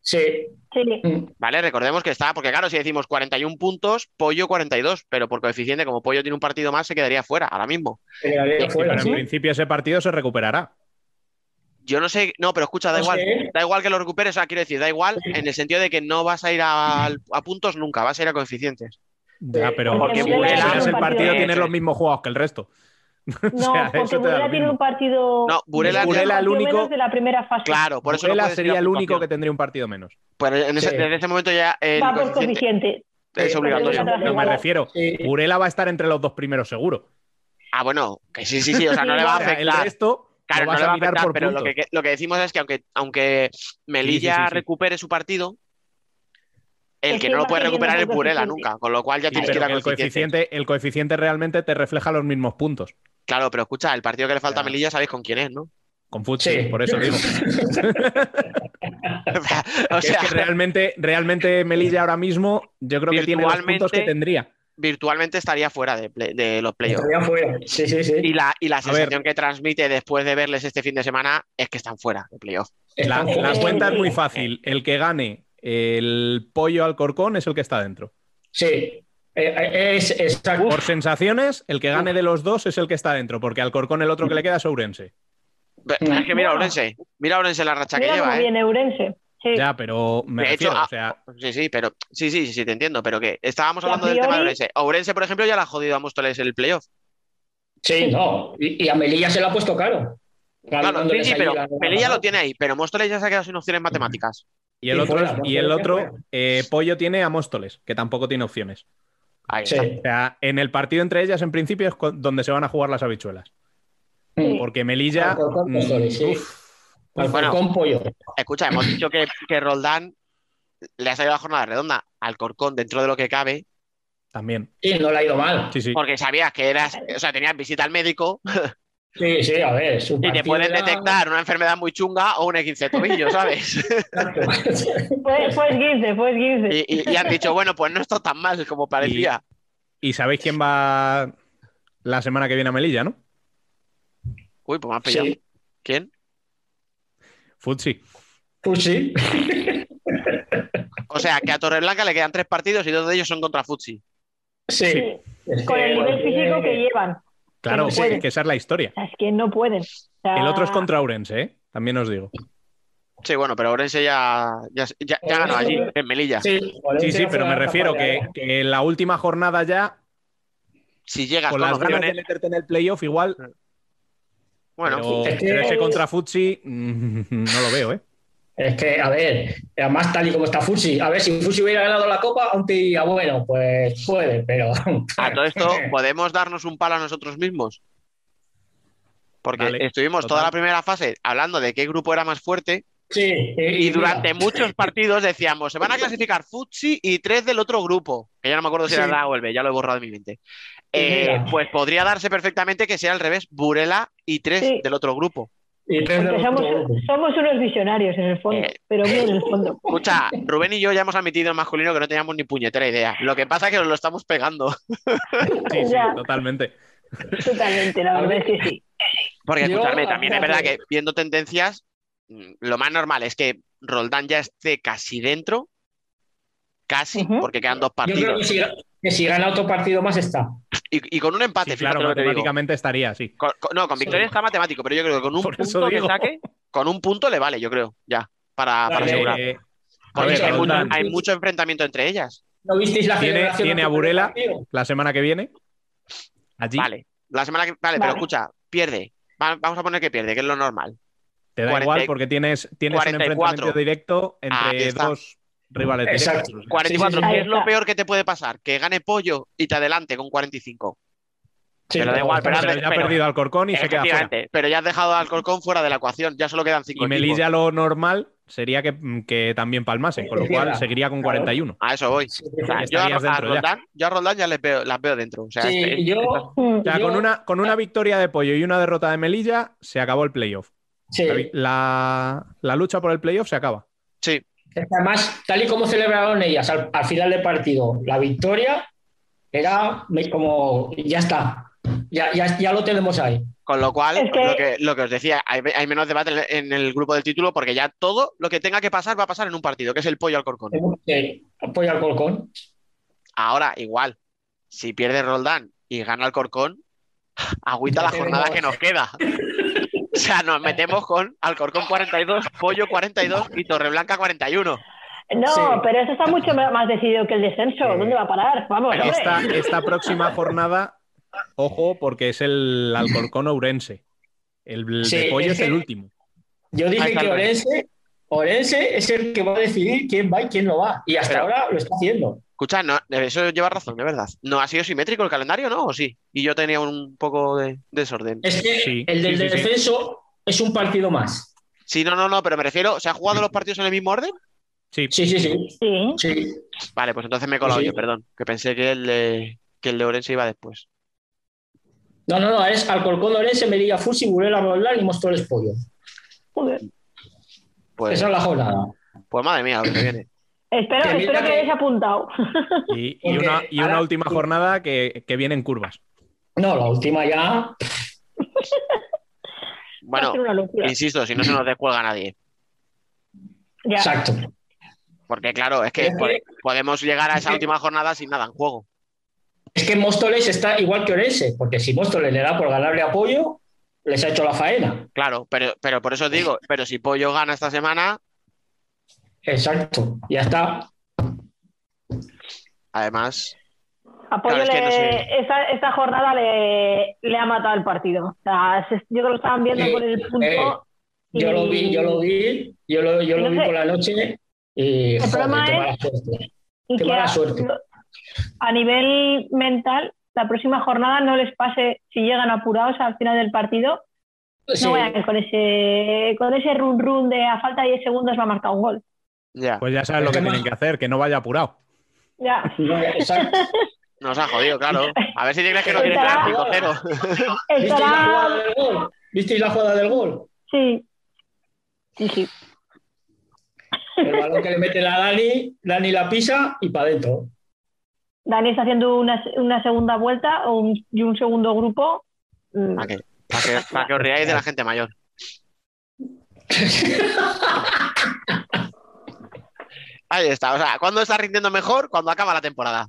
Sí. Sí. ¿Vale? Recordemos que está, porque claro, si decimos 41 puntos, Pollo 42, pero por coeficiente, como Pollo tiene un partido más, se quedaría fuera ahora mismo. Quedaría fuera, pero en sí. principio ese partido se recuperará. Yo no sé, no, pero escucha, da No igual, sé. da igual que lo recuperes, o sea, quiero decir, da igual en el sentido de que no vas a ir a, a puntos nunca, vas a ir a coeficientes. Ya, pero Porque si Burela superas es el partido tienes los mismos juegos que el resto. [LAUGHS] O No, sea, porque Burela tiene un partido. No, Burela- Burela el partido único- menos de la primera fase. Claro, por eso no Burela sería el único que tendría un partido menos. Pero en ese- Sí. desde ese momento ya el Va por coeficiente es obligatorio. Pero me refiero, Sí. Burela va a estar entre los dos primeros seguro. Ah, bueno, que sí, sí, sí, o sea, no [LAUGHS] le va a O el afectar. resto Claro, lo no le va a afectar, por pero lo que, lo que decimos es que aunque, aunque Melilla sí, sí. recupere su partido, el Es que que no lo puede recuperar es Burela nunca, con lo cual ya Sí, tienes que ir pero a el coeficiente, el coeficiente realmente te refleja los mismos puntos. Claro, pero escucha, el partido que le falta a. Melilla sabéis con quién es, ¿no? Con Futsi, Sí. por eso digo. [LAUGHS] o sea, es que realmente, realmente Melilla ahora mismo, yo creo que tiene los puntos que tendría. Virtualmente estaría fuera de, play- de los playoffs. Estaría fuera. Sí, sí, sí. Y la, y la sensación que transmite después de verles este fin de semana es que están fuera de playoff. La, cuenta es muy fácil. El que gane el pollo al corcón es el que está dentro. Sí. Eh, eh, Es, exacto. Por sensaciones, el que gane de los dos es el que está dentro, porque al corcón el otro que le queda es Ourense. Es que mira. Orense, mira a Orense la racha que lleva, ¿eh? Sí. Ya, pero me De hecho, refiero, ah, o sea, Sí, sí, pero sí, sí, sí, te entiendo, pero que estábamos hablando del tema de Ourense. Ourense, por ejemplo, ya la ha jodido a Móstoles el playoff. Sí, no. Y, y a Melilla se lo ha puesto caro. Claro, sí, sí, pero. Melilla lo tiene ahí, pero Móstoles ya se ha quedado sin opciones matemáticas. y el y otro, fuera, y el otro eh, pollo tiene a Móstoles, que tampoco tiene opciones. Ahí Sí. está. O sea, en el partido entre ellas, en principio, es donde se van a jugar las habichuelas. Porque Melilla. Mm, Móstoles, sí. Uf, Bueno. Alcorcón, pollo. Escucha, hemos dicho que, que Roldán le ha salido la jornada redonda al Corcón dentro de lo que cabe, también. Sí, no le ha ido mal. Sí, sí. porque sabías que eras, o sea, tenías visita al médico Sí, sí, a ver. Su y te pueden detectar una enfermedad muy chunga o un E15 de tobillo, ¿sabes? [LAUGHS] Fue, fue 15, fue 15. Y, y- y han dicho, bueno, pues no está tan mal como parecía. Y sabéis quién va la semana que viene a Melilla, ¿no? Uy, pues me has pillado. Sí. ¿Quién? Futsi. Sí. O sea, que a Torreblanca le quedan tres partidos y dos de ellos son contra Futsi. Sí. Con que, el nivel físico que eh, llevan. Claro, no pueden. que esa es la historia. Es que no pueden. O sea, El otro es contra Ourense, ¿eh? También os digo. Sí, bueno, pero Orense ya, ya, ya, ya ganó allí, en Melilla. Sí, Sí, sí, pero me refiero que, que en la última jornada ya, Si llegas con con, las ganas de meterte en el playoff, igual. Bueno, pero, es que- pero ese contra Futsi mm, [LAUGHS] no lo veo, ¿eh? Es que, a ver, además tal y como está Fusi, a ver, si Fusi hubiera ganado la Copa, aún te diría, bueno, pues puede, pero... [LAUGHS] a todo esto, [LAUGHS] ¿podemos darnos un palo a nosotros mismos? Porque estuvimos total. toda la primera fase hablando de qué grupo era más fuerte Sí, y durante muchos partidos decíamos, se van a clasificar Futsi y tres del otro grupo, que ya no me acuerdo si Sí. era la o el B, ya lo he borrado de mi mente. Eh, pues podría darse perfectamente que sea al revés, Burela y tres Sí. del otro grupo. Y tres somos, otro grupo. somos unos visionarios en el fondo, Eh. pero muy en el fondo. [LAUGHS] Escucha, Rubén y yo ya hemos admitido en masculino que no teníamos ni puñetera idea. Lo que pasa es que nos lo estamos pegando. [LAUGHS] Sí, sí, Ya. totalmente. Totalmente, la verdad es que sí. Porque, Yo, escuchadme, también es verdad que viendo tendencias, mm, lo más normal es que Roldán ya esté casi dentro, casi, porque quedan dos Yo creo que partidos. si, que si gana otro partido más está. Y, y con un empate, Sí, claro, matemáticamente estaría. Con- con- no, con Sí. victoria está matemático, pero yo creo que con un Por punto que saque, con un punto le vale, yo creo, ya, para, para asegurar. A Porque hay, mucho, Roldán, hay mucho enfrentamiento entre ellas. ¿No visteis la Tiene- tiene a Burela. la semana que viene, allí Vale, la semana que. Vale, pero escucha, pierde. Va- Vamos a poner que pierde, que es lo normal. te da 40 igual porque tienes, tienes un 44. enfrentamiento directo Ahí entre dos rivales Exacto. directos. 44, Sí, sí, sí. ¿qué es lo peor que te puede pasar? Que gane pollo y te adelante con 45. Sí, Pero da igual, pero Pero has- ya ha perdido Alcorcón y se queda fuera. Pero ya has dejado al Alcorcón fuera de la ecuación, ya solo quedan 5 Y Melilla lo normal sería que, que también palmasen, con lo cual seguiría con Claro. 41. A eso voy. Sí, O sea, Ya yo, a. Roldán, yo a Roldán ya les veo, las veo dentro. O sea, Sí, este- yo. O sea, yo- con una, con una victoria de Pollo y una derrota de Melilla, se acabó el playoff. sí. La La, lucha por el playoff se acaba. sí, Además, tal y como celebraron ellas al, al final del partido, la victoria era como, ya está, ya, ya, ya lo tenemos ahí. con lo cual, Es que- lo, que, lo que os decía, hay, hay menos debate en, el grupo del título porque ya todo lo que tenga que pasar va a pasar en un partido, que es el pollo al Corcón. Sí, apoyo al Colcón. Ahora, igual, si pierde Roldán y gana el Corcón, agüita Ya la jornada que nos queda. [LAUGHS] sea, nos metemos con Alcorcón 42, Pollo 42 y Torreblanca 41. No, Sí. pero eso está mucho más decidido que el descenso. Eh, ¿Dónde va a parar? Vamos. Esta, esta próxima jornada, ojo, porque es el Alcorcón Ourense. El Sí, de Pollo es es el último. Yo dije que Orense, Orense es el que va a decidir quién va y quién no va. Y hasta Pero- ahora lo está haciendo. Escucha, no, eso lleva razón, de verdad. ¿No ha sido simétrico el calendario, no? ¿O sí? Y yo tenía un poco de desorden. Es que Sí, el del sí, sí, sí. descenso es un partido más. Sí, no, no, no, pero me refiero, ¿se han jugado los partidos en el mismo orden? Sí, Sí, sí, sí. Vale, pues entonces me he colado Sí. yo, perdón. Que pensé que el de, que el de Orense iba después. No, no, no, es Alcorcón, Orense, Melilla, Fusi, Burela, Roldán y Móstoles Pollo. Joder. Pues, Esa es la jornada. pues madre mía, lo que viene. Espero, Que espero que hayáis apuntado. [LAUGHS] y, una, y una ahora- última jornada que, que viene en curvas. No, la última ya. Bueno, insisto, si no se nos descuelga nadie. Ya. Exacto. Porque claro, es que podemos llegar a esa última jornada sin nada en juego. Es que Móstoles está igual que Orense, porque si Móstoles le da por ganarle apoyo, les ha hecho la faena. Claro, pero, pero por eso os digo, pero si Pollo gana esta semana, Exacto, ya está. además, Apoyo Claro, no sé. esta, esta jornada le, le ha matado el partido. O sea, se- yo creo que lo estaban viendo Sí, por el punto. eh, Yo y- lo vi, yo lo vi, yo lo, yo lo No vi sé. por la noche y El joder, problema qué es- mala suerte. y Qué que mala a, suerte. a nivel mental, la próxima jornada no les pase, si llegan apurados al final del partido, Sí, no vayan con ese, con ese run run de a falta de 10 segundos va a marcar un gol. Ya, Pues ya sabes lo que tienen que hacer, que no vaya apurado. Ya. [LAUGHS] nos ha jodido, claro. A ver si te crees que no Estará- quedar [LAUGHS] 5-0. ¿Visteis la jugada del gol? ¿Visteis la jugada del gol? Sí. Sí, sí. El balón que le mete la Dani, Dani la pisa y para adentro. Dani está haciendo una, una segunda vuelta o un- y un segundo grupo. Mm, Para que, para que, para que os riáis de la gente mayor. [LAUGHS] Ahí está, o sea, ¿cuándo está rindiendo mejor? Cuando acaba la temporada.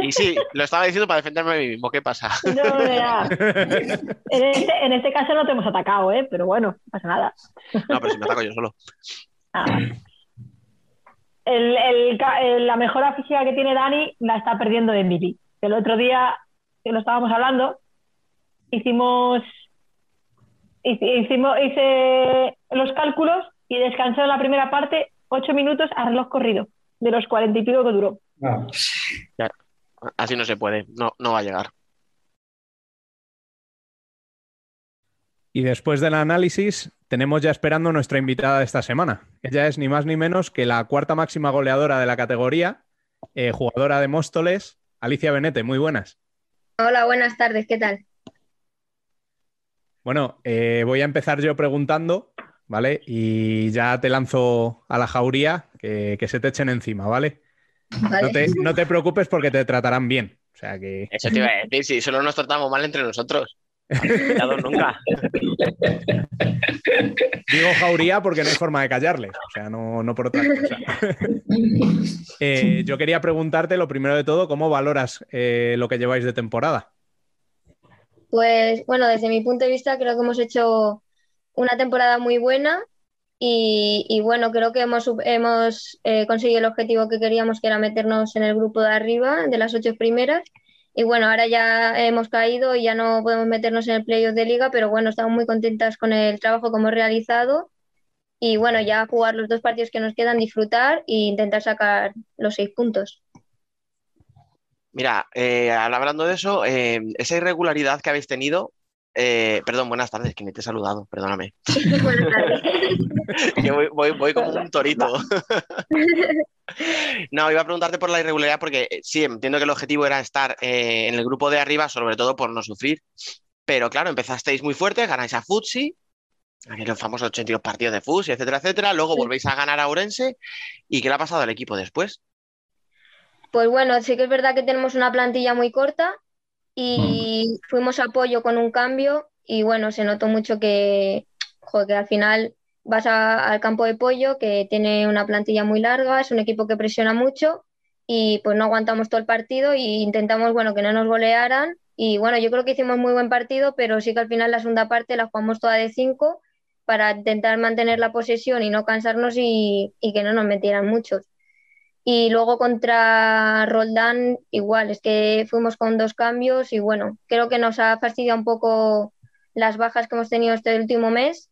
Y sí, lo estaba diciendo para defenderme a mí mismo. ¿Qué pasa? No, ya. En, este, en este caso no te hemos atacado, ¿eh? pero bueno, no pasa nada. No, pero si me ataco yo solo. Ah. El- el ca- el- la mejora física que tiene Dani la está perdiendo Emily. El otro día que lo estábamos hablando, hicimos, hici- hicimos hice los cálculos y descansó en la primera parte ocho minutos a reloj corrido, de los cuarenta y pico que duró. No. Así no se puede, no, no va a llegar. Y después del análisis, tenemos ya esperando nuestra invitada de esta semana. Ella es ni más ni menos que la cuarta máxima goleadora de la categoría, eh, jugadora de Móstoles, Alicia Benete. Muy buenas. Hola, buenas tardes, ¿qué tal? Bueno, eh, voy a empezar yo preguntando, ¿vale? Y ya te lanzo a la jauría que, que se te echen encima, ¿vale? Vale. No te, no te preocupes porque te tratarán bien. O sea que. Eso te iba a decir, si solo nos tratamos mal entre nosotros. Nunca. Digo jauría porque no hay forma de callarles, o sea, no, no por otra cosa. [LAUGHS] Eh, yo quería preguntarte lo primero de todo, ¿cómo valoras eh, lo que lleváis de temporada? Pues bueno, desde mi punto de vista creo que hemos hecho una temporada muy buena y, y bueno, creo que hemos, hemos eh, conseguido el objetivo que queríamos, que era meternos en el grupo de arriba, de las ocho primeras. Y bueno, ahora ya hemos caído y ya no podemos meternos en el playoff de liga, pero bueno, estamos muy contentas con el trabajo que hemos realizado y bueno, ya jugar los dos partidos que nos quedan, disfrutar e intentar sacar los seis puntos. Mira, eh, hablando de eso, eh, esa irregularidad que habéis tenido, eh, perdón, buenas tardes, que ni te he saludado, perdóname. [LAUGHS] Buenas tardes. [LAUGHS] Que voy, voy- voy como un torito. [LAUGHS] No, iba a preguntarte por la irregularidad porque eh, sí, entiendo que el objetivo era estar eh, en el grupo de arriba, sobre todo por no sufrir. Pero claro, empezasteis muy fuerte, ganáis a Futsi, aquellos famosos 82 partidos de Futsi, etcétera, etcétera. Luego volvéis a ganar a Ourense. ¿Y qué le ha pasado al equipo después? Pues bueno, sí que es verdad que tenemos una plantilla muy corta y fuimos a apoyo con un cambio y bueno, se notó mucho que, que al final vas al campo de pollo que tiene una plantilla muy larga, es un equipo que presiona mucho y pues no aguantamos todo el partido e intentamos, bueno, que no nos golearan Y bueno, yo creo que hicimos muy buen partido, pero sí que al final la segunda parte la jugamos toda de cinco para intentar mantener la posesión y no cansarnos y, y que no nos metieran muchos. Y luego contra Roldán, igual, es que fuimos con dos cambios y bueno, creo que nos ha fastidiado un poco las bajas que hemos tenido este último mes.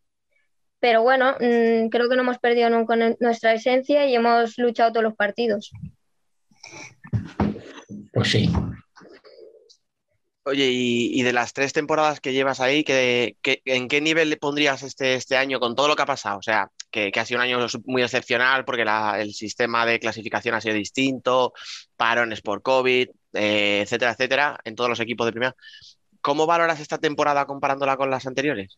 Pero bueno, mm, creo que no hemos perdido nunca nuestra esencia y hemos luchado todos los partidos. Pues sí. Oye, y, y de las tres temporadas que llevas ahí, ¿qué- qué- ¿en qué nivel le pondrías este, este año con todo lo que ha pasado? O sea, que, que ha sido un año muy excepcional porque el sistema de clasificación ha sido distinto, parones por COVID, eh, etcétera, etcétera, en todos los equipos de primera. ¿Cómo valoras esta temporada comparándola con las anteriores?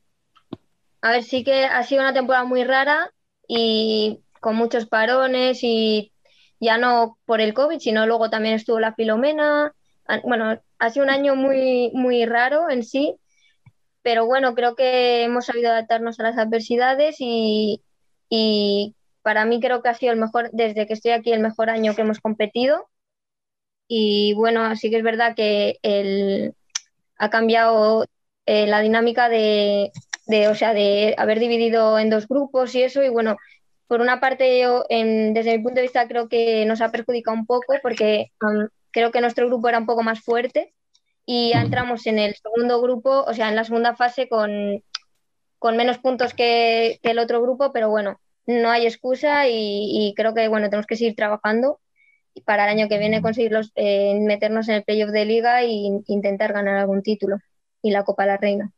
A ver, sí que ha sido una temporada muy rara y con muchos parones y ya no por el COVID, sino luego también estuvo la Filomena. Ah, Bueno, ha sido un año muy, muy raro en sí, pero bueno, creo que hemos sabido adaptarnos a las adversidades y, y para mí creo que ha sido el mejor, desde que estoy aquí, el mejor año que hemos competido. Y bueno, sí que es verdad que el, ha cambiado eh, la dinámica de, de, o sea, de haber dividido en dos grupos y eso. Y bueno, por una parte, yo, en- desde mi punto de vista, creo que nos ha perjudicado un poco porque um, creo que nuestro grupo era un poco más fuerte y ya entramos en el segundo grupo, o sea, en la segunda fase con, con menos puntos que, que el otro grupo, pero bueno, no hay excusa y, y creo que bueno, tenemos que seguir trabajando para el año que viene conseguir los, eh, meternos en el playoff de liga e intentar ganar algún título y la Copa de la Reina.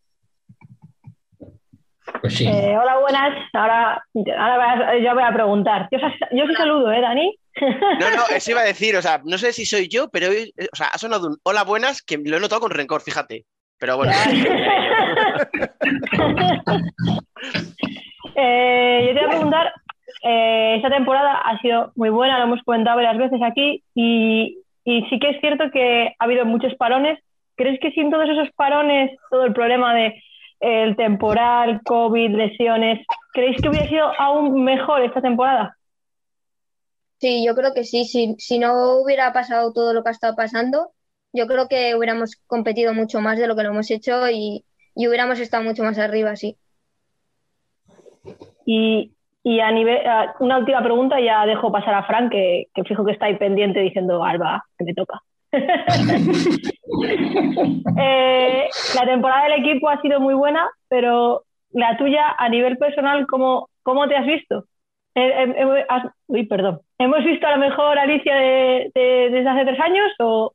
Pues sí. Eh, hola, buenas. Ahora, ahora yo voy a preguntar. Yo, yo sí saludo, ¿eh, Dani? No, no, [LAUGHS] eso iba a decir, o sea, no sé si soy yo, pero o sea, ha sonado un hola buenas que lo he notado con rencor, fíjate. Pero bueno, [LAUGHS] Eh, yo te voy a preguntar, eh, esta temporada ha sido muy buena, lo hemos comentado varias veces aquí, y, sí que es cierto que ha habido muchos parones. ¿Crees que sin todos esos parones, todo el problema de el temporal, COVID, lesiones, ¿creéis que hubiera sido aún mejor esta temporada? Sí, yo creo que sí. Si no hubiera pasado todo lo que ha estado pasando, yo creo que hubiéramos competido mucho más de lo que lo hemos hecho y, y hubiéramos estado mucho más arriba, sí. Y, y a nivel, una última pregunta, ya dejo pasar a Fran, que, que fijo que está ahí pendiente diciendo, Alba, que me toca. [LAUGHS] Eh, la temporada del equipo ha sido muy buena, pero la tuya a nivel personal, ¿cómo, cómo te has visto? Eh, eh, uy, perdón. ¿Hemos visto a lo mejor Alicia de, de- desde hace tres años o,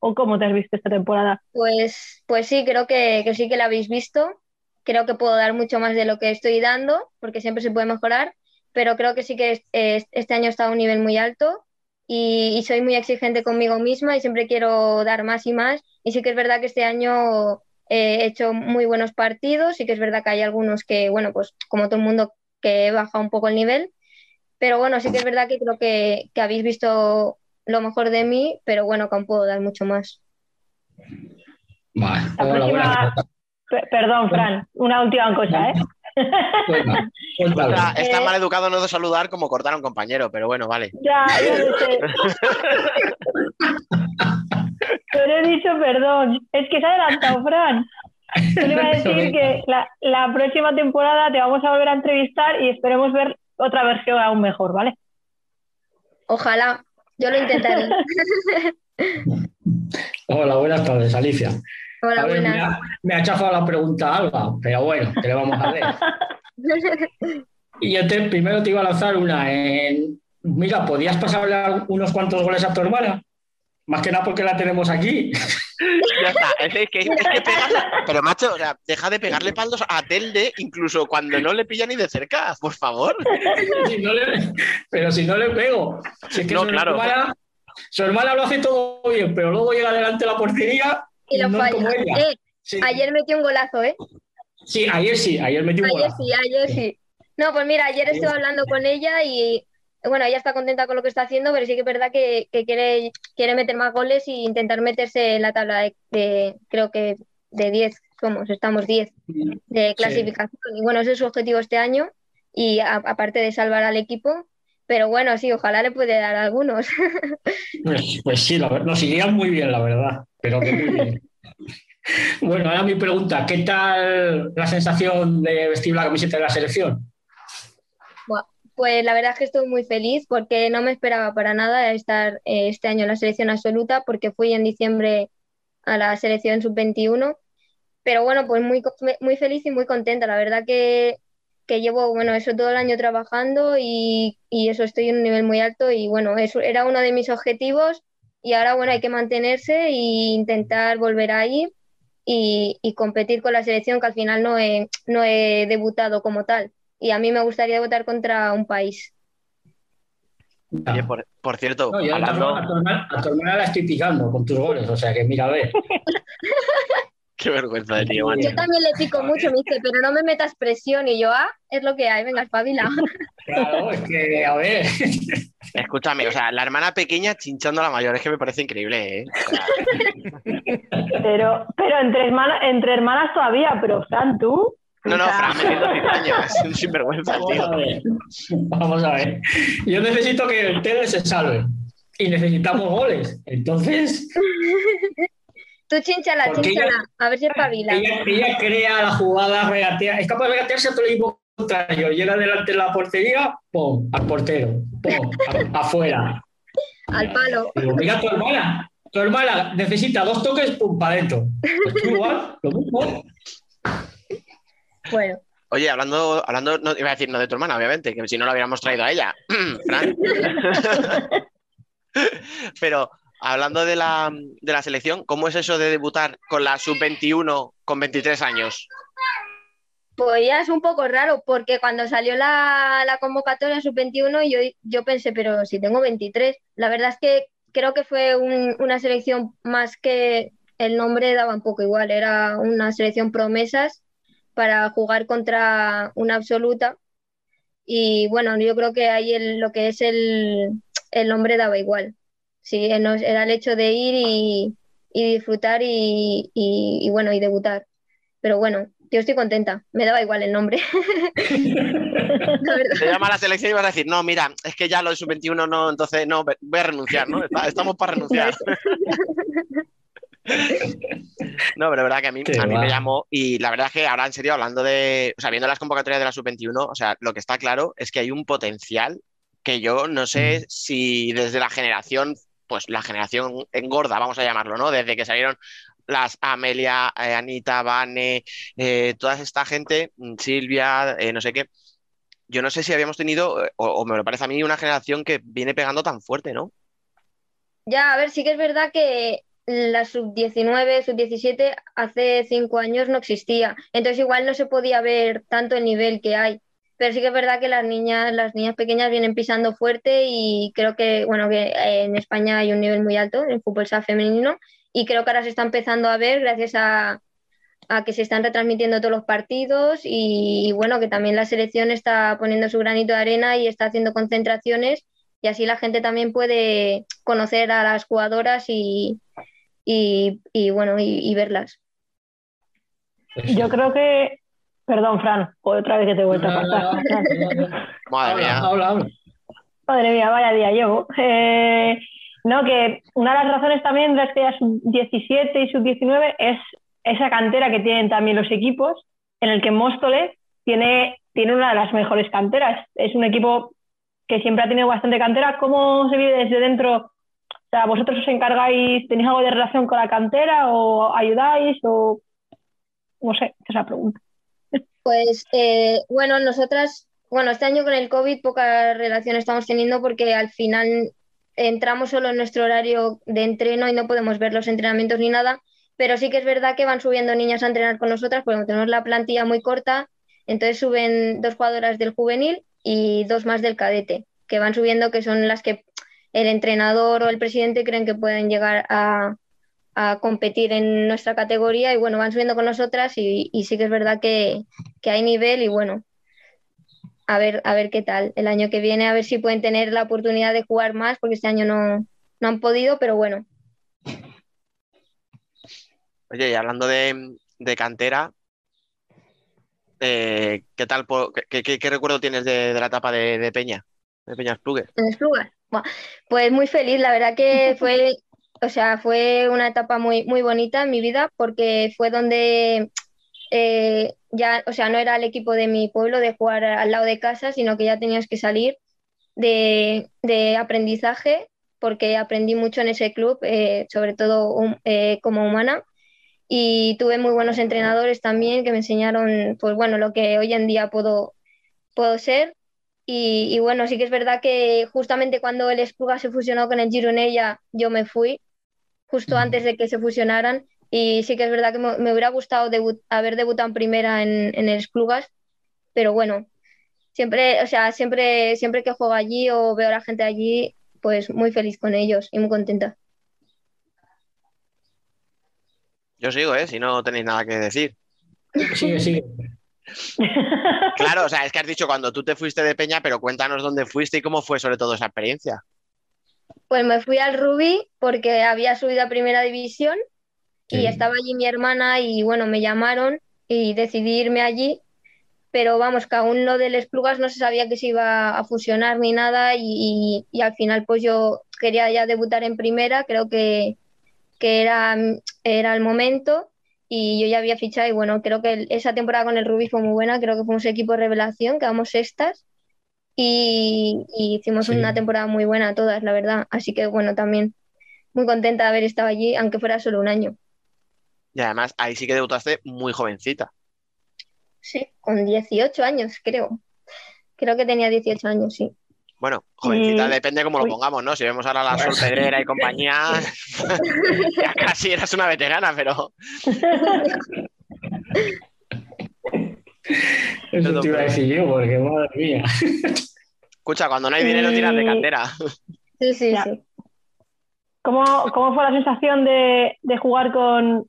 o cómo te has visto esta temporada? Pues, pues sí, creo que, que sí que la habéis visto. Creo que puedo dar mucho más de lo que estoy dando, porque siempre se puede mejorar, pero creo que sí que es- es- este año está a un nivel muy alto y, y soy muy exigente conmigo misma y siempre quiero dar más y más. Y sí que es verdad que este año eh, he hecho muy buenos partidos, sí que es verdad que hay algunos que, bueno, pues como todo el mundo, que he bajado un poco el nivel, pero bueno, sí que es verdad que creo que, que habéis visto lo mejor de mí, pero bueno, que aún puedo dar mucho más. Vale. La Hola, próxima- Perdón, Fran, una última cosa, ¿eh? Venga, está, está mal educado no de saludar como cortar a un compañero, pero bueno, vale. Ya, ya lo sé. Pero he dicho perdón. Es que se ha adelantado, Fran. Yo le iba a [LAUGHS] decir que la, la próxima temporada te vamos a volver a entrevistar y esperemos ver otra versión aún mejor, ¿vale? Ojalá, yo lo intentaré. [LAUGHS] Hola, buenas tardes, Alicia. Hola, ver, me, buenas. ha, me ha chafado la pregunta Alba, pero bueno, ¿qué le vamos a hacer? [LAUGHS] Y yo te, primero te iba a lanzar una. en- mira, ¿podías pasarle unos cuantos goles a tu hermana? Más que nada porque la tenemos aquí. Ya está. Es que, es que [LAUGHS] Pero macho, o sea, deja de pegarle paldos a Telde incluso cuando no le pilla ni de cerca, por favor. Si no le- pero si no le pego. Si es que No, su, claro. hermana, su hermana lo hace todo bien, pero luego llega delante de la portería Y lo no falla. como ella. Eh, Sí, ayer metió un golazo, ¿eh? sí, ayer sí, ayer metió un Ayer golazo. sí, ayer sí. No, pues mira, ayer estuve hablando con ella y bueno, ella está contenta con lo que está haciendo, pero sí que es verdad que, que quiere, quiere meter más goles e intentar meterse en la tabla de, de- creo que de 10 somos, estamos 10 de clasificación. Y bueno, ese es su objetivo este año y a- aparte de salvar al equipo, pero bueno, sí, ojalá le puede dar algunos. [LAUGHS] Pues, pues sí, la nos irían muy bien, la verdad. Pero que muy bien. [LAUGHS] Bueno, ahora mi pregunta, ¿qué tal la sensación de vestir la camiseta de la selección? Pues la verdad es que estoy muy feliz porque no me esperaba para nada estar eh, este año en la selección absoluta porque fui en diciembre a la selección sub-21. Pero bueno, pues muy, muy feliz y muy contenta. La verdad que, que llevo, bueno, eso todo el año trabajando y, y eso estoy en un nivel muy alto y bueno, eso era uno de mis objetivos y ahora bueno, hay que mantenerse e intentar volver ahí y, y competir con la selección que al final no he, no he debutado como tal. Y a mí me gustaría debutar contra un país. Oye, por, por cierto, No, yo a tu, hablando... hermana, a tu hermana- a tu hermana la estoy picando con tus goles, o sea que mira, a ver. [LAUGHS] Qué vergüenza de tío, Yo también le pico mucho, me dice, pero no me metas presión. Y yo, ah, es lo que hay, venga, espabila. [LAUGHS] Claro, es que, a ver. [LAUGHS] Escúchame, o sea, la hermana pequeña chinchando a la mayor, es que me parece increíble, ¿eh? Pero, pero entre, hermana- entre hermanas todavía, pero Fran, tú. No, no, Fran, metiendo [LAUGHS] cizaña, es un sinvergüenza Vamos a tío. ver. Vamos a ver. Yo necesito que el Tele se salve. Y necesitamos goles. Entonces, Tú chinchala, chinchala, ella- a ver si espabila. ella, ella crea la jugada, regatea. Es capaz de regatearse a todo el equipo contrario. Llega delante de la portería, ¡pum! Al portero. ¡pum! a- afuera. Al palo. Digo, mira tu hermana. Tu hermana necesita dos toques, pum, para adentro. Pues tú igual, lo mismo. Bueno, Oye, hablando, hablando, no iba a decir no de tu hermana, obviamente, que si no la hubiéramos traído a ella. [CLEARS THROAT] [LAUGHS] Pero hablando de la, de la selección, ¿cómo es eso de debutar con la sub-21 con 23 años? pues ya es un poco raro porque cuando salió la, la convocatoria sub-21 yo, yo pensé, pero si tengo 23. La verdad es que creo que fue un- una selección más que el nombre daba un poco igual, era una selección promesas para jugar contra una absoluta. Y bueno, yo creo que ahí el- lo que es el, el nombre daba igual. Sí, no- era el hecho de ir y, y disfrutar y, y- y bueno, y debutar. Pero bueno, yo estoy contenta, me daba igual el nombre. [LAUGHS] Te llama la selección y vas a decir, no, mira, es que ya lo de sub-21 no, entonces no, voy a renunciar, ¿no? Estamos para renunciar. [LAUGHS] No, pero la verdad que a mí, a mí me llamó y la verdad es que ahora en serio hablando de, o sea, viendo las convocatorias de la sub-21, o sea, lo que está claro es que hay un potencial que yo no sé si desde la generación, pues la generación engorda, vamos a llamarlo, ¿no? Desde que salieron las Amelia, eh, Anita, Vane, eh, toda esta gente, mm, Silvia, eh, no sé qué. Yo no sé si habíamos tenido, o, o me lo parece a mí, una generación que viene pegando tan fuerte, ¿no? Ya, a ver, sí que es verdad que la sub-19, sub-17 hace cinco años no existía, entonces igual no se podía ver tanto el nivel que hay, pero sí que es verdad que las niñas, las niñas pequeñas vienen pisando fuerte y creo que, bueno, que en España hay un nivel muy alto en fútbol sala femenino y creo que ahora se está empezando a ver gracias a, a que se están retransmitiendo todos los partidos y, y bueno, que también la selección está poniendo su granito de arena y está haciendo concentraciones y así la gente también puede conocer a las jugadoras y, y, y, bueno, y, y verlas. Yo creo que. Perdón, Fran, otra vez que te he vuelto a pasar. [LAUGHS] Madre mía. habla, habla. Madre mía, vaya día llevo. Eh, no, que una de las razones también de este sub-17 y sub-19 es esa cantera que tienen también los equipos, en el que Móstoles tiene, tiene una de las mejores canteras. Es un equipo que siempre ha tenido bastante cantera. ¿Cómo se vive desde dentro? O sea, ¿vosotros os encargáis, tenéis algo de relación con la cantera o ayudáis o no sé, esa pregunta. Pues eh, bueno, nosotras, bueno, este año con el COVID poca relación estamos teniendo porque al final entramos solo en nuestro horario de entreno y no podemos ver los entrenamientos ni nada, pero sí que es verdad que van subiendo niñas a entrenar con nosotras porque tenemos la plantilla muy corta, entonces suben dos jugadoras del juvenil y dos más del cadete, que van subiendo, que son las que el entrenador o el presidente creen que pueden llegar a, a competir en nuestra categoría y bueno, van subiendo con nosotras y, y sí que es verdad que, que hay nivel y bueno, a ver, a ver qué tal el año que viene, a ver si pueden tener la oportunidad de jugar más, porque este año no, no han podido, pero bueno. Oye, y hablando de, de cantera, eh, ¿qué tal, qué, qué- qué recuerdo tienes de, de la etapa de, de Peña, de Peña Spluguer? en. Pues muy feliz, la verdad que fue o sea, fue una etapa muy, muy bonita en mi vida porque fue donde eh, ya, o sea, no era el equipo de mi pueblo de jugar al lado de casa, sino que ya tenías que salir de, de aprendizaje porque aprendí mucho en ese club, eh, sobre todo um, eh, como humana. Y tuve muy buenos entrenadores también que me enseñaron, pues bueno, lo que hoy en día puedo, puedo ser. Y, y bueno, sí que es verdad que justamente cuando el Espluga se fusionó con el Gironella, yo me fui, justo antes de que se fusionaran. Y sí que es verdad que me, me hubiera gustado debut- haber debutado en primera en, en el Esplugas, pero bueno, siempre, o sea, siempre, siempre que juego allí o veo a la gente allí, pues muy feliz con ellos y muy contenta. Yo sigo, ¿eh? Si no tenéis nada que decir. Sigue, sigue. [LAUGHS] Claro, o sea, es que has dicho cuando tú te fuiste de Peña, pero cuéntanos dónde fuiste y cómo fue sobre todo esa experiencia. Pues me fui al Rubí porque había subido a primera división y Sí. estaba allí mi hermana y bueno, me llamaron y decidí irme allí, pero vamos, que aún lo del Esplugas no se sabía que se iba a fusionar ni nada y, y- y al final pues yo quería ya debutar en primera, creo que, que era, era el momento y yo ya había fichado y bueno, creo que esa temporada con el Rubí fue muy buena, creo que fuimos equipo de revelación, quedamos sextas y, y hicimos Sí. una temporada muy buena todas, la verdad. Así que bueno, también muy contenta de haber estado allí, aunque fuera solo un año. Y además, ahí sí que debutaste muy jovencita. Sí, con 18 años, creo. Creo que tenía 18 años, sí. Bueno, jovencita Mm, depende cómo lo pongamos, ¿no? Si vemos ahora a la Sol Pedrera y compañía, [LAUGHS] ya casi eras una veterana, pero [LAUGHS] Eso te iba a decir yo, porque madre mía. escucha, cuando no hay dinero tiras de Y- cantera. Sí, sí, Ya. sí. ¿Cómo, cómo fue la sensación de, de jugar con,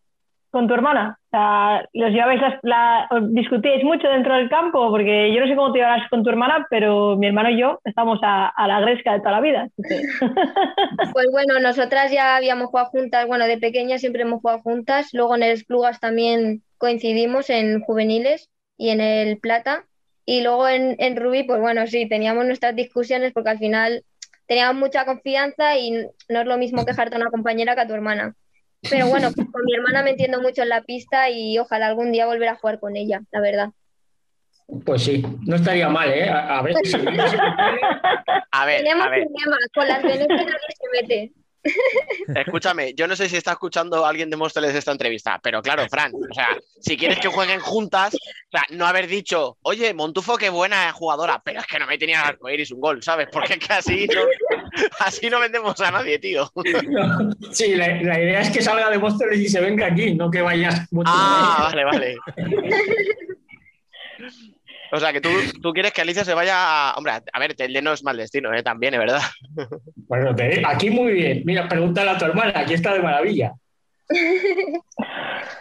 con tu hermana? O sea, ¿los llevabais la, discutíais mucho dentro del campo? Porque yo no sé cómo te llevarás con tu hermana, pero mi hermano y yo estamos a, a la gresca de toda la vida. [LAUGHS] Pues bueno, nosotras ya habíamos jugado juntas, bueno, de pequeñas siempre hemos jugado juntas, luego en Esplugas también coincidimos en juveniles y en el Plata, y luego en, en Rubí, pues bueno, sí, teníamos nuestras discusiones porque al final teníamos mucha confianza y no es lo mismo quejarte a una compañera que a tu hermana. Pero bueno, con mi hermana me entiendo mucho en la pista y ojalá algún día volver a jugar con ella, la verdad. Pues sí, no estaría mal, ¿eh? A, a ver si [LAUGHS] A ver, Tenemos a ver, problemas, con las Venecia nadie se mete. Escúchame, yo no sé si está escuchando alguien de Móstoles esta entrevista, pero claro, Fran, o sea, si quieres que jueguen juntas, o sea, no haber dicho, oye, Montufo, qué buena jugadora, pero es que no me tenía el arcoíris un gol, ¿sabes? Porque es que así no, así no vendemos a nadie, tío. [LAUGHS] Sí, la, la idea es que salga de Móstoles y se venga aquí, no que vayas. Ah, vale, vale. O sea, que tú, tú quieres que Alicia se vaya a... Hombre, a ver, Telde no es mal destino, ¿eh? También, es verdad. [LAUGHS] Bueno, te- aquí muy bien. Mira, pregúntale a tu hermana, aquí está de maravilla. [LAUGHS]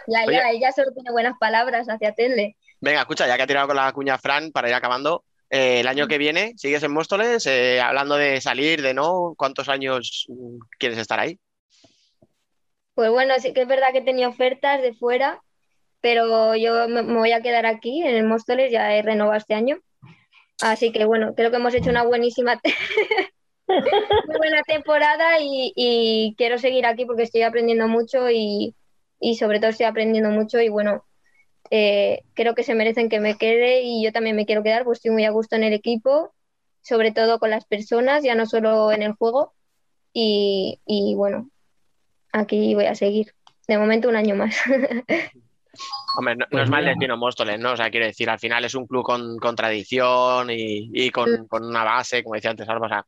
Ya, Oye. ya, ella solo tiene buenas palabras hacia Tele. Venga, escucha, ya que ha tirado con la cuña Fran, para ir acabando, eh, el año que viene, ¿sigues en Móstoles? Eh, hablando de salir, de no, ¿cuántos años mm, quieres estar ahí? Pues bueno, sí que es verdad que he tenido ofertas de fuera, pero yo me, voy a quedar aquí en el Móstoles, ya he renovado este año. Así que bueno, creo que hemos hecho una buenísima, [LAUGHS] muy buena temporada y, quiero seguir aquí porque estoy aprendiendo mucho y, sobre todo estoy aprendiendo mucho y bueno, eh, creo que se merecen que me quede y yo también me quiero quedar, pues estoy muy a gusto en el equipo, sobre todo con las personas, ya no solo en el juego. Y bueno, aquí voy a seguir. De momento un año más. [LAUGHS] Hombre, no, no Pues es mal destino Móstoles, ¿no? O sea, quiero decir, al final es un club con, con tradición y, y con, con una base, como decía antes Alba, o sea,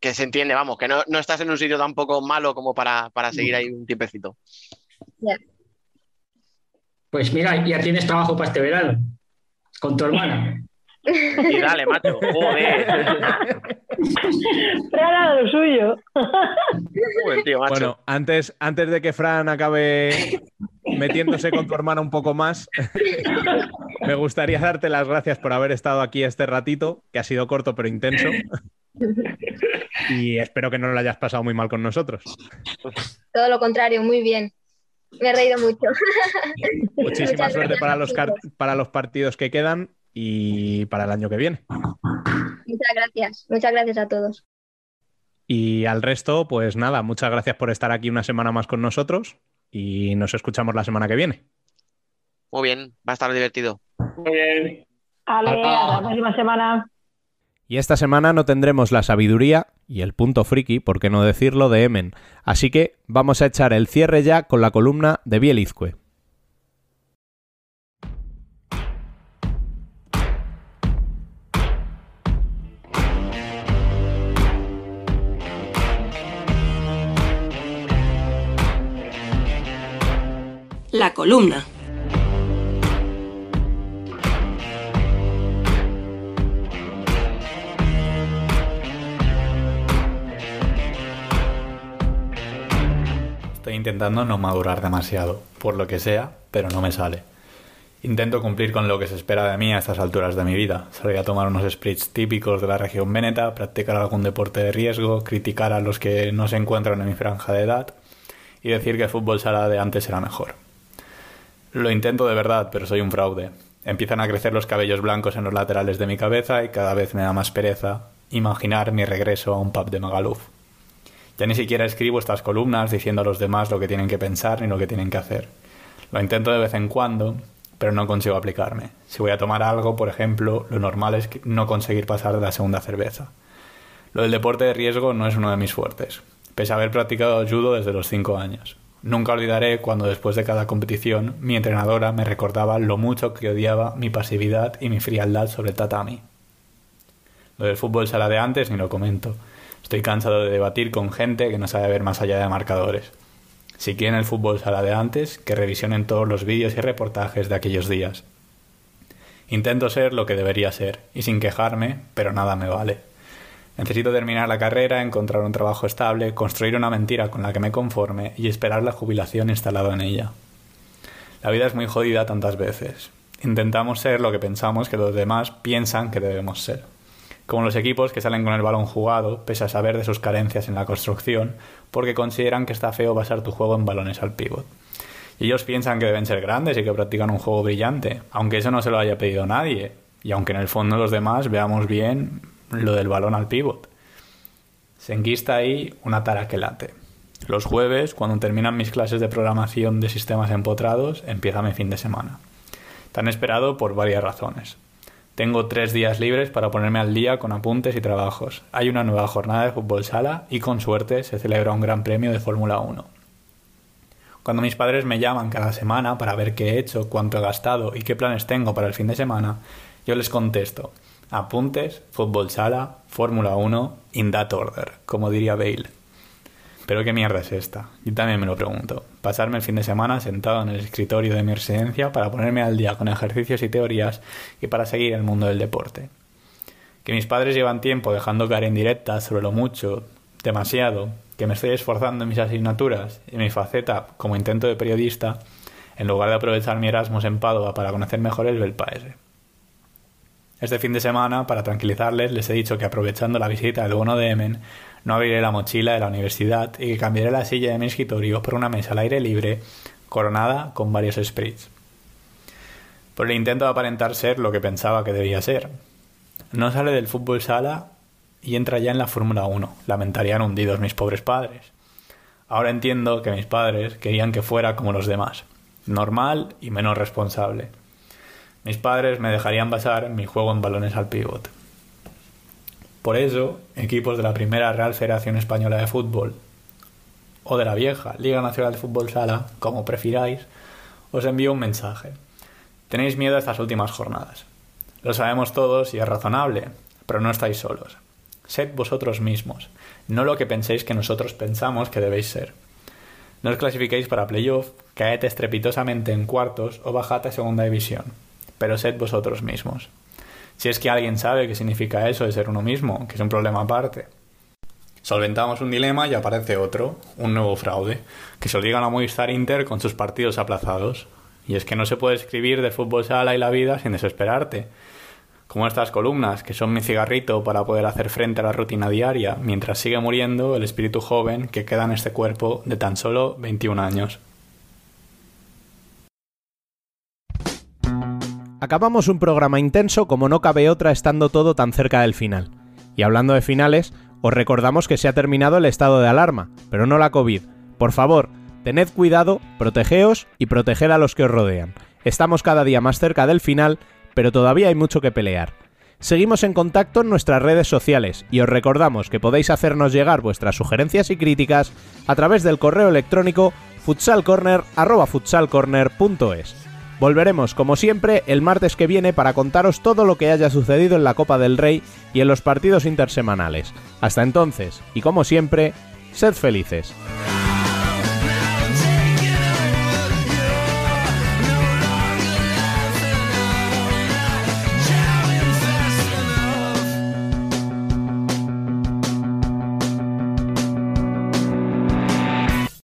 que se entiende, vamos, que no, no estás en un sitio tampoco malo como para, para seguir ahí un tiempecito. Pues mira, ya tienes trabajo para este verano. Con tu hermana. Y dale, macho, joder. Fran era lo suyo. Joder, tío, macho. Bueno, antes, antes de que Fran acabe metiéndose con tu hermana un poco más, [LAUGHS] me gustaría darte las gracias por haber estado aquí este ratito, que ha sido corto pero intenso. Y espero que no lo hayas pasado muy mal con nosotros. Todo lo contrario, muy bien. Me he reído mucho. Muchísima Muchas suerte gracias para a los, para los partidos que quedan y para el año que viene. Muchas gracias. Muchas gracias a todos. Y al resto, pues nada, muchas gracias por estar aquí una semana más con nosotros y nos escuchamos la semana que viene. Muy bien, va a estar divertido. Muy bien. Ale, hasta la próxima semana. Y esta semana no tendremos la sabiduría y el punto friki, por qué no decirlo, de Emen. Así que vamos a echar el cierre ya con la columna de Bielizque. La columna. Estoy intentando no madurar demasiado, por lo que sea, pero no me sale. Intento cumplir con lo que se espera de mí a estas alturas de mi vida. Salir a tomar unos sprints típicos de la región veneta, practicar algún deporte de riesgo, criticar a los que no se encuentran en mi franja de edad y decir que el fútbol sala de antes era mejor. Lo intento de verdad, pero soy un fraude. Empiezan a crecer los cabellos blancos en los laterales de mi cabeza y cada vez me da más pereza imaginar mi regreso a un pub de Magaluf. Ya ni siquiera escribo estas columnas diciendo a los demás lo que tienen que pensar ni lo que tienen que hacer. Lo intento de vez en cuando, pero no consigo aplicarme. Si voy a tomar algo, por ejemplo, lo normal es no conseguir pasar de la segunda cerveza. Lo del deporte de riesgo no es uno de mis fuertes, pese a haber practicado judo desde los 5 años. Nunca olvidaré cuando después de cada competición mi entrenadora me recordaba lo mucho que odiaba mi pasividad y mi frialdad sobre el tatami. Lo del fútbol sala de antes ni lo comento. Estoy cansado de debatir con gente que no sabe ver más allá de marcadores. Si quieren el fútbol sala de antes, que revisionen todos los vídeos y reportajes de aquellos días. Intento ser lo que debería ser, y sin quejarme, pero nada me vale. Necesito terminar la carrera, encontrar un trabajo estable, construir una mentira con la que me conforme y esperar la jubilación instalado en ella. La vida es muy jodida tantas veces. Intentamos ser lo que pensamos que los demás piensan que debemos ser. Como los equipos que salen con el balón jugado, pese a saber de sus carencias en la construcción, porque consideran que está feo basar tu juego en balones al pívot. Y ellos piensan que deben ser grandes y que practican un juego brillante, aunque eso no se lo haya pedido nadie, y aunque en el fondo los demás veamos bien lo del balón al pívot. Se enquista ahí una tara que late. Los jueves, cuando terminan mis clases de programación de sistemas empotrados, empieza mi fin de semana. Tan esperado por varias razones. Tengo tres días libres para ponerme al día con apuntes y trabajos. Hay una nueva jornada de fútbol sala y con suerte se celebra un gran premio de Fórmula 1. Cuando mis padres me llaman cada semana para ver qué he hecho, cuánto he gastado y qué planes tengo para el fin de semana, yo les contesto apuntes, fútbol sala, Fórmula 1, in that order, como diría Bale. Pero qué mierda es esta, yo también me lo pregunto. Pasarme el fin de semana sentado en el escritorio de mi residencia para ponerme al día con ejercicios y teorías y para seguir el mundo del deporte. Que mis padres llevan tiempo dejando caer en directas sobre lo mucho, demasiado, que me estoy esforzando en mis asignaturas y mi faceta como intento de periodista, en lugar de aprovechar mi Erasmus en Padua para conocer mejor el Belpaese. Este fin de semana, para tranquilizarles, les he dicho que aprovechando la visita del bono de Emen, no abriré la mochila de la universidad y que cambiaré la silla de mi escritorio por una mesa al aire libre, coronada con varios spritz. Por el intento de aparentar ser lo que pensaba que debía ser. No sale del fútbol sala y entra ya en la Fórmula 1. Lamentarían hundidos mis pobres padres. Ahora entiendo que mis padres querían que fuera como los demás, normal y menos responsable. Mis padres me dejarían basar mi juego en balones al pívot. Por eso, equipos de la primera Real Federación Española de Fútbol o de la vieja Liga Nacional de Fútbol Sala, como prefiráis, os envío un mensaje. Tenéis miedo a estas últimas jornadas. Lo sabemos todos y es razonable, pero no estáis solos. Sed vosotros mismos, no lo que penséis que nosotros pensamos que debéis ser. No os clasifiquéis para playoff, caed estrepitosamente en cuartos o bajad a segunda división, pero sed vosotros mismos. Si es que alguien sabe qué significa eso de ser uno mismo, que es un problema aparte. Solventamos un dilema y aparece otro, un nuevo fraude, que se obligan a Movistar Inter con sus partidos aplazados. Y es que no se puede escribir de fútbol sala y la vida sin desesperarte. Como estas columnas, que son mi cigarrito para poder hacer frente a la rutina diaria, mientras sigue muriendo el espíritu joven que queda en este cuerpo de tan solo 21 años. Acabamos un programa intenso como no cabe otra estando todo tan cerca del final. Y hablando de finales, Os recordamos que se ha terminado el estado de alarma, pero no la COVID. Por favor, tened cuidado, protegeos y proteged a los que os rodean. Estamos cada día más cerca del final, pero todavía hay mucho que pelear. Seguimos en contacto en nuestras redes sociales y os recordamos que podéis hacernos llegar vuestras sugerencias y críticas a través del correo electrónico futsalcorner@futsalcorner.es. Volveremos, como siempre, el martes que viene para contaros todo lo que haya sucedido en la Copa del Rey y en los partidos intersemanales. Hasta entonces, y como siempre, sed felices.